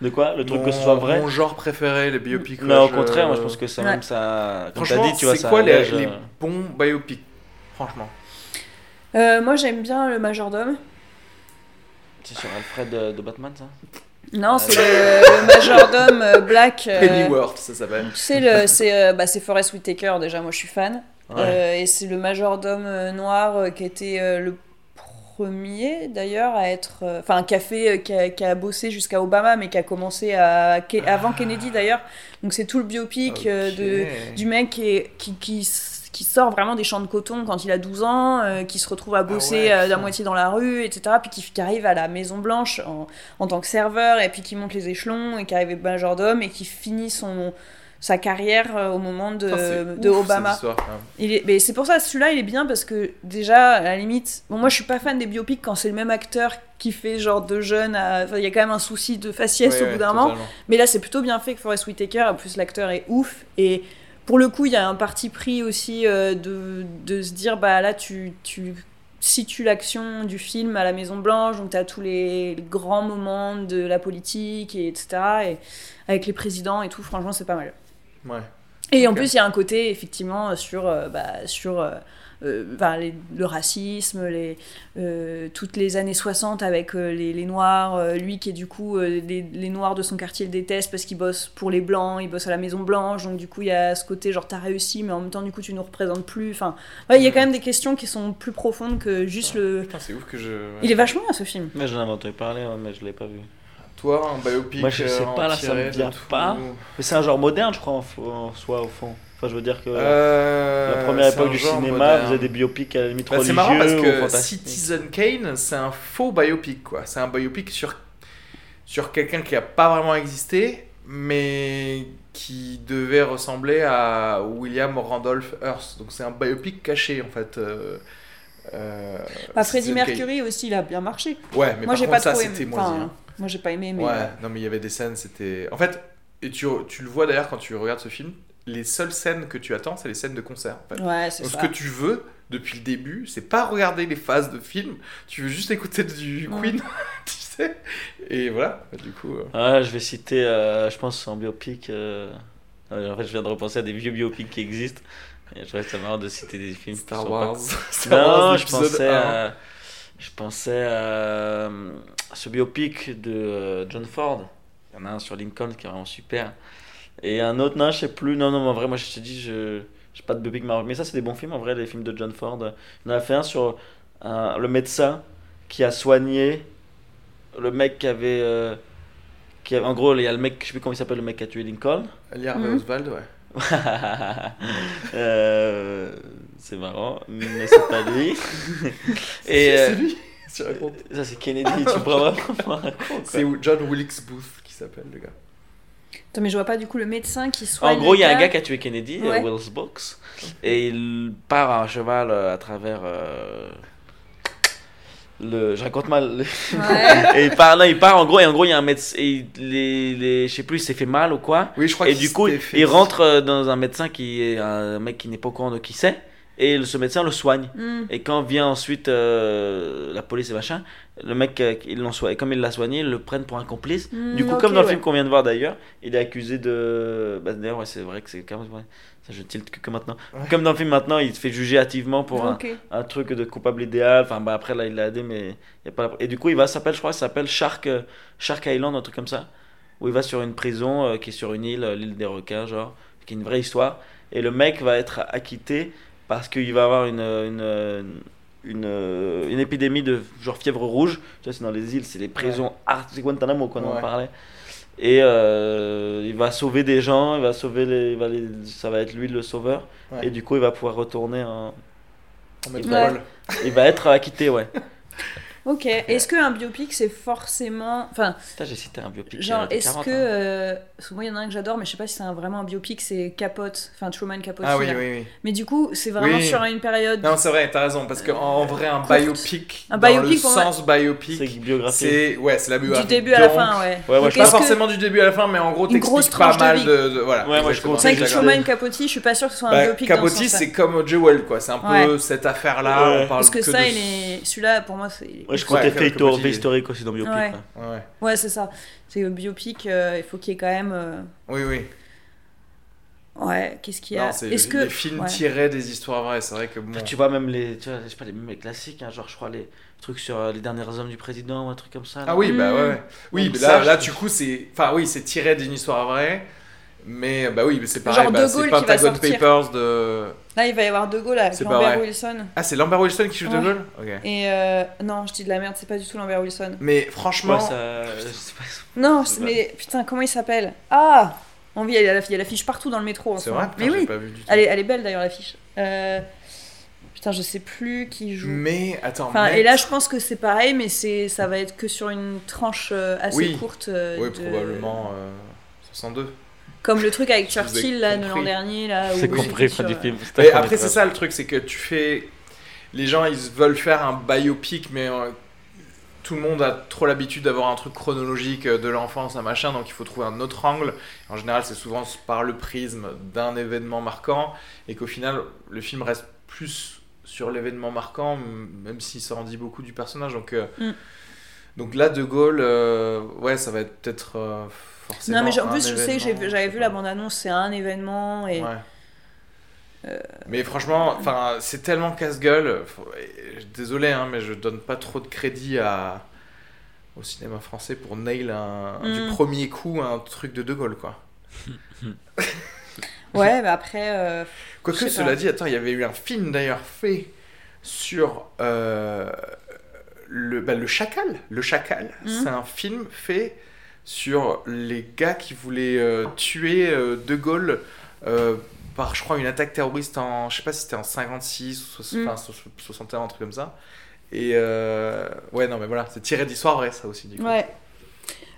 De quoi Le truc mon, que ce soit vrai mon genre préféré, les biopics. Non, au contraire, moi je pense que ça, Ouais. même ça. Comme Franchement, dit, tu vois, c'est ça quoi les, euh, bons biopics Franchement. Euh, moi, j'aime bien le majordome. C'est sur Alfred de, de Batman, ça Non, c'est le, le majordome euh, black. euh, Pennyworth, ça s'appelle. tu sais, le- c'est euh, bah, c'est Forrest Whitaker, déjà, moi je suis fan. Ouais. Euh, et c'est le majordome euh, noir euh, qui était euh, le premier d'ailleurs à être. euh, Enfin, qui a fait. euh, qui, a, qui a bossé jusqu'à Obama, mais qui a commencé à, Ke- avant Kennedy d'ailleurs. Donc c'est tout le biopic euh, de, du mec qui, est- qui, qui, s- qui sort vraiment des champs de coton quand il a 12 ans, euh, qui se retrouve à bosser ouais, euh, putain. la moitié dans la rue, etc. Puis qui, qui arrive à la Maison Blanche en, en tant que serveur, et puis qui monte les échelons, et qui arrive au majordome, et qui finit son, sa carrière euh, au moment de, de ouf, Obama. histoire. Il est, mais c'est pour ça, celui-là, il est bien parce que déjà, à la limite, bon, moi je suis pas fan des biopics quand c'est le même acteur qui fait genre de jeune. à- enfin, Il y a quand même un souci de faciès Ouais, au ouais, bout d'un moment. Mais là, c'est plutôt bien fait que Forest Whitaker. En plus, l'acteur est ouf. Et pour le coup, il y a un parti pris aussi euh, de, de se dire bah là, tu, tu situes l'action du film à la Maison Blanche. Donc, tu as tous les, les grands moments de la politique, et etc. Et avec les présidents et tout, franchement, c'est pas mal. Ouais. Et en plus, il y a un côté, effectivement, sur, euh, bah, sur euh, euh, les- le racisme, les, euh, toutes les années 60 avec euh, les, les Noirs, euh, lui qui est du coup, euh, les, les Noirs de son quartier le détestent parce qu'il bosse pour les Blancs, il bosse à la Maison Blanche, donc du coup, il y a ce côté genre, t'as réussi, mais en même temps, du coup, tu nous représentes plus. Enfin, ouais, il y a quand même des questions qui sont plus profondes que juste le. Putain, c'est ouf que je. Il est vachement bien ce film. Mais j'en avais entendu parler, ouais, mais je l'ai pas vu. Toi, un biopic. Moi, je sais euh, pas, là, ça me vient tout- pas. Mais c'est un genre moderne, je crois, en, soi, au fond. Enfin, je veux dire que Euh, la première époque du cinéma moderne. faisait des biopics à la limite Bah, c'est religieux marrant parce ou que. Citizen Kane, c'est un faux biopic, quoi. C'est un biopic sur, sur quelqu'un qui a pas vraiment existé, mais qui devait ressembler à William Randolph Hearst. Donc c'est un biopic caché, en fait. euh, euh, Bah, Freddie Kane. Mercury aussi, il a bien marché. Ouais, mais moi, par j'ai contre, pas ça, trop c'était aimé. moisi. Enfin, hein. Moi, j'ai pas aimé, mais. Ouais, euh, non, mais il y avait des scènes, c'était. En fait, et tu, tu le vois d'ailleurs quand tu regardes ce film, les seules scènes que tu attends, c'est les scènes de concert. En fait. Ouais, c'est Donc, ça. ce que tu veux depuis le début, c'est pas regarder les phases de film, tu veux juste écouter du Ouais. Queen, tu sais. Et voilà, du coup. euh, Ah, je vais citer, euh, je pense, en biopic. euh, En fait, je viens de repenser à des vieux biopics qui existent. Et je trouvais ça marrant de citer des films. Star Wars. pas- Star Wars, Non, je l'épisode pensais, 1. à, je pensais à, à ce biopic de euh, John Ford. Il y en a un sur Lincoln qui est vraiment super. Et un autre, non, je sais plus. Non, non, mais en vrai, moi, je te dis, je j'ai pas de biopic marrant. Mais ça, c'est des bons films, en vrai, les films de John Ford. On a fait un sur un- le médecin qui a soigné le mec qui avait. euh, qui avait- en gros, il y a le mec, je sais plus comment il s'appelle, le mec qui a tué Lincoln. Ali Harvey. Oswald, ouais. Euh, c'est marrant, mais c'est pas lui. Et c'est euh, lui tu racontes. ça c'est Kennedy, tu prends vraiment un. C'est John Wilkes Booth qui s'appelle, le gars. Attends, mais je vois pas du coup le médecin qui soigne. En gros, il y a un gars qui a tué Kennedy, euh, Ouais. Wills Box, et il part à cheval euh, à travers. euh, le, je raconte mal. le- Ouais. et il part, non, il part en gros, et en gros, il y a un médecin, et il- les, les, je sais plus, il s'est fait mal ou quoi. Oui, je crois Et du coup, fait- il rentre euh, dans un médecin qui est un mec qui n'est pas au courant de qui c'est, et ce médecin le soigne. Hmm. Et quand vient ensuite euh, la police et machin, le mec, euh, ils soigné, comme il l'a soigné, ils le prennent pour un complice. Hmm, du coup, comme dans le ouais. film qu'on vient de voir d'ailleurs, il est accusé de. Bah, d'ailleurs, ouais, c'est vrai que c'est quand même. ouais, ça, je tilte que, que maintenant. Ouais. Comme dans le film maintenant, il se fait juger hâtivement pour un, truc de coupable idéal. Enfin, bah, après, là, il l'a aidé, mais il y a pas la- Et du coup, il va s'appelle, je crois, ça s'appelle Shark, euh, Shark Island, un truc comme ça. Où il va sur une prison euh, qui est sur une île, l'île des requins, genre, qui est une vraie histoire. Et le mec va être acquitté parce qu'il va avoir une, une, une, une épidémie de genre fièvre rouge. Tu vois, c'est dans les îles, c'est les prisons art c'est Guantanamo qu'on en Ouais. parlait. Et euh, il va sauver des gens, il va sauver les, il va les- ça va être lui le sauveur. Et du coup, il va pouvoir retourner en. En métropole. Il va être acquitté, ouais. Ok. Est-ce qu'un biopic c'est forcément. Enfin, Putain, j'ai cité un biopic. genre, euh, est-ce 40, que. euh, parce que moi, il y en a un que j'adore, mais je sais pas si c'est un- vraiment un biopic, c'est Capote. Enfin, Truman Capote. Ah oui, oui, oui. Mais du coup, c'est vraiment Oui. sur une période. Non, c'est vrai, t'as raison, parce qu'en en vrai, un Courte. biopic, Un dans biopic, le pour moi- sens biopic, C'est biographique. c'est ouais, c'est la biographie. du début à la fin, ouais. Ouais, moi, Donc, je Pas que- forcément du début à la fin, mais en gros, Une grosse t'expliques pas mal de, de- voilà. Ouais, moi, je comprends. C'est vrai que. Truman Capote, je suis pas sûre que ce soit un biopic Capote, c'est comme Jewel, quoi. C'est un peu Ouais. cette affaire-là. Ouais. Parce que, ça, de- il est. Celui-là, pour moi, c'est. Ouais, je Ouais, comptais faire fait, le historique aussi dans biopic. Ouais. ouais. Ouais. Ouais, c'est ça. C'est le biopic, euh, il faut qu'il y ait quand même. euh, Oui, oui. Ouais, qu'est-ce qu'il y a Non, c'est Est-ce que. les films ouais. tirés des histoires vraies. C'est vrai que bon. Tu vois, même les, tu vois, je sais pas, les, classiques, hein, genre, je crois, les trucs sur euh, les derniers hommes du président ou un truc comme ça. là. Ah oui, bah ouais. Oui, Donc ça, là, là, je- du coup, c'est. Enfin, oui, c'est tiré d'une histoire vraie. Mais bah oui, mais c'est Genre pareil. De Bah, Gaulle c'est qui va Pentagon sortir. Papers de. Là, il va y avoir De Gaulle avec C'est pas Lambert vrai. Wilson. Ah, c'est Lambert Wilson qui joue De Ouais. Gaulle Ok. Et euh, non, je dis de la merde, c'est pas du tout Lambert Wilson. Mais franchement. Ouais, ça. Je sais pas. Non, c'est- pas. mais putain, comment il s'appelle? Ah On vit, il y a la- il y a l'affiche partout dans le métro en ce C'est vrai moment. Putain, Mais j'ai oui, pas vu du tout. elle est, elle est belle d'ailleurs l'affiche. Euh, Putain, je sais plus qui joue. Mais attends. Enfin, et là, je pense que c'est pareil, mais c'est, ça va être que sur une tranche euh, assez Oui. courte. euh, Oui, de- probablement euh, 62. Comme le truc avec Churchill là, de compris. l'an dernier. là. C'est compris, sur- film. Et après, c'est ça le truc, c'est que tu fais. Les gens, ils veulent faire un biopic, mais euh, tout le monde a trop l'habitude d'avoir un truc chronologique euh, de l'enfance, un machin, donc il faut trouver un autre angle. En général, c'est souvent par le prisme d'un événement marquant, et qu'au final, le film reste plus sur l'événement marquant, même s'il s'en dit beaucoup du personnage. Donc, euh, Mm. donc là, De Gaulle, euh, ouais, ça va être peut-être euh, forcément. Non, mais en plus, je sais, j'avais vu la bande-annonce, c'est un événement. Et... Ouais. Euh, Mais franchement, c'est tellement casse-gueule. Désolé, hein, mais je donne pas trop de crédit à au cinéma français pour nail un, Mm. du premier coup un truc de De Gaulle, quoi. Ouais, mais après. euh, Quoique cela pas. dit, attends, il y avait eu un film d'ailleurs fait sur euh, le, bah, le chacal. Le chacal, Mhm. c'est un film fait sur les gars qui voulaient euh, tuer euh, De Gaulle euh, par, je crois, une attaque terroriste en, je sais pas si c'était en 56 ou soix- Mhm. enfin, so- 61, un truc comme ça. Et euh, ouais, non, mais voilà, c'est tiré d'histoire vraie, ça aussi, du coup. Ouais.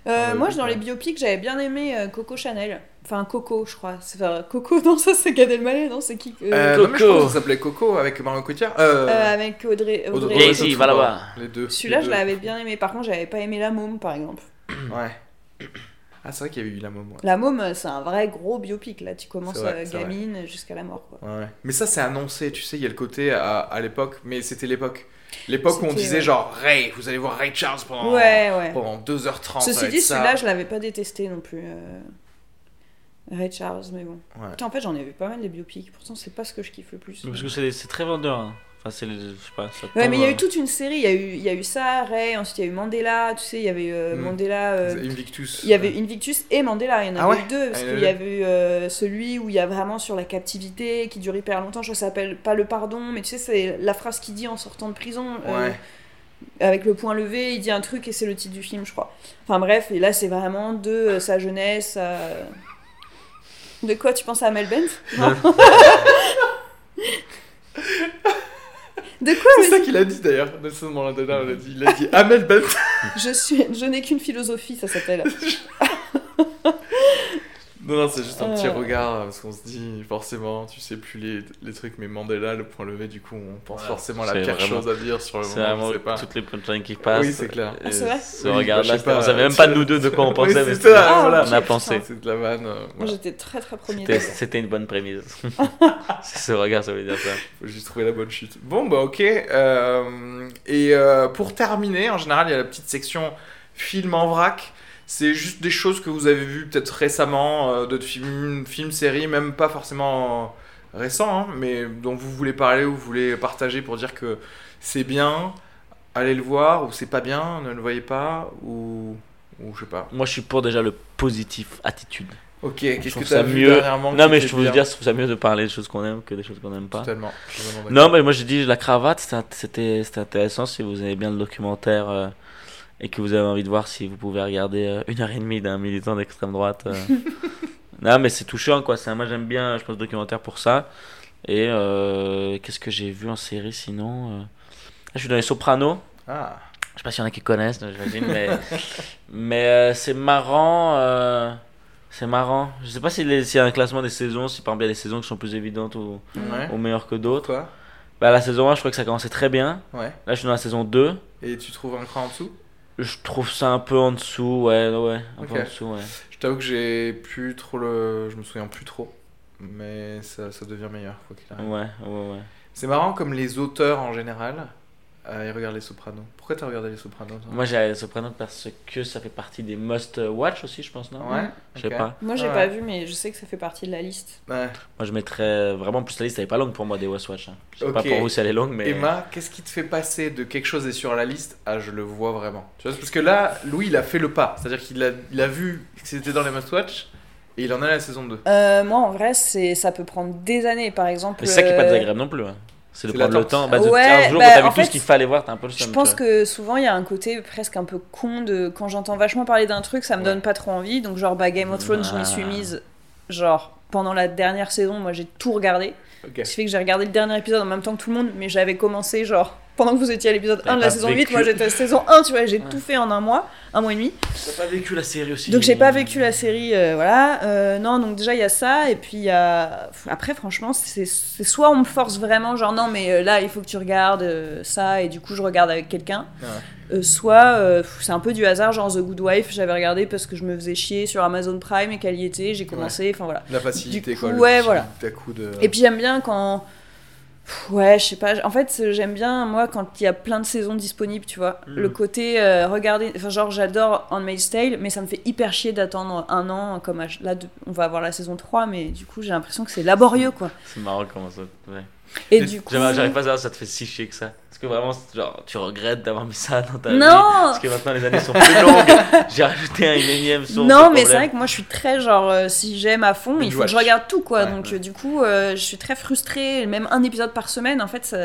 Euh, moi, dans les biopics, j'avais bien aimé Coco Chanel. Enfin, Coco, je crois. C'est enfin, Coco, non, ça c'est Gad Elmaleh, non C'est qui euh, Euh, non, mais je Coco. que ça s'appelait Coco avec Marion Cotillard. Euh, euh, Avec Audrey. Audrey- Audrey Audrey va Tautou, là-bas. Les deux. Celui-là, je l'avais bien aimé. Par contre, j'avais pas aimé La Môme, par exemple. Ouais. Ah, c'est vrai qu'il y a eu la môme. ouais. La Môme, c'est un vrai gros biopic. Là, tu commences vrai, euh, gamine jusqu'à la mort. Quoi. Ouais. Mais ça, c'est annoncé, tu sais, il y a le côté à, à l'époque, mais c'était l'époque. L'époque où on disait ouais. genre Ray, vous allez voir Ray Charles pendant, Ouais, ouais. pendant 2h30. ça Ceci dit, celui-là, je l'avais pas détesté non plus. euh, Ray Charles, mais bon. Ouais. Putain, en fait, j'en ai vu pas mal des biopics. Pourtant, c'est pas ce que je kiffe le plus. Parce que c'est c'est très vendeur. hein. Enfin, c'est. le- Je sais pas. Ça Ouais, tombe, mais il y a eu toute une série. Il y a eu, il y a eu ça, Ray, ensuite il y a eu Mandela. Tu sais, il y avait euh, Mm. Mandela. euh, Invictus. Il y avait Invictus et Mandela, il y en Ah avait ouais eu deux, parce Ah, il y en qu'il y avait avait eu euh, celui où il y a vraiment sur la captivité, qui dure hyper longtemps, je crois que ça s'appelle pas le pardon, mais tu sais, c'est la phrase qu'il dit en sortant de prison, euh, Ouais. avec le point levé, il dit un truc et c'est le titre du film, je crois. Enfin bref, et là c'est vraiment de euh, sa jeunesse. De quoi tu penses à Mel Bent? Non De quoi C'est ça qu'il a dit d'ailleurs. Nelson Mandela, il a dit, il a dit Amel Bent. Je suis, je n'ai qu'une philosophie, ça s'appelle. Non, non, c'est juste un petit Euh. regard, parce qu'on se dit, forcément, tu sais plus les, les trucs, mais Mandela, le point levé, du coup, on pense Ouais, forcément à la pire vraiment- chose à dire sur le C'est moment, vraiment je sais pas. toutes les punchlines qui passent. Oui, c'est clair. Ah, c'est vrai Ce Oui, regard-là, bah, on pas, savait même pas nous deux de quoi on Oui, pensait, c'est mais ça, c'était- Ah, voilà. on a pensé. C'est de la vanne. euh, Moi voilà. j'étais très très premier C'était une bonne prémisse. C'est ce regard, ça veut dire ça. Faut juste trouver la bonne chute. Bon, bah ok. euh, et euh, pour terminer, en général, il y a la petite section film en vrac. C'est juste des choses que vous avez vues peut-être récemment, euh, d'autres films, films, séries, même pas forcément récents, hein, mais dont vous voulez parler ou vous voulez partager pour dire que c'est bien, allez le voir, ou c'est pas bien, ne le voyez pas, ou, ou je sais pas. Moi, je suis pour déjà le positif attitude. Ok, qu'est-ce que ça t'as vu mieux. dernièrement Non, mais je trouve bien dire, je trouve ça mieux de parler des choses qu'on aime que des choses qu'on n'aime pas. Totalement. Non, mais moi j'ai dit la cravate, c'était- intéressant si vous aimez bien le documentaire euh, et que vous avez envie de voir si vous pouvez regarder euh, une heure et demie d'un militant d'extrême droite. euh. non, mais c'est touchant quoi. C'est- Moi j'aime bien, je pense, le documentaire pour ça. Et euh, qu'est-ce que j'ai vu en série sinon euh, Je suis dans les Sopranos. Ah, Je sais pas s'il y en a qui connaissent, j'imagine, mais, mais euh, c'est marrant. euh, c'est marrant. Je sais pas s'il y a- s'il y a un classement des saisons, si par exemple il y a des saisons qui sont plus évidentes ou, ouais. ou meilleures que d'autres. Bah, la saison 1, je crois que ça commençait très bien. Ouais. Là, je suis dans la saison 2. Et tu trouves un cran en dessous? Je trouve ça un peu en dessous, ouais, ouais, un peu en dessous, ouais. Je t'avoue que j'ai plus trop le. Je me souviens plus trop. Mais ça, ça devient meilleur, quoi qu'il arrive. Ouais, ouais, ouais. C'est marrant comme les auteurs en général, euh, ils regardent les Sopranos. Pourquoi t'as regardé les Sopranos toi Moi, j'ai Soprano parce que ça fait partie des must-watch aussi, je pense, non Ouais. Je sais pas. Moi j'ai Ah pas ouais. vu, mais je sais que ça fait partie de la liste. Ouais. Moi, je mettrais vraiment en plus la liste, elle est pas longue pour moi des must-watch. Hein. Je sais pas pour vous si elle est longue, mais. Emma, qu'est-ce qui te fait passer de quelque chose est sur la liste à je le vois vraiment? Tu vois, parce que là, Louis, il a fait le pas. C'est-à-dire qu'il a, il a vu que c'était dans les must-watch et il en est à la saison 2. Euh, moi en vrai, c'est ça peut prendre des années par exemple. C'est ça qui est pas euh, désagréable non plus. hein. C'est de prendre le temps. Bah, de, Ouais, un jour bah, où t'as en vu fait, tout ce qu'il fallait voir, t'as un peu le Je pense vois. que souvent il y a un côté presque un peu con de quand j'entends vachement parler d'un truc, ça me Ouais. donne pas trop envie. Donc genre bah Game of Thrones, je m'y suis Ah. mise genre pendant la dernière saison, moi j'ai tout regardé. Ce qui fait que j'ai regardé le dernier épisode en même temps que tout le monde, mais j'avais commencé genre pendant que vous étiez à l'épisode T'as 1 de la saison vécu. 8, moi j'étais à la saison 1, tu vois, j'ai Ouais. tout fait en un mois, un mois et demi. T'as pas vécu la série aussi Donc j'ai pas vécu la série, euh, voilà. Euh, non, donc déjà il y a ça, et puis il y a... Après, franchement, c'est soit on me force vraiment, genre non, mais euh, là il faut que tu regardes euh, ça, et du coup je regarde avec quelqu'un. Ouais. Euh, soit euh, c'est un peu du hasard, genre The Good Wife, j'avais regardé parce que je me faisais chier sur Amazon Prime et qu'elle y était, j'ai commencé, enfin voilà. La facilité, Du quoi. coup, le ouais, voilà. coup de... Et puis j'aime bien quand. Ouais, je sais pas. En fait, j'aime bien, moi, quand il y a plein de saisons disponibles, tu vois. Mm. Le côté, euh, regarder. Enfin, genre, j'adore Handmaid's Tale, mais ça me fait hyper chier d'attendre un an. Comme à- là, on va avoir la saison 3, mais du coup, j'ai l'impression que c'est laborieux, quoi. C'est marrant comment ça. Ouais. Et du coup. J'arrive pas à savoir ça te fait si chier que ça. Parce que vraiment, genre, tu regrettes d'avoir mis ça dans ta vie. Non Parce que maintenant les années sont plus longues. J'ai rajouté un énième source. Non, mais c'est vrai que moi je suis très genre, euh, si j'aime à fond, il faut que je regarde tout quoi. Ouais, Donc ouais. euh, du coup, euh, je suis très frustrée, même un épisode par semaine en fait. Ça...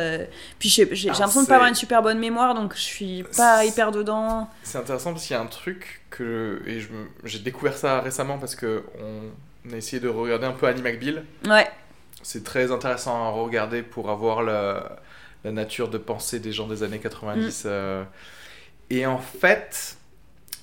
Puis j'ai l'impression de pas avoir une super bonne mémoire, donc je suis pas hyper dedans. C'est intéressant parce qu'il y a un truc que et j'ai découvert ça récemment parce que on a essayé de regarder un peu Annie McBeal. Ouais. C'est très intéressant à regarder pour avoir la, la nature de pensée des gens des années 90. euh. Et en fait,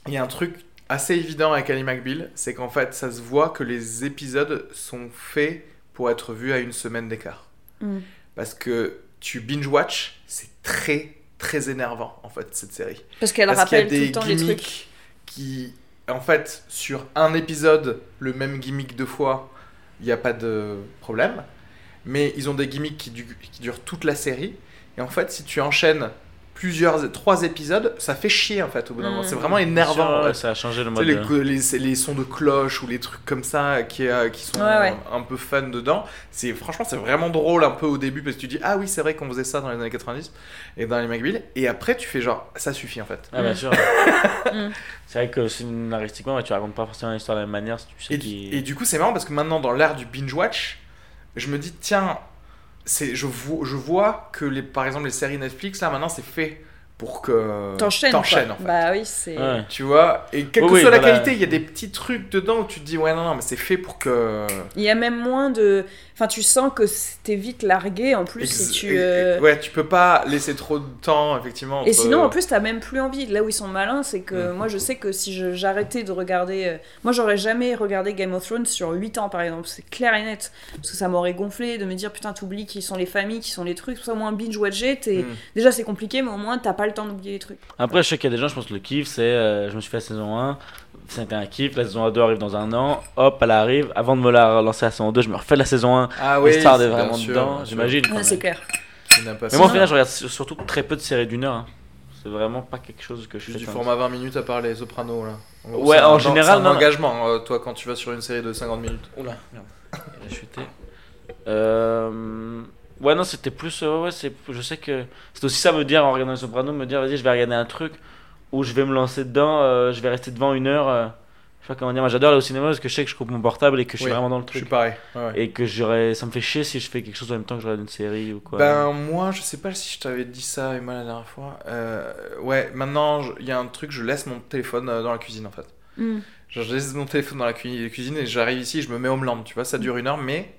il y a un truc assez évident avec Annie McBeal, c'est qu'en fait, ça se voit que les épisodes sont faits pour être vus à une semaine d'écart. Mm. Parce que tu binge-watch, c'est très très énervant en fait cette série. Parce qu'elle y a rappelle tout des le temps les trucs. gimmicks qui, en fait, sur un épisode, le même gimmick deux fois, il n'y a pas de problème. Mais ils ont des gimmicks qui, du- qui durent toute la série. Et en fait, si tu enchaînes plusieurs, trois épisodes, ça fait chier en fait au bout d'un moment. C'est vraiment énervant. sûr, ouais, ça a changé le Tu sais, mode. les, co- les, les sons de cloche ou les trucs comme ça qui, euh, qui sont Ouais, ouais. un peu fun dedans. C'est franchement c'est vraiment drôle un peu au début parce que tu dis ah oui c'est vrai qu'on faisait ça dans les années 90 et dans les McBeal et après tu fais genre ça suffit en fait. Ah, bien sûr. Mm. c'est vrai que scénaristiquement, tu racontes pas forcément l'histoire de la même manière si tu sais Et, qui. et du coup, c'est marrant parce que maintenant, dans l'ère du binge-watch, je me dis, tiens, c'est, je, vois, je vois que, les, par exemple, les séries Netflix, là, maintenant, c'est fait pour que T'enchaînes. quoi. t'enchaînes, en fait. Bah oui, c'est. Ouais. Tu vois Et quelle que oui, soit la voilà. qualité, il y a des petits trucs dedans où tu te dis, ouais, non, non, mais c'est fait pour que. Il y a même moins de. Enfin, tu sens que t'es vite largué en plus. Ex- et tu, euh, Ouais, tu peux pas laisser trop de temps, effectivement. Et sinon, en plus, t'as même plus envie. Là où ils sont malins, c'est que moi, je sais que si j'arrêtais de regarder. euh, Moi, j'aurais jamais regardé Game of Thrones sur 8 ans, par exemple. C'est clair et net. Parce que ça m'aurait gonflé de me dire, putain, t'oublies qui sont les familles, qui sont les trucs. Tout ça, au moins, binge-watcher, t'es- Mm. déjà, c'est compliqué, mais au moins, t'as pas le temps d'oublier les trucs. Après, je sais qu'il y a des gens, je pense que le kiff, c'est. euh, je me suis fait la saison 1, c'était un kiff, la saison 2 arrive dans un an, hop, elle arrive. Avant de me la relancer la saison 2, je me refais la saison 1, Ah oui, c'est bien vraiment sûr, dedans, j'imagine. Ouais, même. c'est clair. Mais moi, au final, je regarde sur- surtout très peu de séries d'une heure. hein. C'est vraiment pas quelque chose que je Juste fais du format 20 minutes à part les sopranos, là. gros, Ouais, en un- général, C'est un non. engagement, euh, toi, quand tu vas sur une série de 50 minutes. Oula, merde. Il a chuté. Euh... Ouais, non, c'était plus. euh, ouais, c'est... Je sais que. C'est aussi ça, me dire, en regardant les Sopranos, me dire, vas-y, je vais regarder un truc où je vais me lancer dedans, euh, je vais rester devant une heure. euh, Je sais pas comment dire, moi j'adore aller au cinéma parce que je sais que je coupe mon portable et que je suis Oui, vraiment dans le Je suis truc. pareil. ouais, ouais. Et que j'aurais. Ça me fait chier si je fais quelque chose en même temps que je regarde une série ou quoi. Ben moi je sais pas si je t'avais dit ça Emma la dernière fois. Euh, ouais maintenant il y a un truc je laisse mon téléphone euh, dans la cuisine en fait. Mm. Genre, je laisse mon téléphone dans la cu- cuisine et j'arrive ici je me mets home lampe tu vois ça dure une heure mais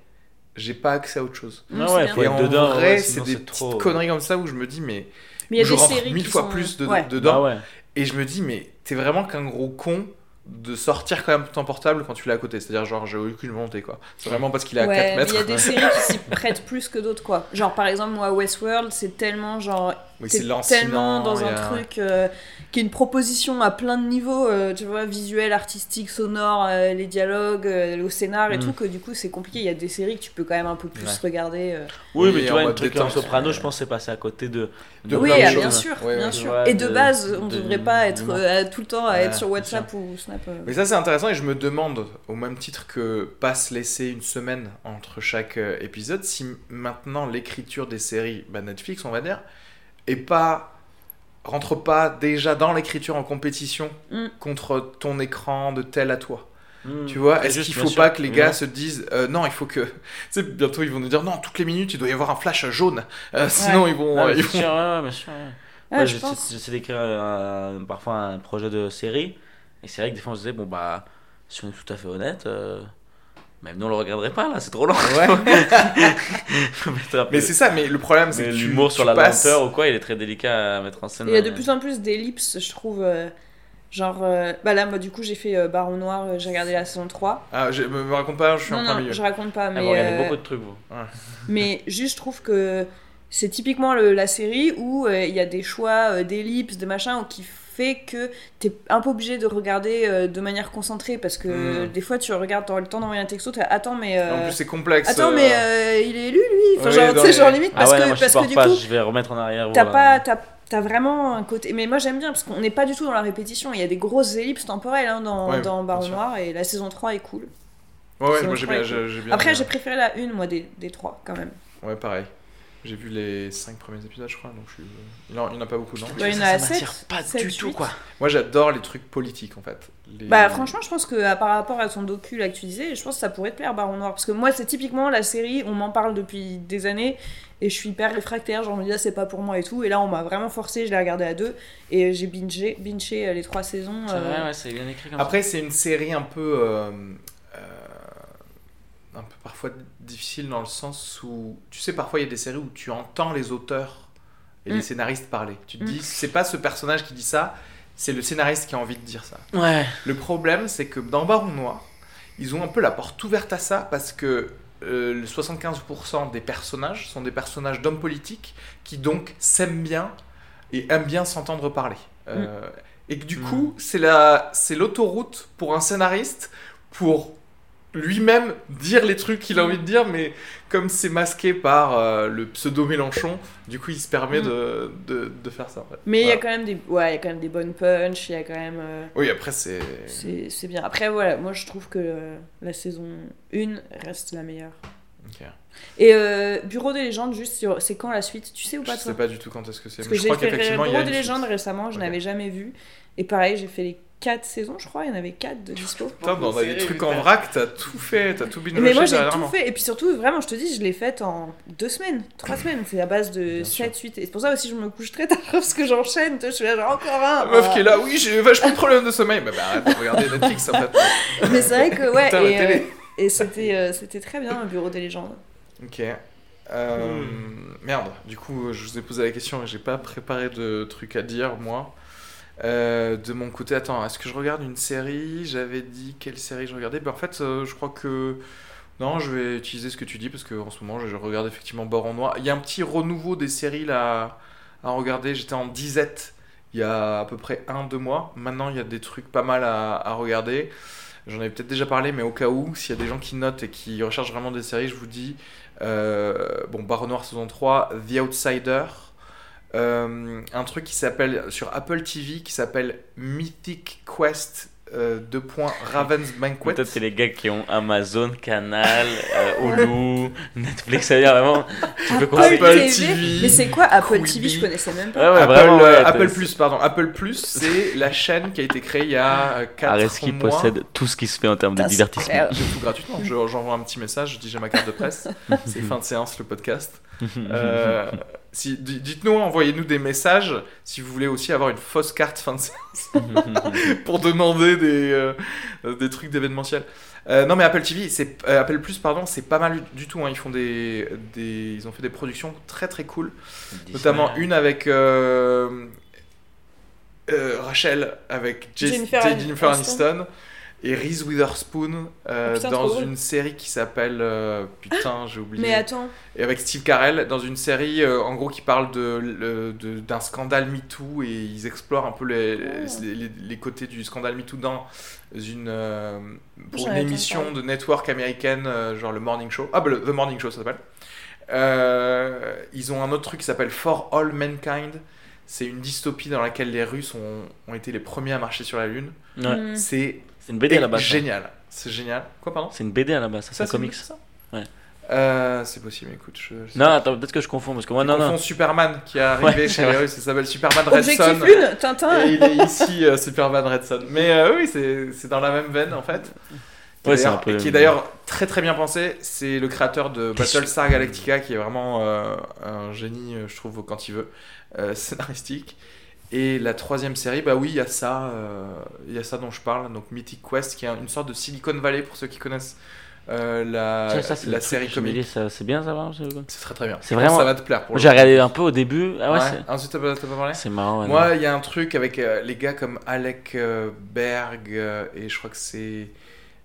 j'ai pas accès à autre chose. Ah ouais, faut et être en dedans, vrai ouais, c'est des c'est petites trop- conneries comme ça où je me dis mais Mais il y a je des rentre séries mille qui fois sont- plus de- Ouais. dedans Ah ouais. et je me dis mais t'es vraiment qu'un gros con de sortir quand même ton portable quand tu l'as à côté. C'est-à-dire genre j'ai aucune volonté quoi. C'est vraiment parce qu'il est à Ouais, 4 mais mètres. il y a des séries qui s'y prêtent plus que d'autres, quoi. Genre, par exemple, moi, Westworld, c'est tellement genre. Oui, c'est lancinant, tellement dans un a- truc euh, qui est une proposition à plein de niveaux, euh, tu vois, visuel, artistique, sonore, euh, les dialogues, euh, le scénar et Mm. tout, que du coup c'est compliqué. Il y a des séries que tu peux quand même un peu plus Ouais. regarder. euh. Oui, mais tu vois, un truc comme. Soprano, je pense que c'est passé à côté de. De oui, plein de ah, choses. bien sûr, Ouais, bien ouais. sûr. Et de, de- base, on de- devrait pas être euh, tout le temps à Ouais, être sur WhatsApp ou Snap. euh. Mais ça c'est intéressant et je me demande, au même titre que pas se laisser une semaine entre chaque épisode, si maintenant l'écriture des séries, bah, Netflix on va dire, est pas rentre pas déjà dans l'écriture en compétition Mm. contre ton écran de tel à toi. Hmm. Tu vois, C'est est-ce qu'il faut sûr, pas que les gars évidemment. se disent euh, non, il faut que tu sais bientôt ils vont nous dire non, toutes les minutes il doit y avoir un flash jaune, Euh, sinon ils vont Ah, ils vont- sûr, ouais, bien sûr, ouais. Je pense. J'essaie d'écrire parfois un projet de série. Et c'est vrai que des fois on se disait, bon bah, si on est tout à fait honnête, euh, Même nous, on le regarderait pas là, c'est trop long. Ouais. Mais c'est ça, mais le problème, c'est que tu- l'humour sur la passes- lenteur ou quoi, il est très délicat à mettre en scène. Il y a de euh, plus en plus d'ellipses, je trouve. euh, genre, euh, bah là, moi, du coup, j'ai fait euh, Baron Noir, j'ai regardé la saison 3. Ah, je, me, me raconte pas, je suis Non, en plein non, milieu. je raconte pas, Ah, mais, vous regardez euh, beaucoup de trucs, vous. mais juste, je trouve que c'est typiquement le- la série où euh, il y a des choix euh, d'ellipses, de machin, qui fait que t'es un peu obligé de regarder euh, de manière concentrée parce que Mm. des fois, tu regardes, t'auras le temps d'envoyer un texto, t'es attends, mais. euh, En plus, c'est complexe. Attends, euh, mais euh, il est élu, lui Enfin, genre, les- limite, Ah parce ouais, que, moi parce que du pas, coup, je vais remettre en arrière. T'as voilà. pas, t'as, t'as vraiment un côté. Mais moi j'aime bien parce qu'on n'est pas du tout dans la répétition. Il y a des grosses ellipses temporelles hein, dans, Ouais, dans Baron. Noir et la saison 3 est cool. Ouais, ouais, c'est moi j'ai vrai bien, que- j'ai j'ai bien. Après, j'ai préféré la une, moi, des, des trois quand même. Ouais, pareil. J'ai vu les 5 premiers épisodes, je crois, donc je suis. Il en, il en a pas beaucoup, non? Ouais, il Ça, a ça m'attire pas sept, du tout, quoi. Moi, j'adore les trucs politiques en fait. Les- Bah, franchement, je pense que à- par rapport à ton docu là que tu disais, je pense que ça pourrait te plaire, Baron Noir. Parce que moi, c'est typiquement la série, on m'en parle depuis des années et je suis hyper réfractaire. Genre, je me dis, ah, c'est pas pour moi et tout. Et là, on m'a vraiment forcé, je l'ai regardé à deux et j'ai bingé, bingé euh, les trois saisons. C'est euh, vrai, ouais, c'est bien écrit comme Après, c'est une série un peu. euh, euh, un peu parfois difficile dans le sens où. Tu sais, parfois il y a des séries où tu entends les auteurs et les Mm. scénaristes parler. Tu te Mm. dis, c'est pas ce personnage qui dit ça, c'est le scénariste qui a envie de dire ça. Ouais. Le problème, c'est que dans Baron Noir, ils ont un peu la porte ouverte à ça parce que euh, le 75% des personnages sont des personnages d'hommes politiques qui donc s'aiment bien et aiment bien s'entendre parler. Euh, Et que du Mm. coup, c'est la, c'est l'autoroute pour un scénariste pour lui-même dire les trucs qu'il a envie de dire, mais comme c'est masqué par euh, le pseudo Mélenchon, du coup, il se permet Mm. de, de, de faire ça. en fait. Mais il y a quand même des, ouais, il y a quand même des bonnes punch. Il y a quand même. euh, Oui, après, c'est. C'est bien. Après, voilà, moi je trouve que euh, la saison 1 reste la meilleure. Et Bureau des légendes, juste, sur- c'est quand la suite? Tu sais ou Je pas sais toi pas du tout quand est-ce que c'est. Je crois qu'effectivement, il y a Bureau des légendes récemment, je Ok. n'avais jamais vu. Et pareil, j'ai fait les 4 saisons, je crois, il y en avait 4 de dispo. Putain, on a des trucs en vrac, t'as tout fait, t'as tout binge Mais moi j'ai tout fait, et puis surtout, vraiment, je te dis, je l'ai faite en 2 semaines, 3 semaines. C'est à base de Bien sûr. 7, 8. Et c'est pour ça aussi que je me couche très tard, parce que j'enchaîne. tu vois, Je suis là, genre encore un. La meuf qui est là, oui, j'ai vachement de problèmes de sommeil. Bah, bah arrête de regarder Netflix en fait. Mais c'est vrai que, ouais, Putain, et, euh, et c'était euh, c'était très bien, le Bureau des légendes. Ok. Euh, Merde, du coup, je vous ai posé la question et j'ai pas préparé de trucs à dire, moi. Euh, de mon côté, attends, est-ce que je regarde une série? J'avais dit quelle série je regardais bah, En fait, euh, je crois que. Non, je vais utiliser ce que tu dis parce qu'en ce moment, je regarde effectivement Bord en Noir. Il y a un petit renouveau des séries là à regarder. J'étais en disette il y a à peu près un, deux mois. Maintenant, il y a des trucs pas mal à, regarder. J'en avais peut-être déjà parlé, mais au cas où, s'il y a des gens qui notent et qui recherchent vraiment des séries, je vous dis euh, bon, Barre Noir saison 3, The Outsider, euh, un truc qui s'appelle sur Apple TV qui s'appelle Mythic Quest euh, 2. Raven's Banquet. Peut-être c'est les gars qui ont Amazon, Canal, euh, Hulu, Netflix, c'est-à-dire vraiment. Tu peux Apple Apple TV. Mais c'est quoi Apple Quibi. TV Je connaissais même pas. Ouais, Apple, vraiment, ouais, euh, Apple Plus, pardon. Apple Plus, c'est la chaîne qui a été créée il y a 4 Areski mois. possède tout ce qui se fait en termes de divertissement. J'ai tout gratuitement. Je- J'envoie un petit message, je dis j'ai ma carte de presse. c'est fin de séance le podcast. Euh, si, di- Dites-nous, envoyez-nous des messages si vous voulez aussi avoir une fausse carte fin de séance pour demander des, euh, des trucs d'événementiel. Euh, non mais Apple TV, c'est euh, Apple Plus pardon, c'est pas mal du tout. hein. Ils font des, des, ils ont fait des productions très très cool, notamment une avec euh, euh, Rachel, avec Jess- Jennifer Jennifer, An- Jennifer Aniston. Aniston et Reese Witherspoon euh, Oh, putain, dans une série qui s'appelle euh, putain j'ai oublié. Mais attends, et avec Steve Carell dans une série euh, en gros qui parle de d'un scandale MeToo et ils explorent un peu les, Oh. les, les- les côtés du scandale MeToo dans une euh, pour émission de network américaine euh, genre le Morning Show. Ah bah le The Morning Show ça s'appelle. Euh, ils ont un autre truc qui s'appelle For All Mankind. C'est une dystopie dans laquelle les Russes ont, ont été les premiers à marcher sur la Lune. Ouais. hmm, c'est C'est une BD à la base. ça. génial c'est génial quoi pardon C'est une BD à la base, ça, c'est un c'est comics. ça Ouais. Euh, c'est possible, écoute. Je, Non, attends, peut-être que je confonds parce que moi, Tu non, confonds non. Superman qui est arrivé Ouais, chez les. Russes, il s'appelle Superman Objectif Redson. une, Tintin. Et il est ici, euh, Superman Redson. Mais euh, oui, c'est c'est dans la même veine en fait. Qui est Ouais, c'est d'ailleurs- un peu- et qui est d'ailleurs très très bien pensé. C'est le créateur de Battlestar Galactica qui est vraiment euh, un génie, je trouve, quand il veut, euh, scénaristique. Et la troisième série, bah oui, il y a ça, euh, il y a ça dont je parle, donc Mythic Quest, qui est une sorte de Silicon Valley pour ceux qui connaissent euh, la, Ça, ça, la série comique. C'est bien ça, va c'est- très très bien. C'est vraiment- Ça va te plaire J'ai regardé un peu au début. Ah ouais, Ensuite, t'as pas, pas parlé c'est marrant. ouais, Moi, il y a un truc avec euh, les gars comme Alec euh, Berg et je crois que c'est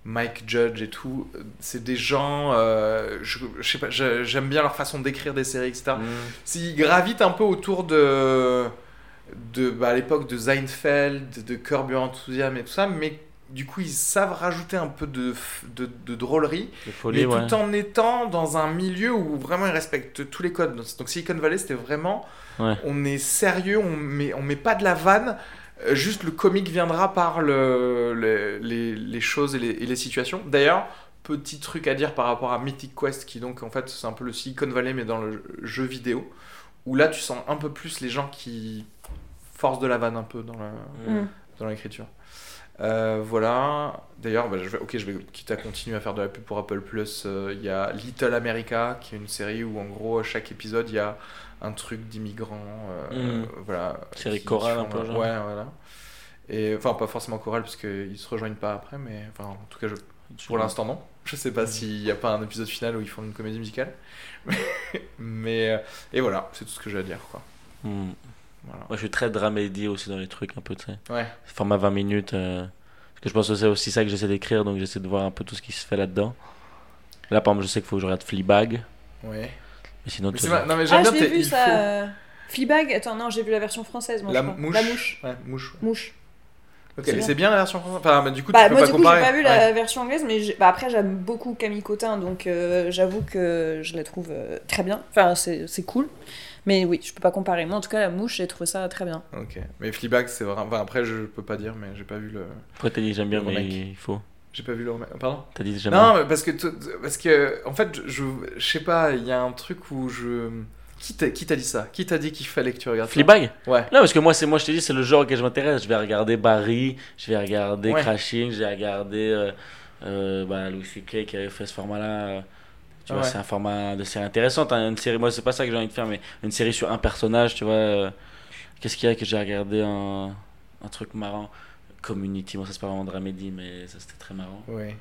Mike Judge et tout. C'est des gens, euh, je, je sais pas, j'aime bien leur façon d'écrire des séries, etc. Mm. S'ils gravitent un peu autour de, de bah, à l'époque de Seinfeld, de Curb Your Enthusiasm et tout ça, mais du coup ils savent rajouter un peu de, de, de drôlerie, De folie, mais ouais. tout en étant dans un milieu où vraiment ils respectent tous les codes. Donc Silicon Valley c'était vraiment, Ouais. on est sérieux, on met, on met pas de la vanne. euh, Juste le comique viendra par le, le- les, les choses et les, et les situations. D'ailleurs, petit truc à dire par rapport à Mythic Quest, qui donc en fait c'est un peu le Silicon Valley mais dans le jeu vidéo, où là tu sens un peu plus les gens qui forcent de la vanne un peu dans la, Mm. dans l'écriture. Euh, voilà. D'ailleurs, bah, je vais, ok, je vais quitte à continuer à faire de la pub pour Apple Plus. euh, Il y a Little America, qui est une série où en gros à chaque épisode il y a un truc d'immigrants. euh, Mm. Voilà. Série chorale un peu, genre. Ouais, voilà. Et enfin pas forcément chorale parce qu'ils se rejoignent pas après, mais enfin en tout cas je, pour l'instant non. Je sais pas s'il n'y a pas un épisode final où ils font une comédie musicale. mais euh, et voilà, c'est tout ce que j'ai à dire quoi. Mm. Voilà. Moi, je suis très dramédie aussi dans les trucs, un peu, tu sais. Ouais. Format 20 minutes. euh, Parce que je pense que c'est aussi ça que j'essaie d'écrire, donc j'essaie de voir un peu tout ce qui se fait là-dedans. Là, par exemple, je sais qu'il faut que je regarde Fleabag. Ouais. Mais sinon, Mais tu Non mais j'aime Ah, bien vu ça. faut- Fleabag Attends, non, j'ai vu la version française. Moi, La je crois. mouche. La mouche. Ouais, mouche. Mouche. Ok, C'est mais bien. la version française. Enfin, bah, du coup, Bah, tu peux moi, pas du coup, j'ai pas vu Ouais. la version anglaise, mais bah, après, j'aime beaucoup Camille Cotin, donc euh, j'avoue que je la trouve euh, très bien. Enfin, c'est c'est cool. Mais oui, je peux pas comparer. Moi, en tout cas, la mouche, j'ai trouvé ça très bien. Ok. Mais Fleabag, c'est vraiment. Enfin, après, je peux pas dire, mais j'ai pas vu le. Pourquoi t'as dit j'aime bien, Le mais il faut. J'ai pas vu le remake. Pardon? T'as dit j'aime Non, parce que parce que en fait, je je, sais pas. Il y a un truc où je. Qui t'a dit ça? Qui t'a dit qu'il fallait que tu regardes ça? Fleabag? Ouais. Non, parce que moi, c'est moi, je t'ai dit, c'est le genre auquel je m'intéresse. Je vais regarder Barry, je vais regarder Ouais. Crashing, je vais regarder euh, euh, bah, Louis C.K. qui avait fait ce format-là. Euh, Tu vois, Ouais. c'est un format de série intéressante. hein, Une série, moi, c'est pas ça que j'ai envie de faire, mais une série sur un personnage, tu vois. euh, Qu'est-ce qu'il y a que j'ai regardé un, un truc marrant? Community, moi, ça c'est pas vraiment dramédie, mais ça c'était très marrant. Ouais.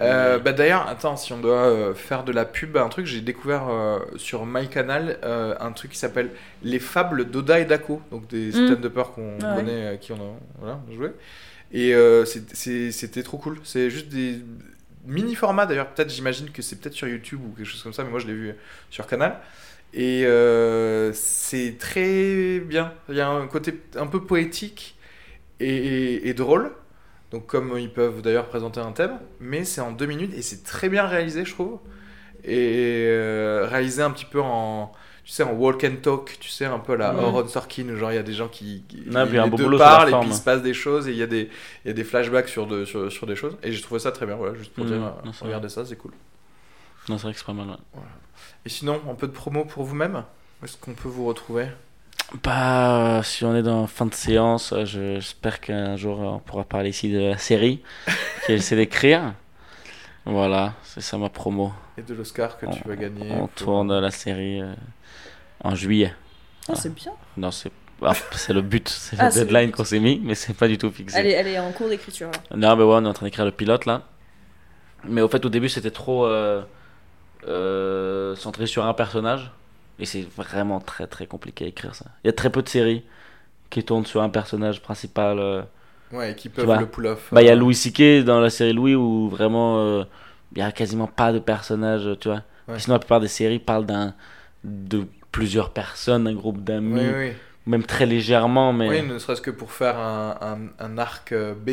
Euh, bah d'ailleurs, attends, si on doit euh, faire de la pub, un truc, j'ai découvert euh, sur MyCanal euh, un truc qui s'appelle Les Fables d'Oda et Dako, donc des Mm. stand-uppers qu'on Ouais. connaît, euh, qui on a voilà, joué. Et euh, c'était trop cool. C'est juste des mini-formats d'ailleurs, peut-être, j'imagine que c'est peut-être sur YouTube ou quelque chose comme ça, mais moi je l'ai vu sur Canal. Et euh, c'est très bien. Il y a un côté un peu poétique et drôle. Donc comme ils peuvent d'ailleurs présenter un thème, mais c'est en deux minutes et c'est très bien réalisé, je trouve. Et euh, réalisé un petit peu en, tu sais, en walk and talk, tu sais, un peu à la. Aaron Sorkin, où genre il y a des gens qui, qui Ah, puis un les deux boulot sur la parlent et puis il se passe des choses et il y a des, il y a des flashbacks sur, de, sur, sur des choses. Et j'ai trouvé ça très bien, voilà, juste pour dire, Non, euh, regardez ça, c'est cool. Non, c'est vrai que c'est pas mal. ouais. Et sinon, un peu de promo pour vous-même Où est-ce qu'on peut vous retrouver? Bah, euh, si on est dans fin de séance, euh, je- j'espère qu'un jour on pourra parler ici de la série qu'elle essaie d'écrire. Voilà, c'est ça ma promo. Et de l'Oscar que tu vas gagner On pour- tourne la série euh, en juillet. Ah, c'est bien. Non, c'est ah, c'est le but, c'est Ah, le deadline but. qu'on s'est mis, mais c'est pas du tout fixé. Elle est, elle est en cours d'écriture. là. Non, mais ouais, on est en train d'écrire le pilote là. Mais au fait, au début, c'était trop euh, euh, centré sur un personnage. Et c'est vraiment très très compliqué à écrire ça. Il y a très peu de séries qui tournent sur un personnage principal. euh. Ouais, et qui peuvent le pull-off. Bah, il y a euh, Louis C.K. dans la série Louis où vraiment euh, il y a quasiment pas de personnage, tu vois. Ouais. Sinon, la plupart des séries parlent d'un de plusieurs personnes, d'un groupe d'amis, Oui, oui. même très légèrement, mais Oui, ne serait-ce que pour faire un, un, un arc euh, B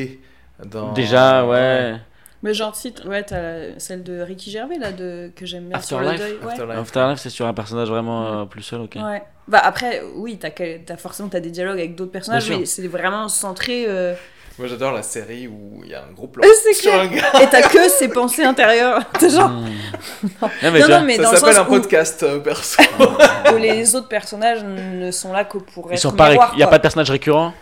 dans... déjà, ouais. Mais genre, si, ouais, t'as celle de Ricky Gervais, là, de... que j'aime bien sur le Afterlife deuil. Ouais. Afterlife. Afterlife, c'est sur un personnage vraiment euh, plus seul, ok. Ouais. Bah après, oui, t'as t'as forcément t'as des dialogues avec d'autres personnages, mais c'est vraiment centré. euh, Moi j'adore la série où il y a un gros plan Euh, c'est sur clair. un gars. Et t'as que ses pensées intérieures. T'es genre. Hmm. Non, mais tu non, vois, non, mais Ça dans le s'appelle sens un où, podcast euh, perso. où les autres personnages ne sont là que pour ils être sont pas, il y a pas de personnage récurrent.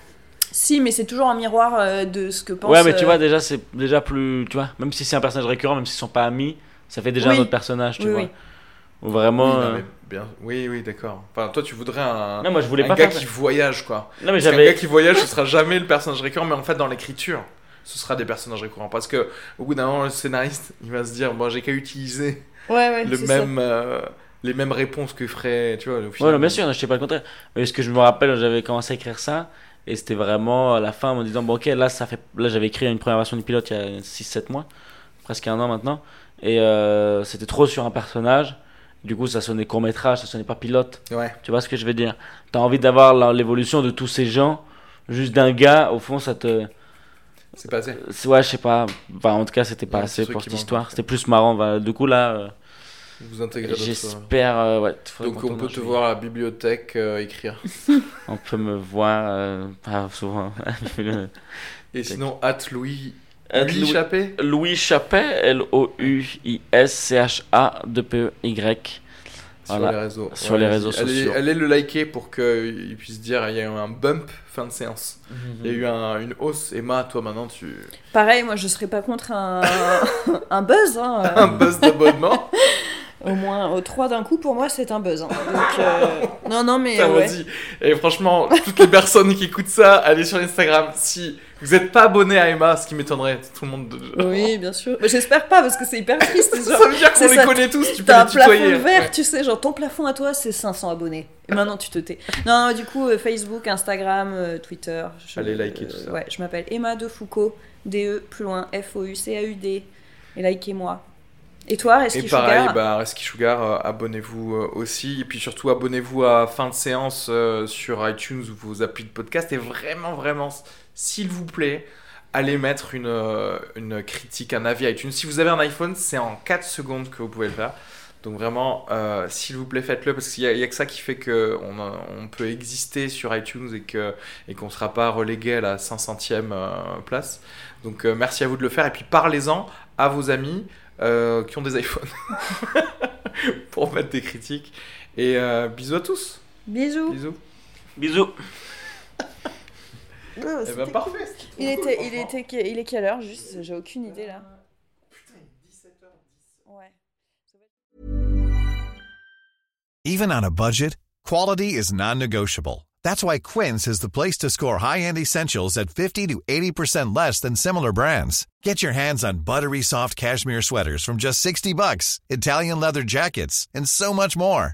Si, mais c'est toujours un miroir euh, de ce que pense. Ouais, mais tu euh, vois déjà c'est déjà plus, tu vois, même si c'est un personnage récurrent, même s'ils sont pas amis, ça fait déjà Oui. un autre personnage, tu Oui, vois. oui. Ou vraiment. oui, non, euh, mais bien... oui, oui, d'accord. Enfin, toi tu voudrais un, Non, moi je voulais un pas gars faire. qui voyage quoi. Non, mais j'avais. gars qui voyage ce sera jamais le personnage récurrent, mais en fait dans l'écriture. ce sera des personnages récurrents. Parce que au bout d'un moment, le scénariste, il va se dire, bon, j'ai qu'à utiliser Ouais, ouais, le même, euh, les mêmes réponses que ferait, tu vois, le Ouais, film. non, bien sûr, je sais pas le contraire. Mais ce que je me rappelle, j'avais commencé à écrire ça, et c'était vraiment à la fin en me disant, bon, ok, là, ça fait... là j'avais écrit une première version du pilote il y a 6-7 mois, presque un an maintenant, et euh, c'était trop sur un personnage. Du coup, ça sonnait court métrage, ça sonnait pas pilote. Ouais. Tu vois ce que je veux dire? T'as envie d'avoir l'évolution de tous ces gens, juste d'un gars, au fond, ça te. C'est passé. c'est- Ouais, je sais pas. Enfin, en tout cas, c'était pas Ouais, assez pour cette histoire. C'était plus marrant. Bah, du coup, là, euh, Vous intégrez j'espère. euh, ouais, Donc on peut te voir à la bibliothèque euh, écrire. On peut me voir, pas souvent. Et sinon, at Louis. Louis Louis- Chappé? Louis Chappet, L-O-U-I-S-C-H-A-2-P-Y. sur Voilà. les réseaux. Sur les réseaux allez, sociaux. Allez le liker pour qu'il puisse dire il y a eu un bump fin de séance. Il y a eu un- une hausse. Emma, toi maintenant, tu. Pareil, moi je serais pas contre un, un buzz. Hein, euh, un buzz d'abonnement. Au moins, trois d'un coup, pour moi, c'est un buzz. hein. Donc, euh, Non, non, mais ouais. Et franchement, toutes les personnes qui écoutent ça, allez sur Instagram. Si vous n'êtes pas abonné à Emma, ce qui m'étonnerait, tout le monde. Oui, bien sûr. Mais J'espère pas, parce que c'est hyper triste. genre, ça veut dire qu'on les ça, connaît tous, tu peux un les plafond tutoyer. de verre, Ouais. tu sais, genre ton plafond à toi, c'est 500 abonnés. Et maintenant, tu te tais. Non, du coup, euh, Facebook, Instagram, euh, Twitter. je- Allez liker tout ça. Ouais, je m'appelle Emma de Foucault, D-E, plus loin, F-O-U-C-A-U-D. Et likez-moi. Et toi, Et Reski pareil, Sugar bah, Reski Sugar, euh, abonnez-vous euh, aussi. Et puis surtout, abonnez-vous à fin de séance euh, sur iTunes ou vos applis de podcast. Et vraiment, vraiment, s'il vous plaît, allez mettre une, euh, une critique, un avis iTunes. Si vous avez un iPhone, c'est en 4 secondes que vous pouvez le faire. Donc vraiment, euh, s'il vous plaît, faites-le parce qu'il n'y a, que ça qui fait qu'on on peut exister sur iTunes et que et qu'on ne sera pas relégué à la 500e euh, place. Donc euh, merci à vous de le faire et puis parlez-en à vos amis euh, qui ont des iPhones pour mettre des critiques. Et euh, bisous à tous. Bisous. Bisous. Bisous. Eh ben parfait. Il était, il était, il est quelle heure juste J'ai aucune idée là. Ouais. Even on a budget, quality is non-negotiable. That's why Quince is the place to score high-end essentials at 50 to 80% less than similar brands. Get your hands on buttery soft cashmere sweaters from just 60 bucks, Italian leather jackets, and so much more.